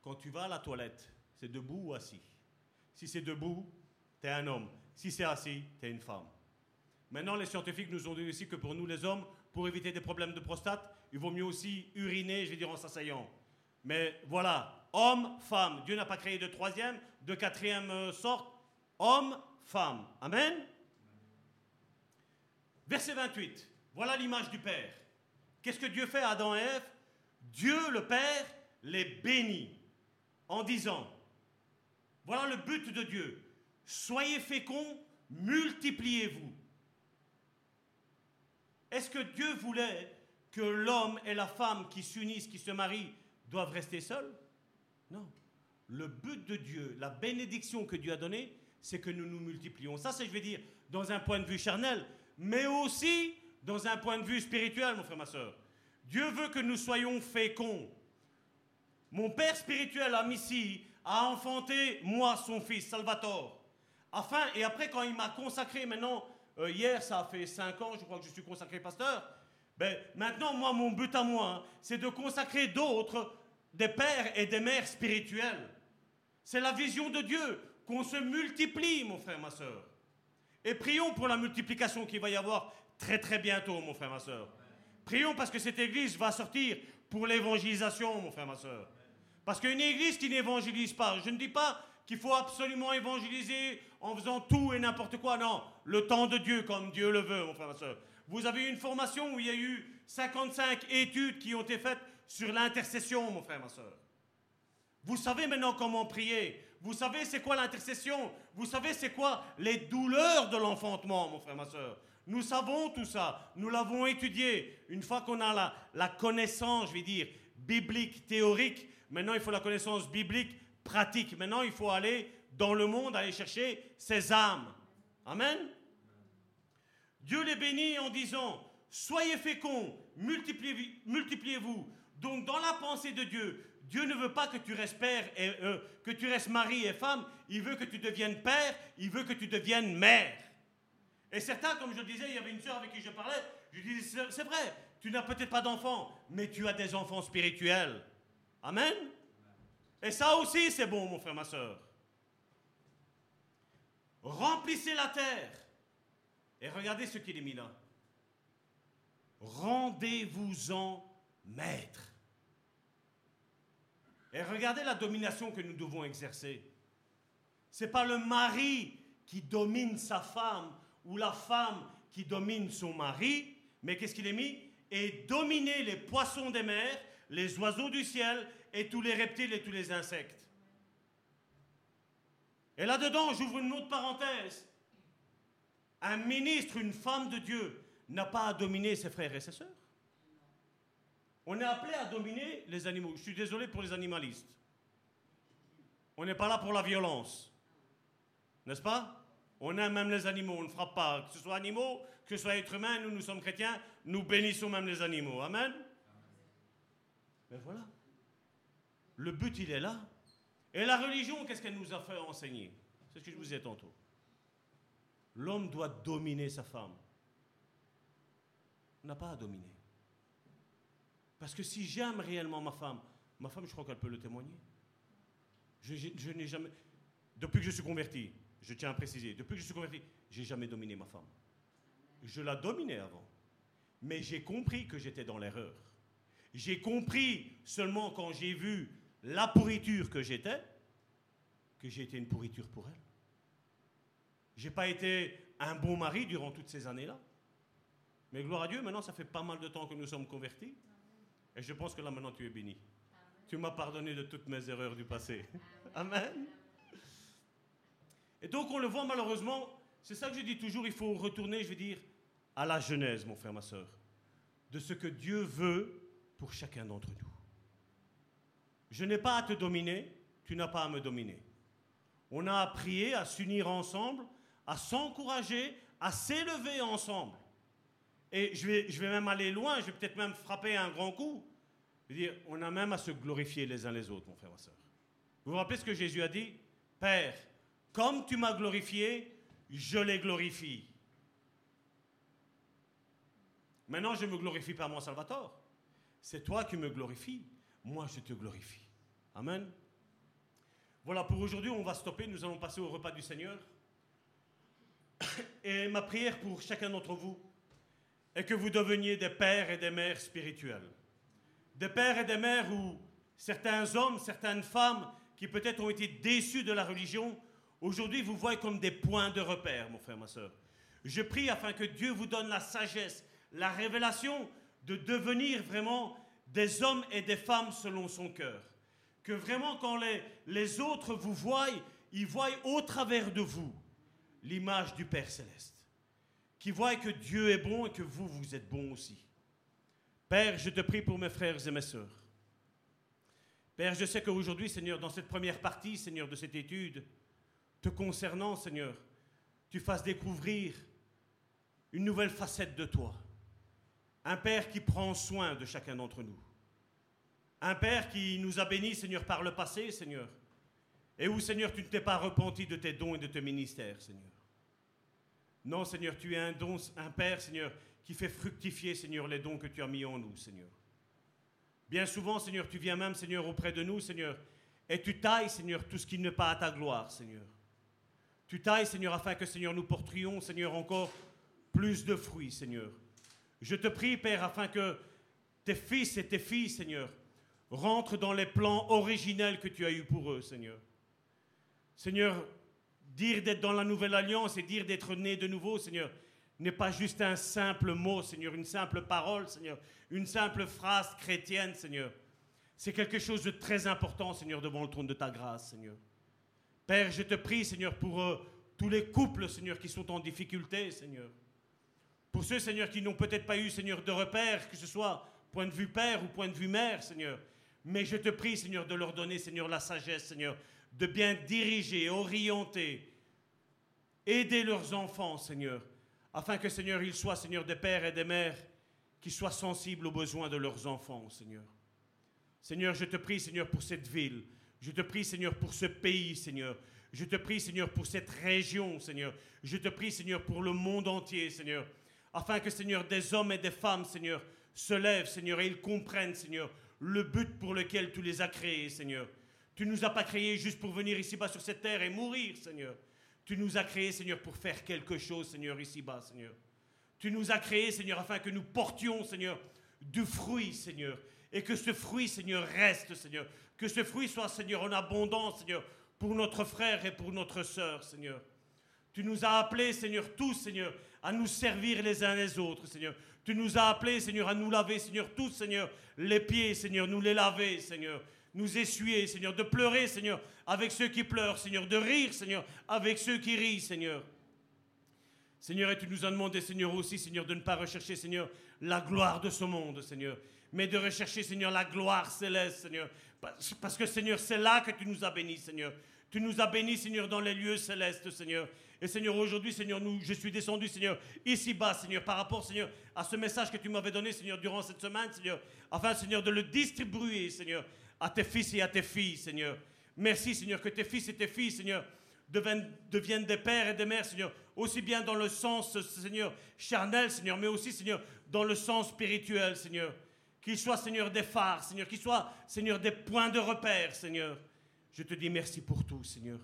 Quand tu vas à la toilette, c'est debout ou assis? Si c'est debout, tu es un homme. Si c'est assis, tu es une femme. Maintenant, les scientifiques nous ont dit aussi que pour nous, les hommes, pour éviter des problèmes de prostate, il vaut mieux aussi uriner, je vais dire en s'asseyant. Mais voilà, homme, femme. Dieu n'a pas créé de troisième, de quatrième euh, sorte. Homme, femme. Amen. Verset 28. Voilà l'image du Père. Qu'est-ce que Dieu fait à Adam et Ève? Dieu, le Père, les bénit en disant, voilà le but de Dieu, soyez féconds, multipliez-vous. Est-ce que Dieu voulait que l'homme et la femme qui s'unissent, qui se marient, doivent rester seuls? Non. Le but de Dieu, la bénédiction que Dieu a donnée, c'est que nous nous multiplions. Ça, c'est, je vais dire, dans un point de vue charnel, mais aussi dans un point de vue spirituel, mon frère, ma soeur. Dieu veut que nous soyons féconds. Mon père spirituel, ici, a enfanté, moi, son fils, Salvatore. Afin, et après, quand il m'a consacré, maintenant, euh, hier, ça a fait cinq ans, je crois que je suis consacré pasteur. Ben, maintenant, moi, mon but à moi, hein, c'est de consacrer d'autres, des pères et des mères spirituels. C'est la vision de Dieu, qu'on se multiplie, mon frère, ma soeur. Et prions pour la multiplication qu'il va y avoir très très bientôt, mon frère, ma soeur. Prions parce que cette église va sortir pour l'évangélisation, mon frère, ma soeur. Parce qu'une église qui n'évangélise pas, je ne dis pas qu'il faut absolument évangéliser en faisant tout et n'importe quoi. Non, le temps de Dieu comme Dieu le veut, mon frère, ma soeur. Vous avez eu une formation où il y a eu 55 études qui ont été faites sur l'intercession, mon frère, ma soeur. Vous savez maintenant comment prier. Vous savez c'est quoi l'intercession. Vous savez c'est quoi les douleurs de l'enfantement, mon frère, ma soeur. Nous savons tout ça. Nous l'avons étudié. Une fois qu'on a la, la connaissance, je vais dire, biblique, théorique, maintenant il faut la connaissance biblique, pratique. Maintenant il faut aller dans le monde, aller chercher ces âmes. Amen. Dieu les bénit en disant, soyez féconds, multipliez-vous. Donc dans la pensée de Dieu, Dieu ne veut pas que tu restes et euh, que tu restes mari et femme, il veut que tu deviennes père, il veut que tu deviennes mère. Et certains, comme je le disais, il y avait une soeur avec qui je parlais, je disais, c'est vrai, tu n'as peut-être pas d'enfants, mais tu as des enfants spirituels. Amen. Et ça aussi, c'est bon, mon frère, ma soeur. Remplissez la terre. Et regardez ce qu'il est mis là. Rendez-vous-en maître. Et regardez la domination que nous devons exercer. Ce n'est pas le mari qui domine sa femme ou la femme qui domine son mari, mais qu'est-ce qu'il est mis? Et dominer les poissons des mers, les oiseaux du ciel et tous les reptiles et tous les insectes. Et là-dedans, j'ouvre une autre parenthèse. Un ministre, une femme de Dieu, n'a pas à dominer ses frères et ses sœurs. On est appelé à dominer les animaux. Je suis désolé pour les animalistes. On n'est pas là pour la violence. N'est-ce pas? On aime même les animaux, on ne frappe pas. Que ce soit animaux, que ce soit être humain, nous, nous sommes chrétiens, nous bénissons même les animaux. Amen? Mais voilà. Le but, il est là. Et la religion, qu'est-ce qu'elle nous a fait enseigner? C'est ce que je vous disais tantôt. L'homme doit dominer sa femme. On n'a pas à dominer. Parce que si j'aime réellement ma femme, ma femme, je crois qu'elle peut le témoigner. Je, n'ai jamais. Depuis que je suis converti, je tiens à préciser, depuis que je suis converti, j'ai jamais dominé ma femme. Je la dominais avant. Mais j'ai compris que j'étais dans l'erreur. J'ai compris seulement quand j'ai vu la pourriture que j'étais, que j'ai été une pourriture pour elle. J'ai pas été un bon mari durant toutes ces années-là. Mais gloire à Dieu, maintenant ça fait pas mal de temps que nous sommes convertis. Et je pense que là maintenant tu es béni. Tu m'as pardonné de toutes mes erreurs du passé. Amen. Et donc on le voit malheureusement, c'est ça que je dis toujours, il faut retourner, je veux dire, à la Genèse, mon frère, ma soeur, de ce que Dieu veut pour chacun d'entre nous. Je n'ai pas à te dominer, tu n'as pas à me dominer. On a à prier, à s'unir ensemble, à s'encourager, à s'élever ensemble. Et je vais, je vais même aller loin, je vais peut-être même frapper un grand coup. Je veux dire, on a même à se glorifier les uns les autres, mon frère, ma soeur. Vous vous rappelez ce que Jésus a dit? Père, comme tu m'as glorifié, je les glorifie. Maintenant, je me glorifie par mon Salvator. C'est toi qui me glorifies. Moi, je te glorifie. Amen. Voilà, pour aujourd'hui, on va stopper. Nous allons passer au repas du Seigneur. Et ma prière pour chacun d'entre vous est que vous deveniez des pères et des mères spirituels. Des pères et des mères où certains hommes, certaines femmes qui peut-être ont été déçus de la religion, aujourd'hui vous voyez comme des points de repère, mon frère, ma soeur. Je prie afin que Dieu vous donne la sagesse, la révélation de devenir vraiment des hommes et des femmes selon son cœur. Que vraiment quand les, les autres vous voient, ils voient au travers de vous l'image du Père céleste. Qui voient que Dieu est bon et que vous, vous êtes bon aussi. Père, je te prie pour mes frères et mes sœurs. Père, je sais qu'aujourd'hui, Seigneur, dans cette première partie, Seigneur, de cette étude, te concernant, Seigneur, tu fasses découvrir une nouvelle facette de toi. Un Père qui prend soin de chacun d'entre nous. Un Père qui nous a bénis, Seigneur, par le passé, Seigneur. Et où, Seigneur, tu ne t'es pas repenti de tes dons et de tes ministères, Seigneur. Non, Seigneur, tu es un don, un Père, Seigneur, qui fait fructifier, Seigneur, les dons que tu as mis en nous, Seigneur. Bien souvent, Seigneur, tu viens même, Seigneur, auprès de nous, Seigneur, et tu tailles, Seigneur, tout ce qui n'est pas à ta gloire, Seigneur. Tu tailles, Seigneur, afin que, Seigneur, nous porterions, Seigneur, encore plus de fruits, Seigneur. Je te prie, Père, afin que tes fils et tes filles, Seigneur, rentrent dans les plans originels que tu as eus pour eux, Seigneur. Seigneur, dire d'être dans la nouvelle alliance et dire d'être né de nouveau, Seigneur, n'est pas juste un simple mot, Seigneur, une simple parole, Seigneur, une simple phrase chrétienne, Seigneur. C'est quelque chose de très important, Seigneur, devant le trône de ta grâce, Seigneur. Père, je te prie, Seigneur, pour euh, tous les couples, Seigneur, qui sont en difficulté, Seigneur. Pour ceux, Seigneur, qui n'ont peut-être pas eu, Seigneur, de repère, que ce soit point de vue père ou point de vue mère, Seigneur. Mais je te prie, Seigneur, de leur donner, Seigneur, la sagesse, Seigneur, de bien diriger, orienter, aider leurs enfants, Seigneur, afin que, Seigneur, ils soient, Seigneur, des pères et des mères qui soient sensibles aux besoins de leurs enfants, Seigneur. Seigneur, je te prie, Seigneur, pour cette ville. Je te prie, Seigneur, pour ce pays, Seigneur. Je te prie, Seigneur, pour cette région, Seigneur. Je te prie, Seigneur, pour le monde entier, Seigneur. Afin que, Seigneur, des hommes et des femmes, Seigneur, se lèvent, Seigneur, et ils comprennent, Seigneur, le but pour lequel tu les as créés, Seigneur. Tu ne nous as pas créés juste pour venir ici-bas sur cette terre et mourir, Seigneur. Tu nous as créés, Seigneur, pour faire quelque chose, Seigneur, ici-bas, Seigneur. Tu nous as créés, Seigneur, afin que nous portions, Seigneur, du fruit, Seigneur. Et que ce fruit, Seigneur, reste, Seigneur. Que ce fruit soit, Seigneur, en abondance, Seigneur, pour notre frère et pour notre sœur, Seigneur. Tu nous as appelés, Seigneur, tous, Seigneur, à nous servir les uns les autres, Seigneur. Tu nous as appelés, Seigneur, à nous laver, Seigneur, tous, Seigneur, les pieds, Seigneur, nous les laver, Seigneur. Nous essuyer, Seigneur, de pleurer, Seigneur, avec ceux qui pleurent, Seigneur, de rire, Seigneur, avec ceux qui rient, Seigneur. Seigneur, et tu nous as demandé, Seigneur, aussi, Seigneur, de ne pas rechercher, Seigneur, la gloire de ce monde, Seigneur, mais de rechercher, Seigneur, la gloire céleste, Seigneur. Parce que, Seigneur, c'est là que tu nous as bénis, Seigneur. Tu nous as bénis, Seigneur, dans les lieux célestes, Seigneur. Et Seigneur, aujourd'hui, Seigneur, je suis descendu, Seigneur, ici-bas, Seigneur, par rapport, Seigneur, à ce message que tu m'avais donné, Seigneur, durant cette semaine, Seigneur, afin, Seigneur, de le distribuer, Seigneur, à tes fils et à tes filles, Seigneur. Merci, Seigneur, que tes fils et tes filles, Seigneur, deviennent, deviennent des pères et des mères, Seigneur, aussi bien dans le sens, Seigneur, charnel, Seigneur, mais aussi, Seigneur, dans le sens spirituel, Seigneur. Qu'ils soient, Seigneur, des phares, Seigneur, qu'ils soient, Seigneur, des points de repère, Seigneur. Je te dis merci pour tout, Seigneur.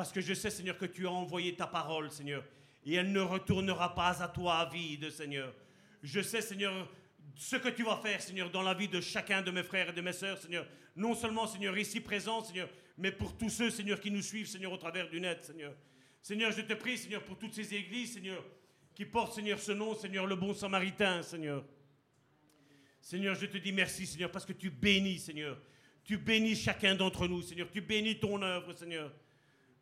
Parce que je sais, Seigneur, que tu as envoyé ta parole, Seigneur. Et elle ne retournera pas à toi vide, Seigneur. Je sais, Seigneur, ce que tu vas faire, Seigneur, dans la vie de chacun de mes frères et de mes sœurs, Seigneur. Non seulement, Seigneur, ici présent, Seigneur, mais pour tous ceux, Seigneur, qui nous suivent, Seigneur, au travers du net, Seigneur. Seigneur, je te prie, Seigneur, pour toutes ces églises, Seigneur, qui portent, Seigneur, ce nom, Seigneur, le bon samaritain, Seigneur. Seigneur, je te dis merci, Seigneur, parce que tu bénis, Seigneur. Tu bénis chacun d'entre nous, Seigneur. Tu bénis ton œuvre, Seigneur.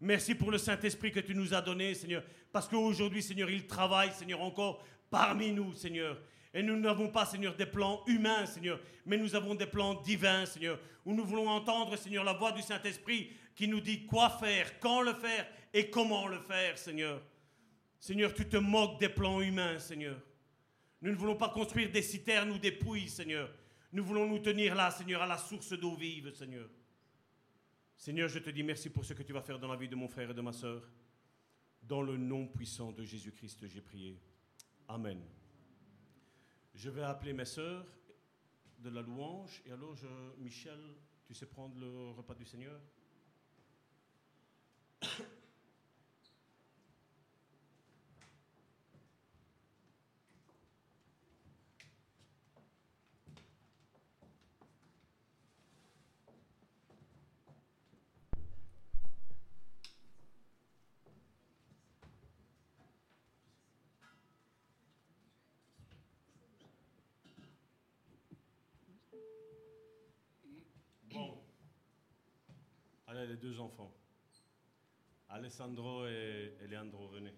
Merci pour le Saint-Esprit que tu nous as donné, Seigneur. Parce qu'aujourd'hui, Seigneur, il travaille, Seigneur, encore parmi nous, Seigneur. Et nous n'avons pas, Seigneur, des plans humains, Seigneur, mais nous avons des plans divins, Seigneur, où nous voulons entendre, Seigneur, la voix du Saint-Esprit qui nous dit quoi faire, quand le faire et comment le faire, Seigneur. Seigneur, tu te moques des plans humains, Seigneur. Nous ne voulons pas construire des citernes ou des puits, Seigneur. Nous voulons nous tenir là, Seigneur, à la source d'eau vive, Seigneur. Seigneur, je te dis merci pour ce que tu vas faire dans la vie de mon frère et de ma sœur. Dans le nom puissant de Jésus-Christ, j'ai prié. Amen. Je vais appeler mes sœurs de la louange. Et alors, Michel, tu sais prendre le repas du Seigneur les deux enfants. Alessandro et, Leandro, venez.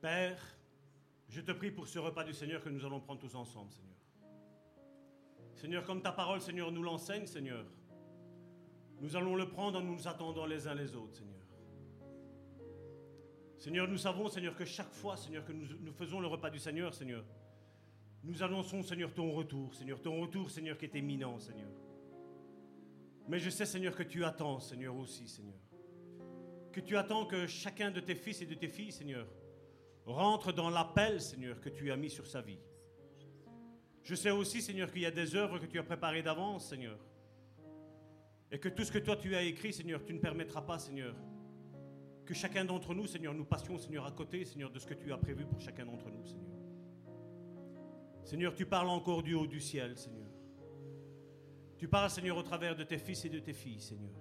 Père, je te prie pour ce repas du Seigneur que nous allons prendre tous ensemble, Seigneur. Seigneur, comme ta parole, Seigneur, nous l'enseigne, Seigneur. Nous allons le prendre en nous attendant les uns les autres, Seigneur. Seigneur, nous savons, Seigneur, que chaque fois, Seigneur, que nous, nous faisons le repas du Seigneur, Seigneur, nous annonçons, Seigneur, ton retour, Seigneur, ton retour, Seigneur, qui est éminent, Seigneur. Mais je sais, Seigneur, que tu attends, Seigneur, aussi, Seigneur. Que tu attends que chacun de tes fils et de tes filles, Seigneur, rentre dans l'appel, Seigneur, que tu as mis sur sa vie. Je sais aussi, Seigneur, qu'il y a des œuvres que tu as préparées d'avance, Seigneur. Et que tout ce que toi tu as écrit, Seigneur, tu ne permettras pas, Seigneur, que chacun d'entre nous, Seigneur, nous passions, Seigneur, à côté, Seigneur, de ce que tu as prévu pour chacun d'entre nous, Seigneur. Seigneur, tu parles encore du haut du ciel, Seigneur. Tu parles, Seigneur, au travers de tes fils et de tes filles, Seigneur.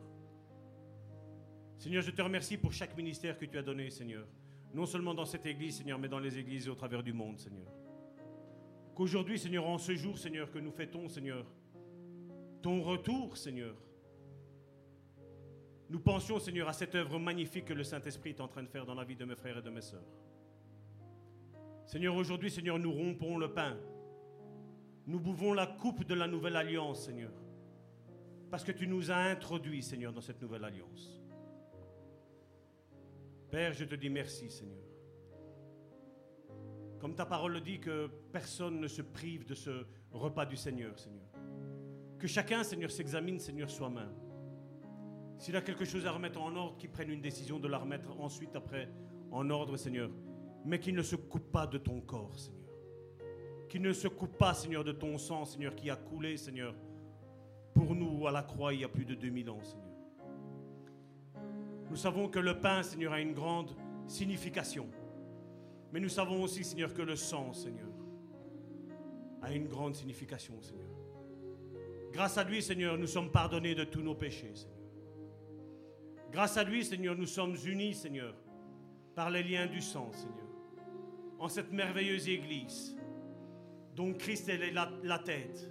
Seigneur, je te remercie pour chaque ministère que tu as donné, Seigneur. Non seulement dans cette église, Seigneur, mais dans les églises au travers du monde, Seigneur. Qu'aujourd'hui, Seigneur, en ce jour, Seigneur, que nous fêtons, Seigneur, ton retour, Seigneur, nous pensions, Seigneur, à cette œuvre magnifique que le Saint-Esprit est en train de faire dans la vie de mes frères et de mes sœurs. Seigneur, aujourd'hui, Seigneur, nous rompons le pain nous buvons la coupe de la nouvelle alliance, Seigneur. Parce que tu nous as introduits, Seigneur, dans cette nouvelle alliance. Père, je te dis merci, Seigneur. Comme ta parole le dit, que personne ne se prive de ce repas du Seigneur, Seigneur. Que chacun, Seigneur, s'examine, Seigneur, soi-même. S'il a quelque chose à remettre en ordre, qu'il prenne une décision de la remettre ensuite, après, en ordre, Seigneur. Mais qu'il ne se coupe pas de ton corps, Seigneur qui ne se coupe pas, Seigneur, de ton sang, Seigneur, qui a coulé, Seigneur, pour nous à la croix il y a plus de 2000 ans, Seigneur. Nous savons que le pain, Seigneur, a une grande signification. Mais nous savons aussi, Seigneur, que le sang, Seigneur, a une grande signification, Seigneur. Grâce à lui, Seigneur, nous sommes pardonnés de tous nos péchés, Seigneur. Grâce à lui, Seigneur, nous sommes unis, Seigneur, par les liens du sang, Seigneur, en cette merveilleuse Église dont Christ est la, la tête.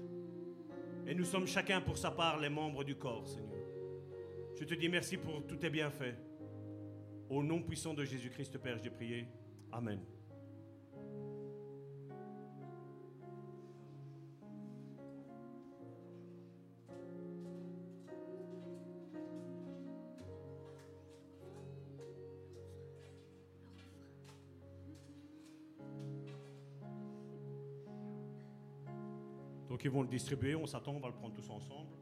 Et nous sommes chacun pour sa part les membres du corps, Seigneur. Je te dis merci pour tous tes bienfaits. Au nom puissant de Jésus-Christ, Père, j'ai prié. Amen. Donc vont le distribuer, on s'attend, on va le prendre tous ensemble.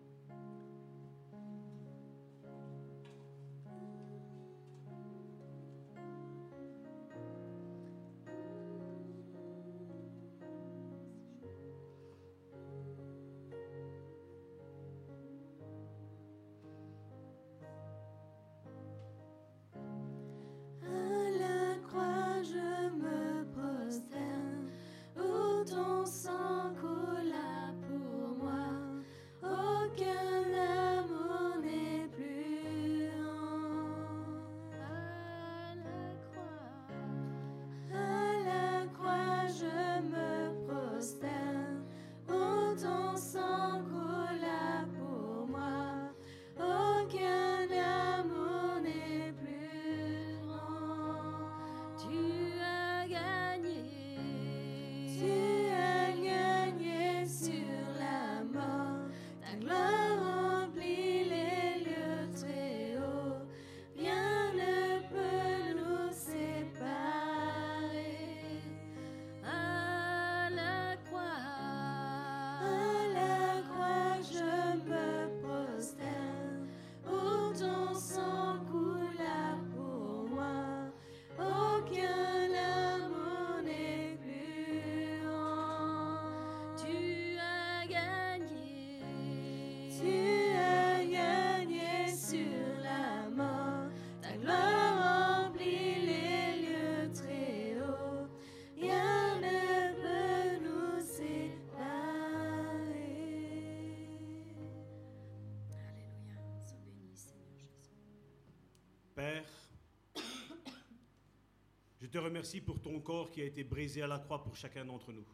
Te remercie pour ton corps qui a été brisé à la croix pour chacun d'entre nous.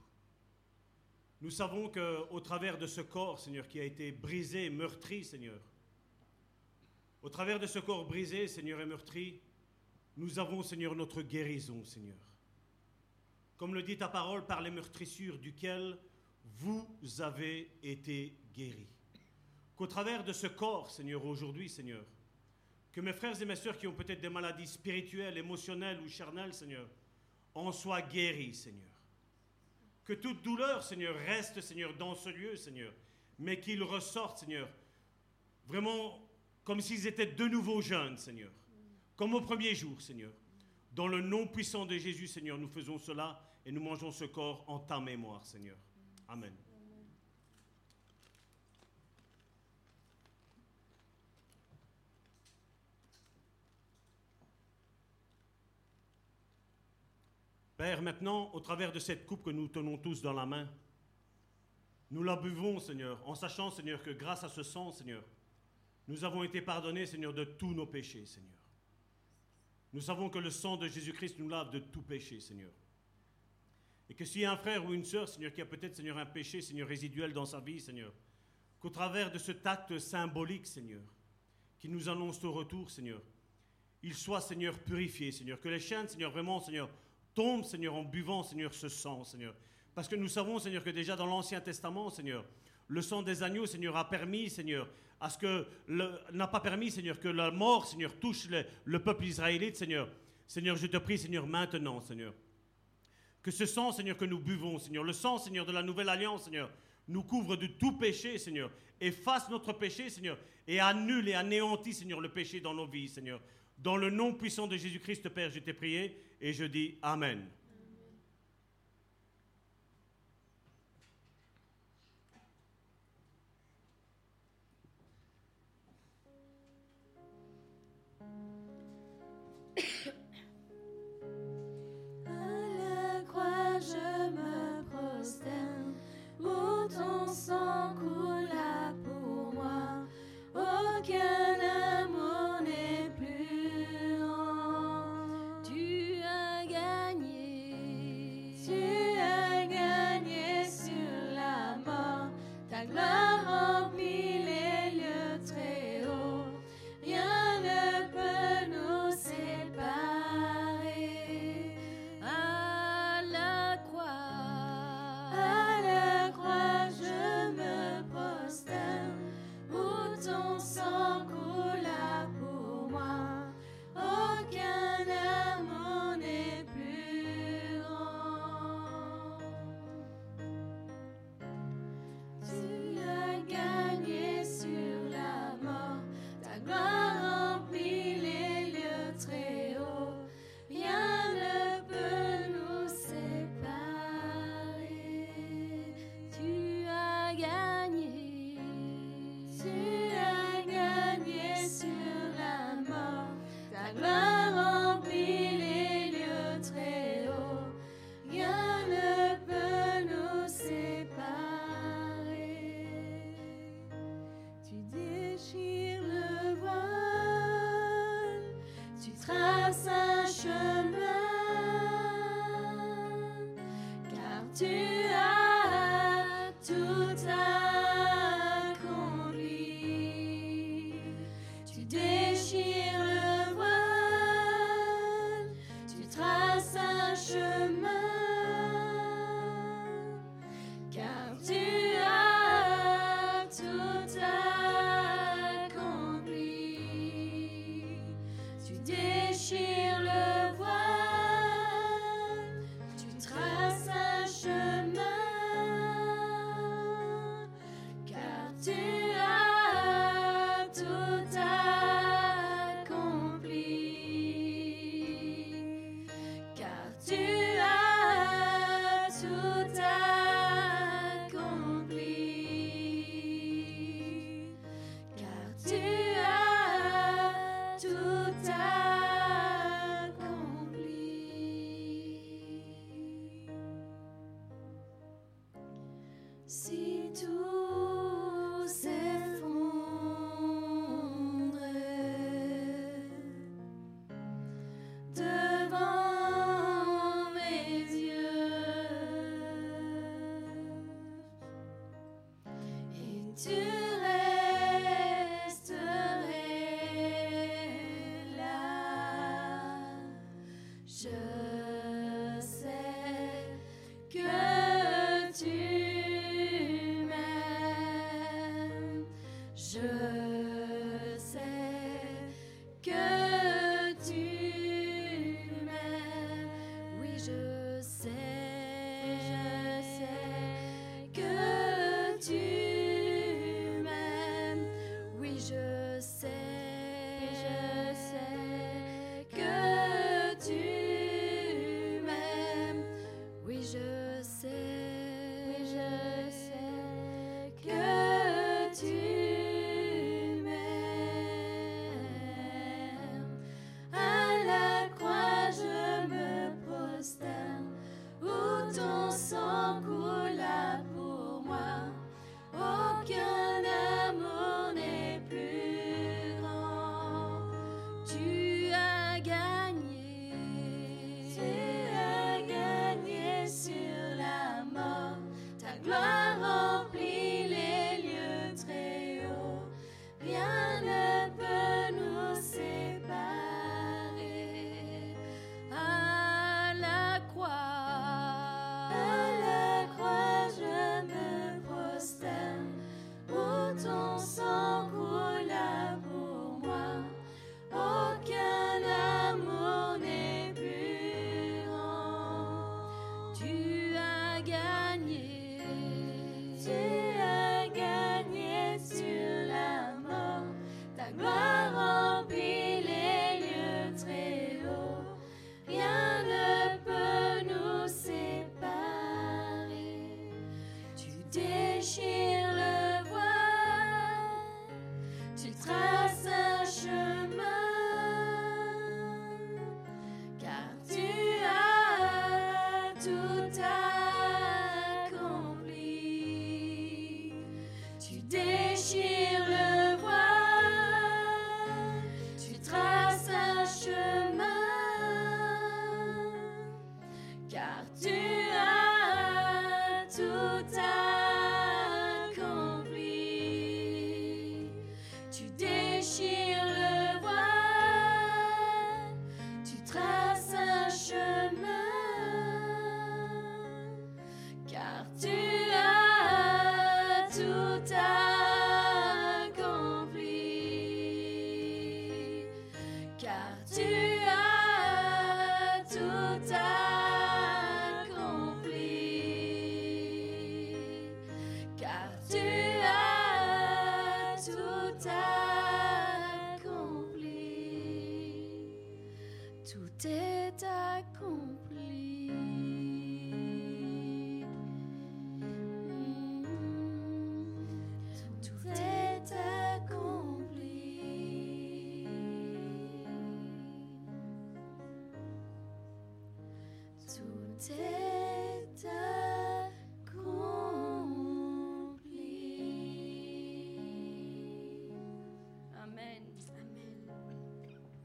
Nous savons qu'au travers de ce corps, Seigneur, qui a été brisé, meurtri, Seigneur, au travers de ce corps brisé, Seigneur, et meurtri, nous avons, Seigneur, notre guérison, Seigneur. Comme le dit ta parole, par les meurtrissures duquel vous avez été guéris. Qu'au travers de ce corps, Seigneur, aujourd'hui, Seigneur, que mes frères et mes sœurs qui ont peut-être des maladies spirituelles, émotionnelles ou charnelles, Seigneur, en soient guéris, Seigneur. Que toute douleur, Seigneur, reste, Seigneur, dans ce lieu, Seigneur, mais qu'ils ressortent, Seigneur, vraiment comme s'ils étaient de nouveau jeunes, Seigneur, comme au premier jour, Seigneur. Dans le nom puissant de Jésus, Seigneur, nous faisons cela et nous mangeons ce corps en ta mémoire, Seigneur. Amen. Père, maintenant, au travers de cette coupe que nous tenons tous dans la main, nous la buvons, Seigneur, en sachant, Seigneur, que grâce à ce sang, Seigneur, nous avons été pardonnés, Seigneur, de tous nos péchés, Seigneur. Nous savons que le sang de Jésus-Christ nous lave de tout péché, Seigneur. Et que s'il y a un frère ou une sœur, Seigneur, qui a peut-être, Seigneur, un péché, Seigneur, résiduel dans sa vie, Seigneur, qu'au travers de ce acte symbolique, Seigneur, qui nous annonce au retour, Seigneur, il soit, Seigneur, purifié, Seigneur. Que les chaînes, Seigneur, vraiment, Seigneur, Tombe, Seigneur, en buvant, Seigneur, ce sang, Seigneur. Parce que nous savons, Seigneur, que déjà dans l'Ancien Testament, Seigneur, le sang des agneaux, Seigneur, a permis, Seigneur, à ce que n'a pas permis, Seigneur, que la mort, Seigneur, touche le, peuple israélite, Seigneur. Seigneur, je te prie, Seigneur, maintenant, Seigneur, que ce sang, Seigneur, que nous buvons, Seigneur, le sang, Seigneur, de la nouvelle alliance, Seigneur, nous couvre de tout péché, Seigneur, efface notre péché, Seigneur, et annule et anéantit, Seigneur, le péché dans nos vies, Seigneur. Dans le nom puissant de Jésus-Christ, Père, je t'ai prié et je dis Amen.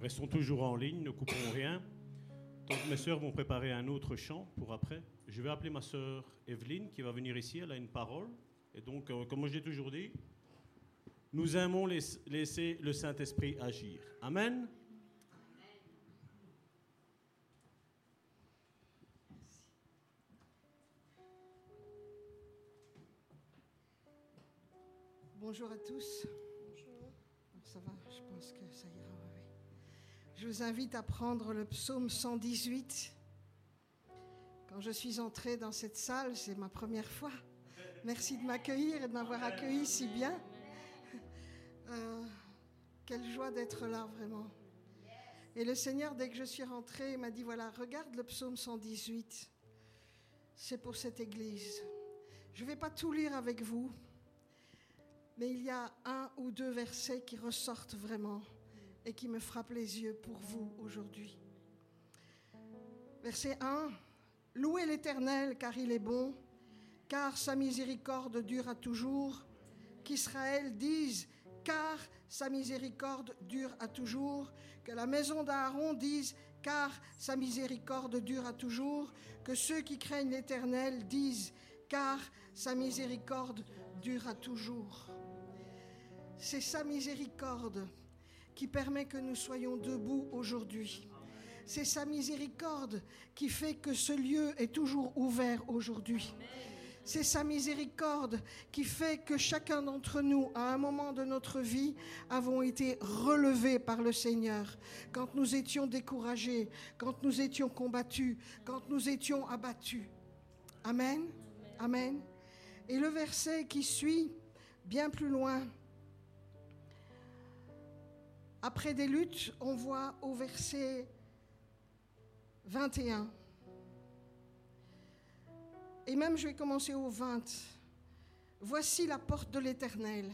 Restons toujours en ligne, ne coupons rien. Donc mes sœurs vont préparer un autre chant pour après. Je vais appeler ma sœur Evelyne qui va venir ici, elle a une parole. Et donc, euh, comme j'ai toujours dit, nous aimons laisser le Saint-Esprit agir. Amen. Bonjour à tous. Bonjour. Ça va, Je vous invite à prendre le psaume 118. Quand je suis entrée dans cette salle, c'est ma première fois. Merci de m'accueillir et de m'avoir accueilli si bien. Euh, quelle joie d'être là, vraiment. Et le Seigneur, dès que je suis rentrée, m'a dit, voilà, regarde le psaume 118. C'est pour cette Église. Je ne vais pas tout lire avec vous, mais il y a un ou deux versets qui ressortent vraiment et qui me frappent les yeux pour vous aujourd'hui. Verset 1. Louez l'Éternel car il est bon, car sa miséricorde dure à toujours. Qu'Israël dise, car sa miséricorde dure à toujours. Que la maison d'Aaron dise, car sa miséricorde dure à toujours. Que ceux qui craignent l'Éternel disent, car sa miséricorde dure à toujours c'est sa miséricorde qui permet que nous soyons debout aujourd'hui. C'est sa miséricorde qui fait que ce lieu est toujours ouvert aujourd'hui. C'est sa miséricorde qui fait que chacun d'entre nous, à un moment de notre vie, avons été relevés par le Seigneur. Quand nous étions découragés, quand nous étions combattus, quand nous étions abattus. Amen. Amen. Et le verset qui suit, bien plus loin, après des luttes, on voit au verset 21. Et même je vais commencer au 20. Voici la porte de l'Éternel.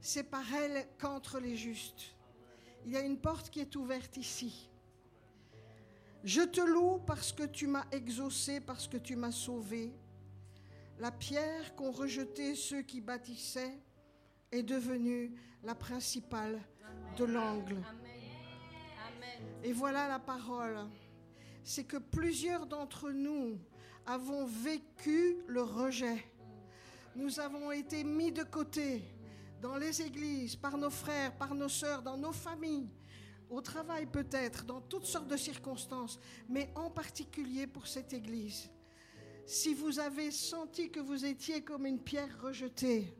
C'est par elle qu'entrent les justes. Il y a une porte qui est ouverte ici. Je te loue parce que tu m'as exaucé, parce que tu m'as sauvé. La pierre qu'ont rejetée ceux qui bâtissaient est devenue la principale de l'angle. Et voilà la parole. C'est que plusieurs d'entre nous avons vécu le rejet. Nous avons été mis de côté dans les églises, par nos frères, par nos sœurs, dans nos familles, au travail peut-être, dans toutes sortes de circonstances, mais en particulier pour cette église. Si vous avez senti que vous étiez comme une pierre rejetée,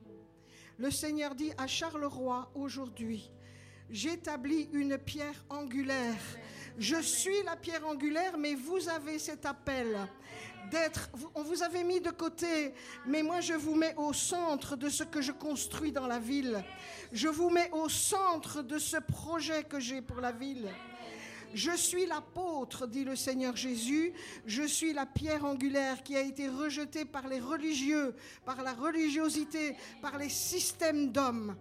le Seigneur dit à Charleroi aujourd'hui, j'établis une pierre angulaire. Je suis la pierre angulaire, mais vous avez cet appel d'être, on vous avait mis de côté, mais moi je vous mets au centre de ce que je construis dans la ville. Je vous mets au centre de ce projet que j'ai pour la ville. Je suis l'apôtre, dit le Seigneur Jésus. Je suis la pierre angulaire qui a été rejetée par les religieux, par la religiosité, par les systèmes d'hommes.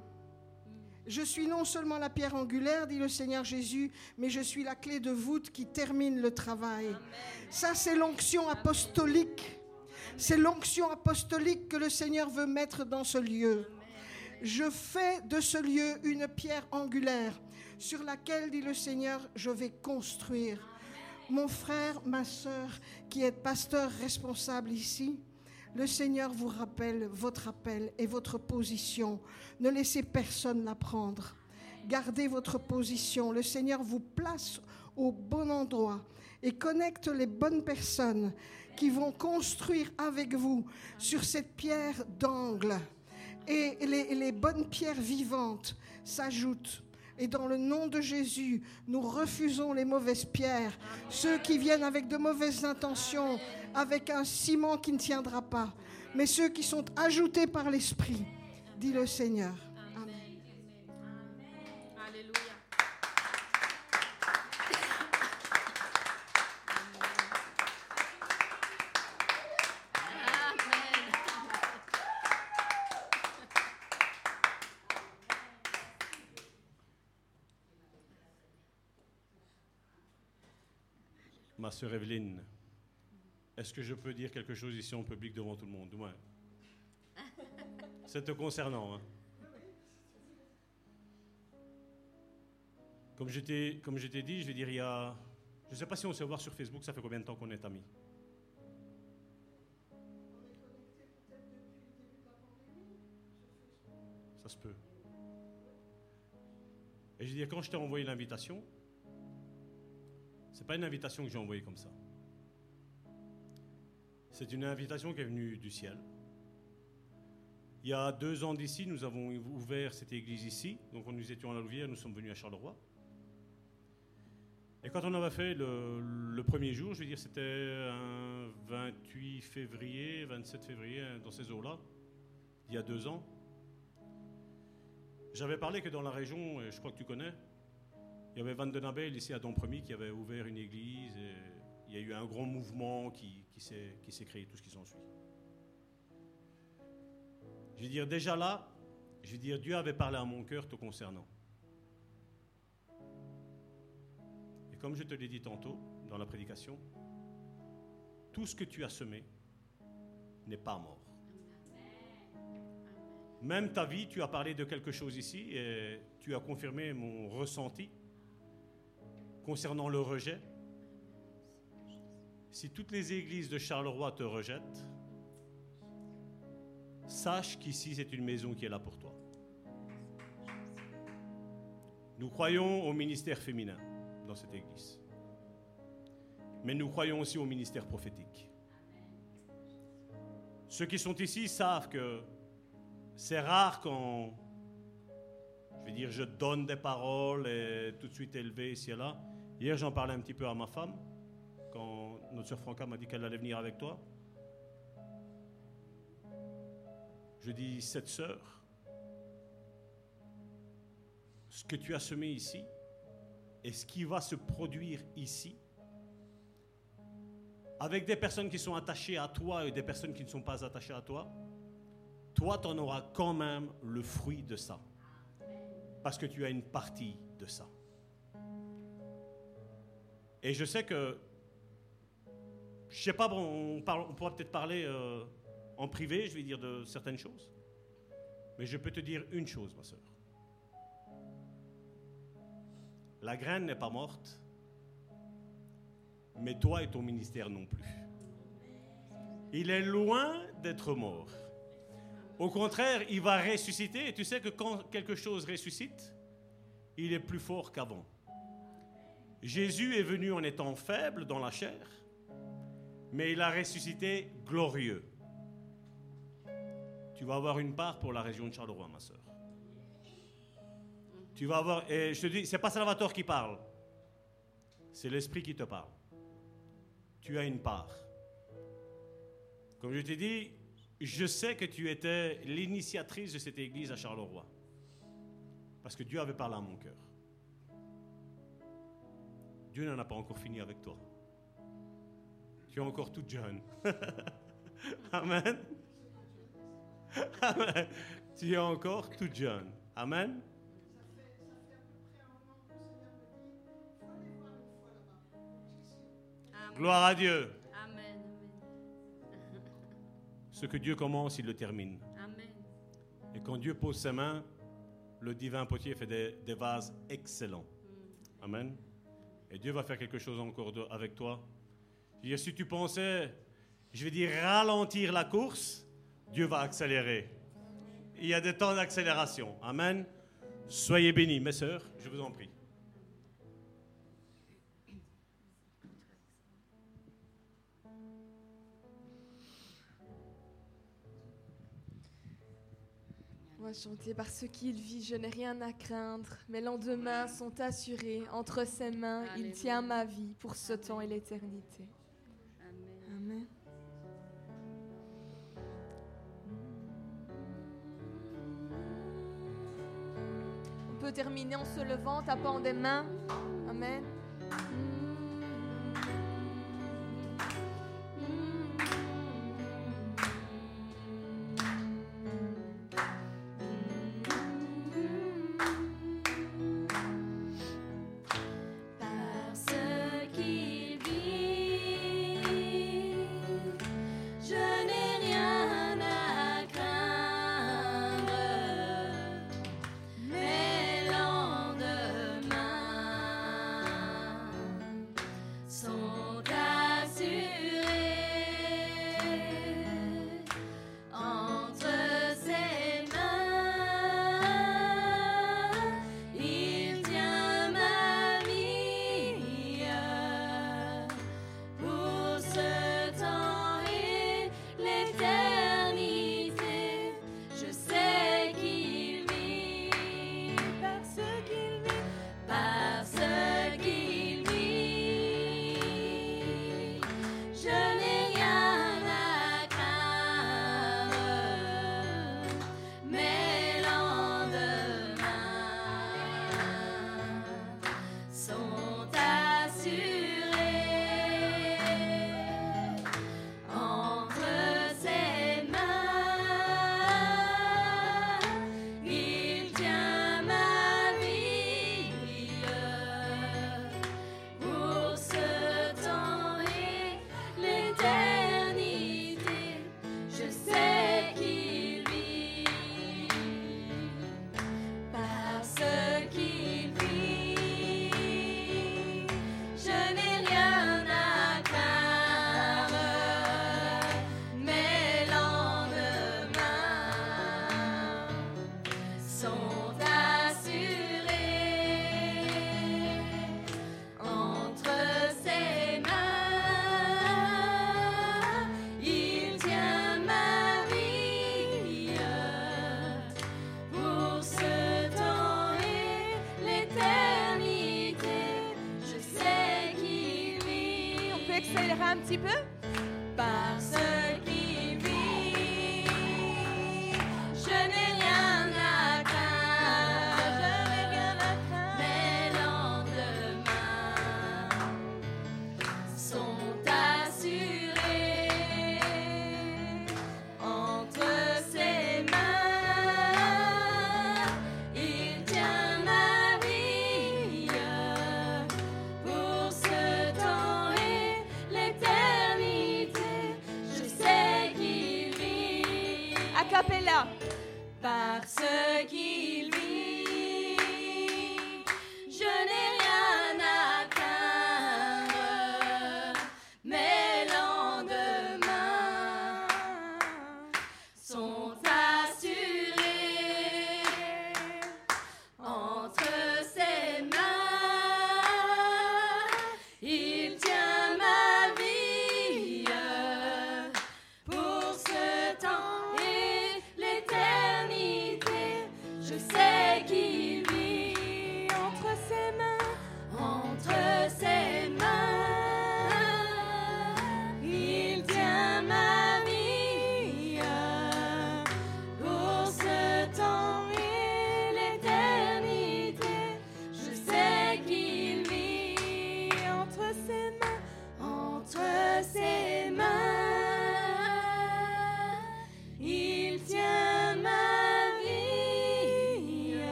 Je suis non seulement la pierre angulaire, dit le Seigneur Jésus, mais je suis la clé de voûte qui termine le travail. Ça, c'est l'onction apostolique. C'est l'onction apostolique que le Seigneur veut mettre dans ce lieu. Je fais de ce lieu une pierre angulaire sur laquelle, dit le Seigneur, je vais construire. Mon frère, ma soeur, qui est pasteur responsable ici, le Seigneur vous rappelle votre appel et votre position. Ne laissez personne la prendre. Gardez votre position. Le Seigneur vous place au bon endroit et connecte les bonnes personnes qui vont construire avec vous sur cette pierre d'angle. Et les, les bonnes pierres vivantes s'ajoutent et dans le nom de Jésus, nous refusons les mauvaises pierres, ceux qui viennent avec de mauvaises intentions, avec un ciment qui ne tiendra pas, mais ceux qui sont ajoutés par l'Esprit, dit le Seigneur. Sœur Evelyne, est-ce que je peux dire quelque chose ici en public devant tout le monde ouais. C'est te concernant. Hein. Comme je t'ai dit, je vais dire, il y a... Je ne sais pas si on sait voir sur Facebook, ça fait combien de temps qu'on est amis? Ça se peut. Et je veux dire, quand je t'ai envoyé l'invitation, c'est pas une invitation que j'ai envoyée comme ça. C'est une invitation qui est venue du ciel. Il y a deux ans d'ici, nous avons ouvert cette église ici. Donc, nous étions à la Louvière, nous sommes venus à Charleroi. Et quand on avait fait le, premier jour, je veux dire, c'était un 28 février, 27 février, dans ces eaux-là, il y a deux ans. J'avais parlé que dans la région, je crois que tu connais, il y avait Van den Abel ici à Dompremy qui avait ouvert une église. Il y a eu un grand mouvement qui, qui s'est créé, tout ce qui s'ensuit. Je veux dire, déjà là, je veux dire, Dieu avait parlé à mon cœur te concernant. Et comme je te l'ai dit tantôt dans la prédication, tout ce que tu as semé n'est pas mort. Même ta vie, tu as parlé de quelque chose ici et tu as confirmé mon ressenti concernant le rejet. Si toutes les églises de Charleroi te rejettent, sache qu'ici c'est une maison qui est là pour toi. Nous croyons au ministère féminin dans cette église. Mais nous croyons aussi au ministère prophétique. Ceux qui sont ici savent que c'est rare quand, je vais dire, je donne des paroles et tout de suite élevé ici et là. Hier, j'en parlais un petit peu à ma femme, quand notre soeur Franca m'a dit qu'elle allait venir avec toi. Je dis, cette sœur, ce que tu as semé ici et ce qui va se produire ici, avec des personnes qui sont attachées à toi et des personnes qui ne sont pas attachées à toi, toi, tu en auras quand même le fruit de ça. Parce que tu as une partie de ça. Et je sais que, je sais pas, on, pourra peut-être parler euh, en privé, je vais dire de certaines choses. Mais je peux te dire une chose, ma soeur. La graine n'est pas morte, mais toi et ton ministère non plus. Il est loin d'être mort. Au contraire, il va ressusciter. Et tu sais que quand quelque chose ressuscite, il est plus fort qu'avant. Jésus est venu en étant faible dans la chair, mais il a ressuscité glorieux. Tu vas avoir une part pour la région de Charleroi, ma soeur. Tu vas avoir, et je te dis, c'est pas Salvatore qui parle, c'est l'Esprit qui te parle. Tu as une part. Comme je t'ai dit, je sais que tu étais l'initiatrice de cette église à Charleroi. Parce que Dieu avait parlé à mon cœur. Dieu n'en a pas encore fini avec toi. Tu es encore toute jeune. Amen. Amen. Tu es encore toute jeune. Amen. Gloire à Dieu. Ce que Dieu commence, il le termine. Amen. Et quand Dieu pose ses mains, le divin potier fait des, vases excellents. Mm. Amen. Et Dieu va faire quelque chose encore avec toi. Si tu pensais, je vais dire, ralentir la course, Dieu va accélérer. Il y a des temps d'accélération. Amen. Soyez bénis, mes sœurs, je vous en prie. Chanter par ce qu'il vit, je n'ai rien à craindre. Mes lendemains sont assurés. Entre ses mains, il tient ma vie pour ce temps et l'éternité. Amen. On peut terminer en se levant, tapant des mains. Amen.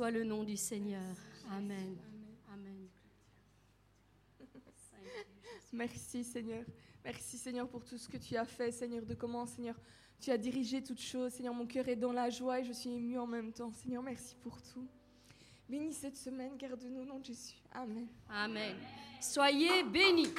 Soit le nom du Seigneur. Amen. Amen. Merci Seigneur. Merci Seigneur pour tout ce que tu as fait, Seigneur, de comment, Seigneur, tu as dirigé toutes choses. Seigneur, mon cœur est dans la joie et je suis émue en même temps. Seigneur, merci pour tout. Bénis cette semaine, garde-nous au nom de Jésus. Amen. Amen. Soyez bénis.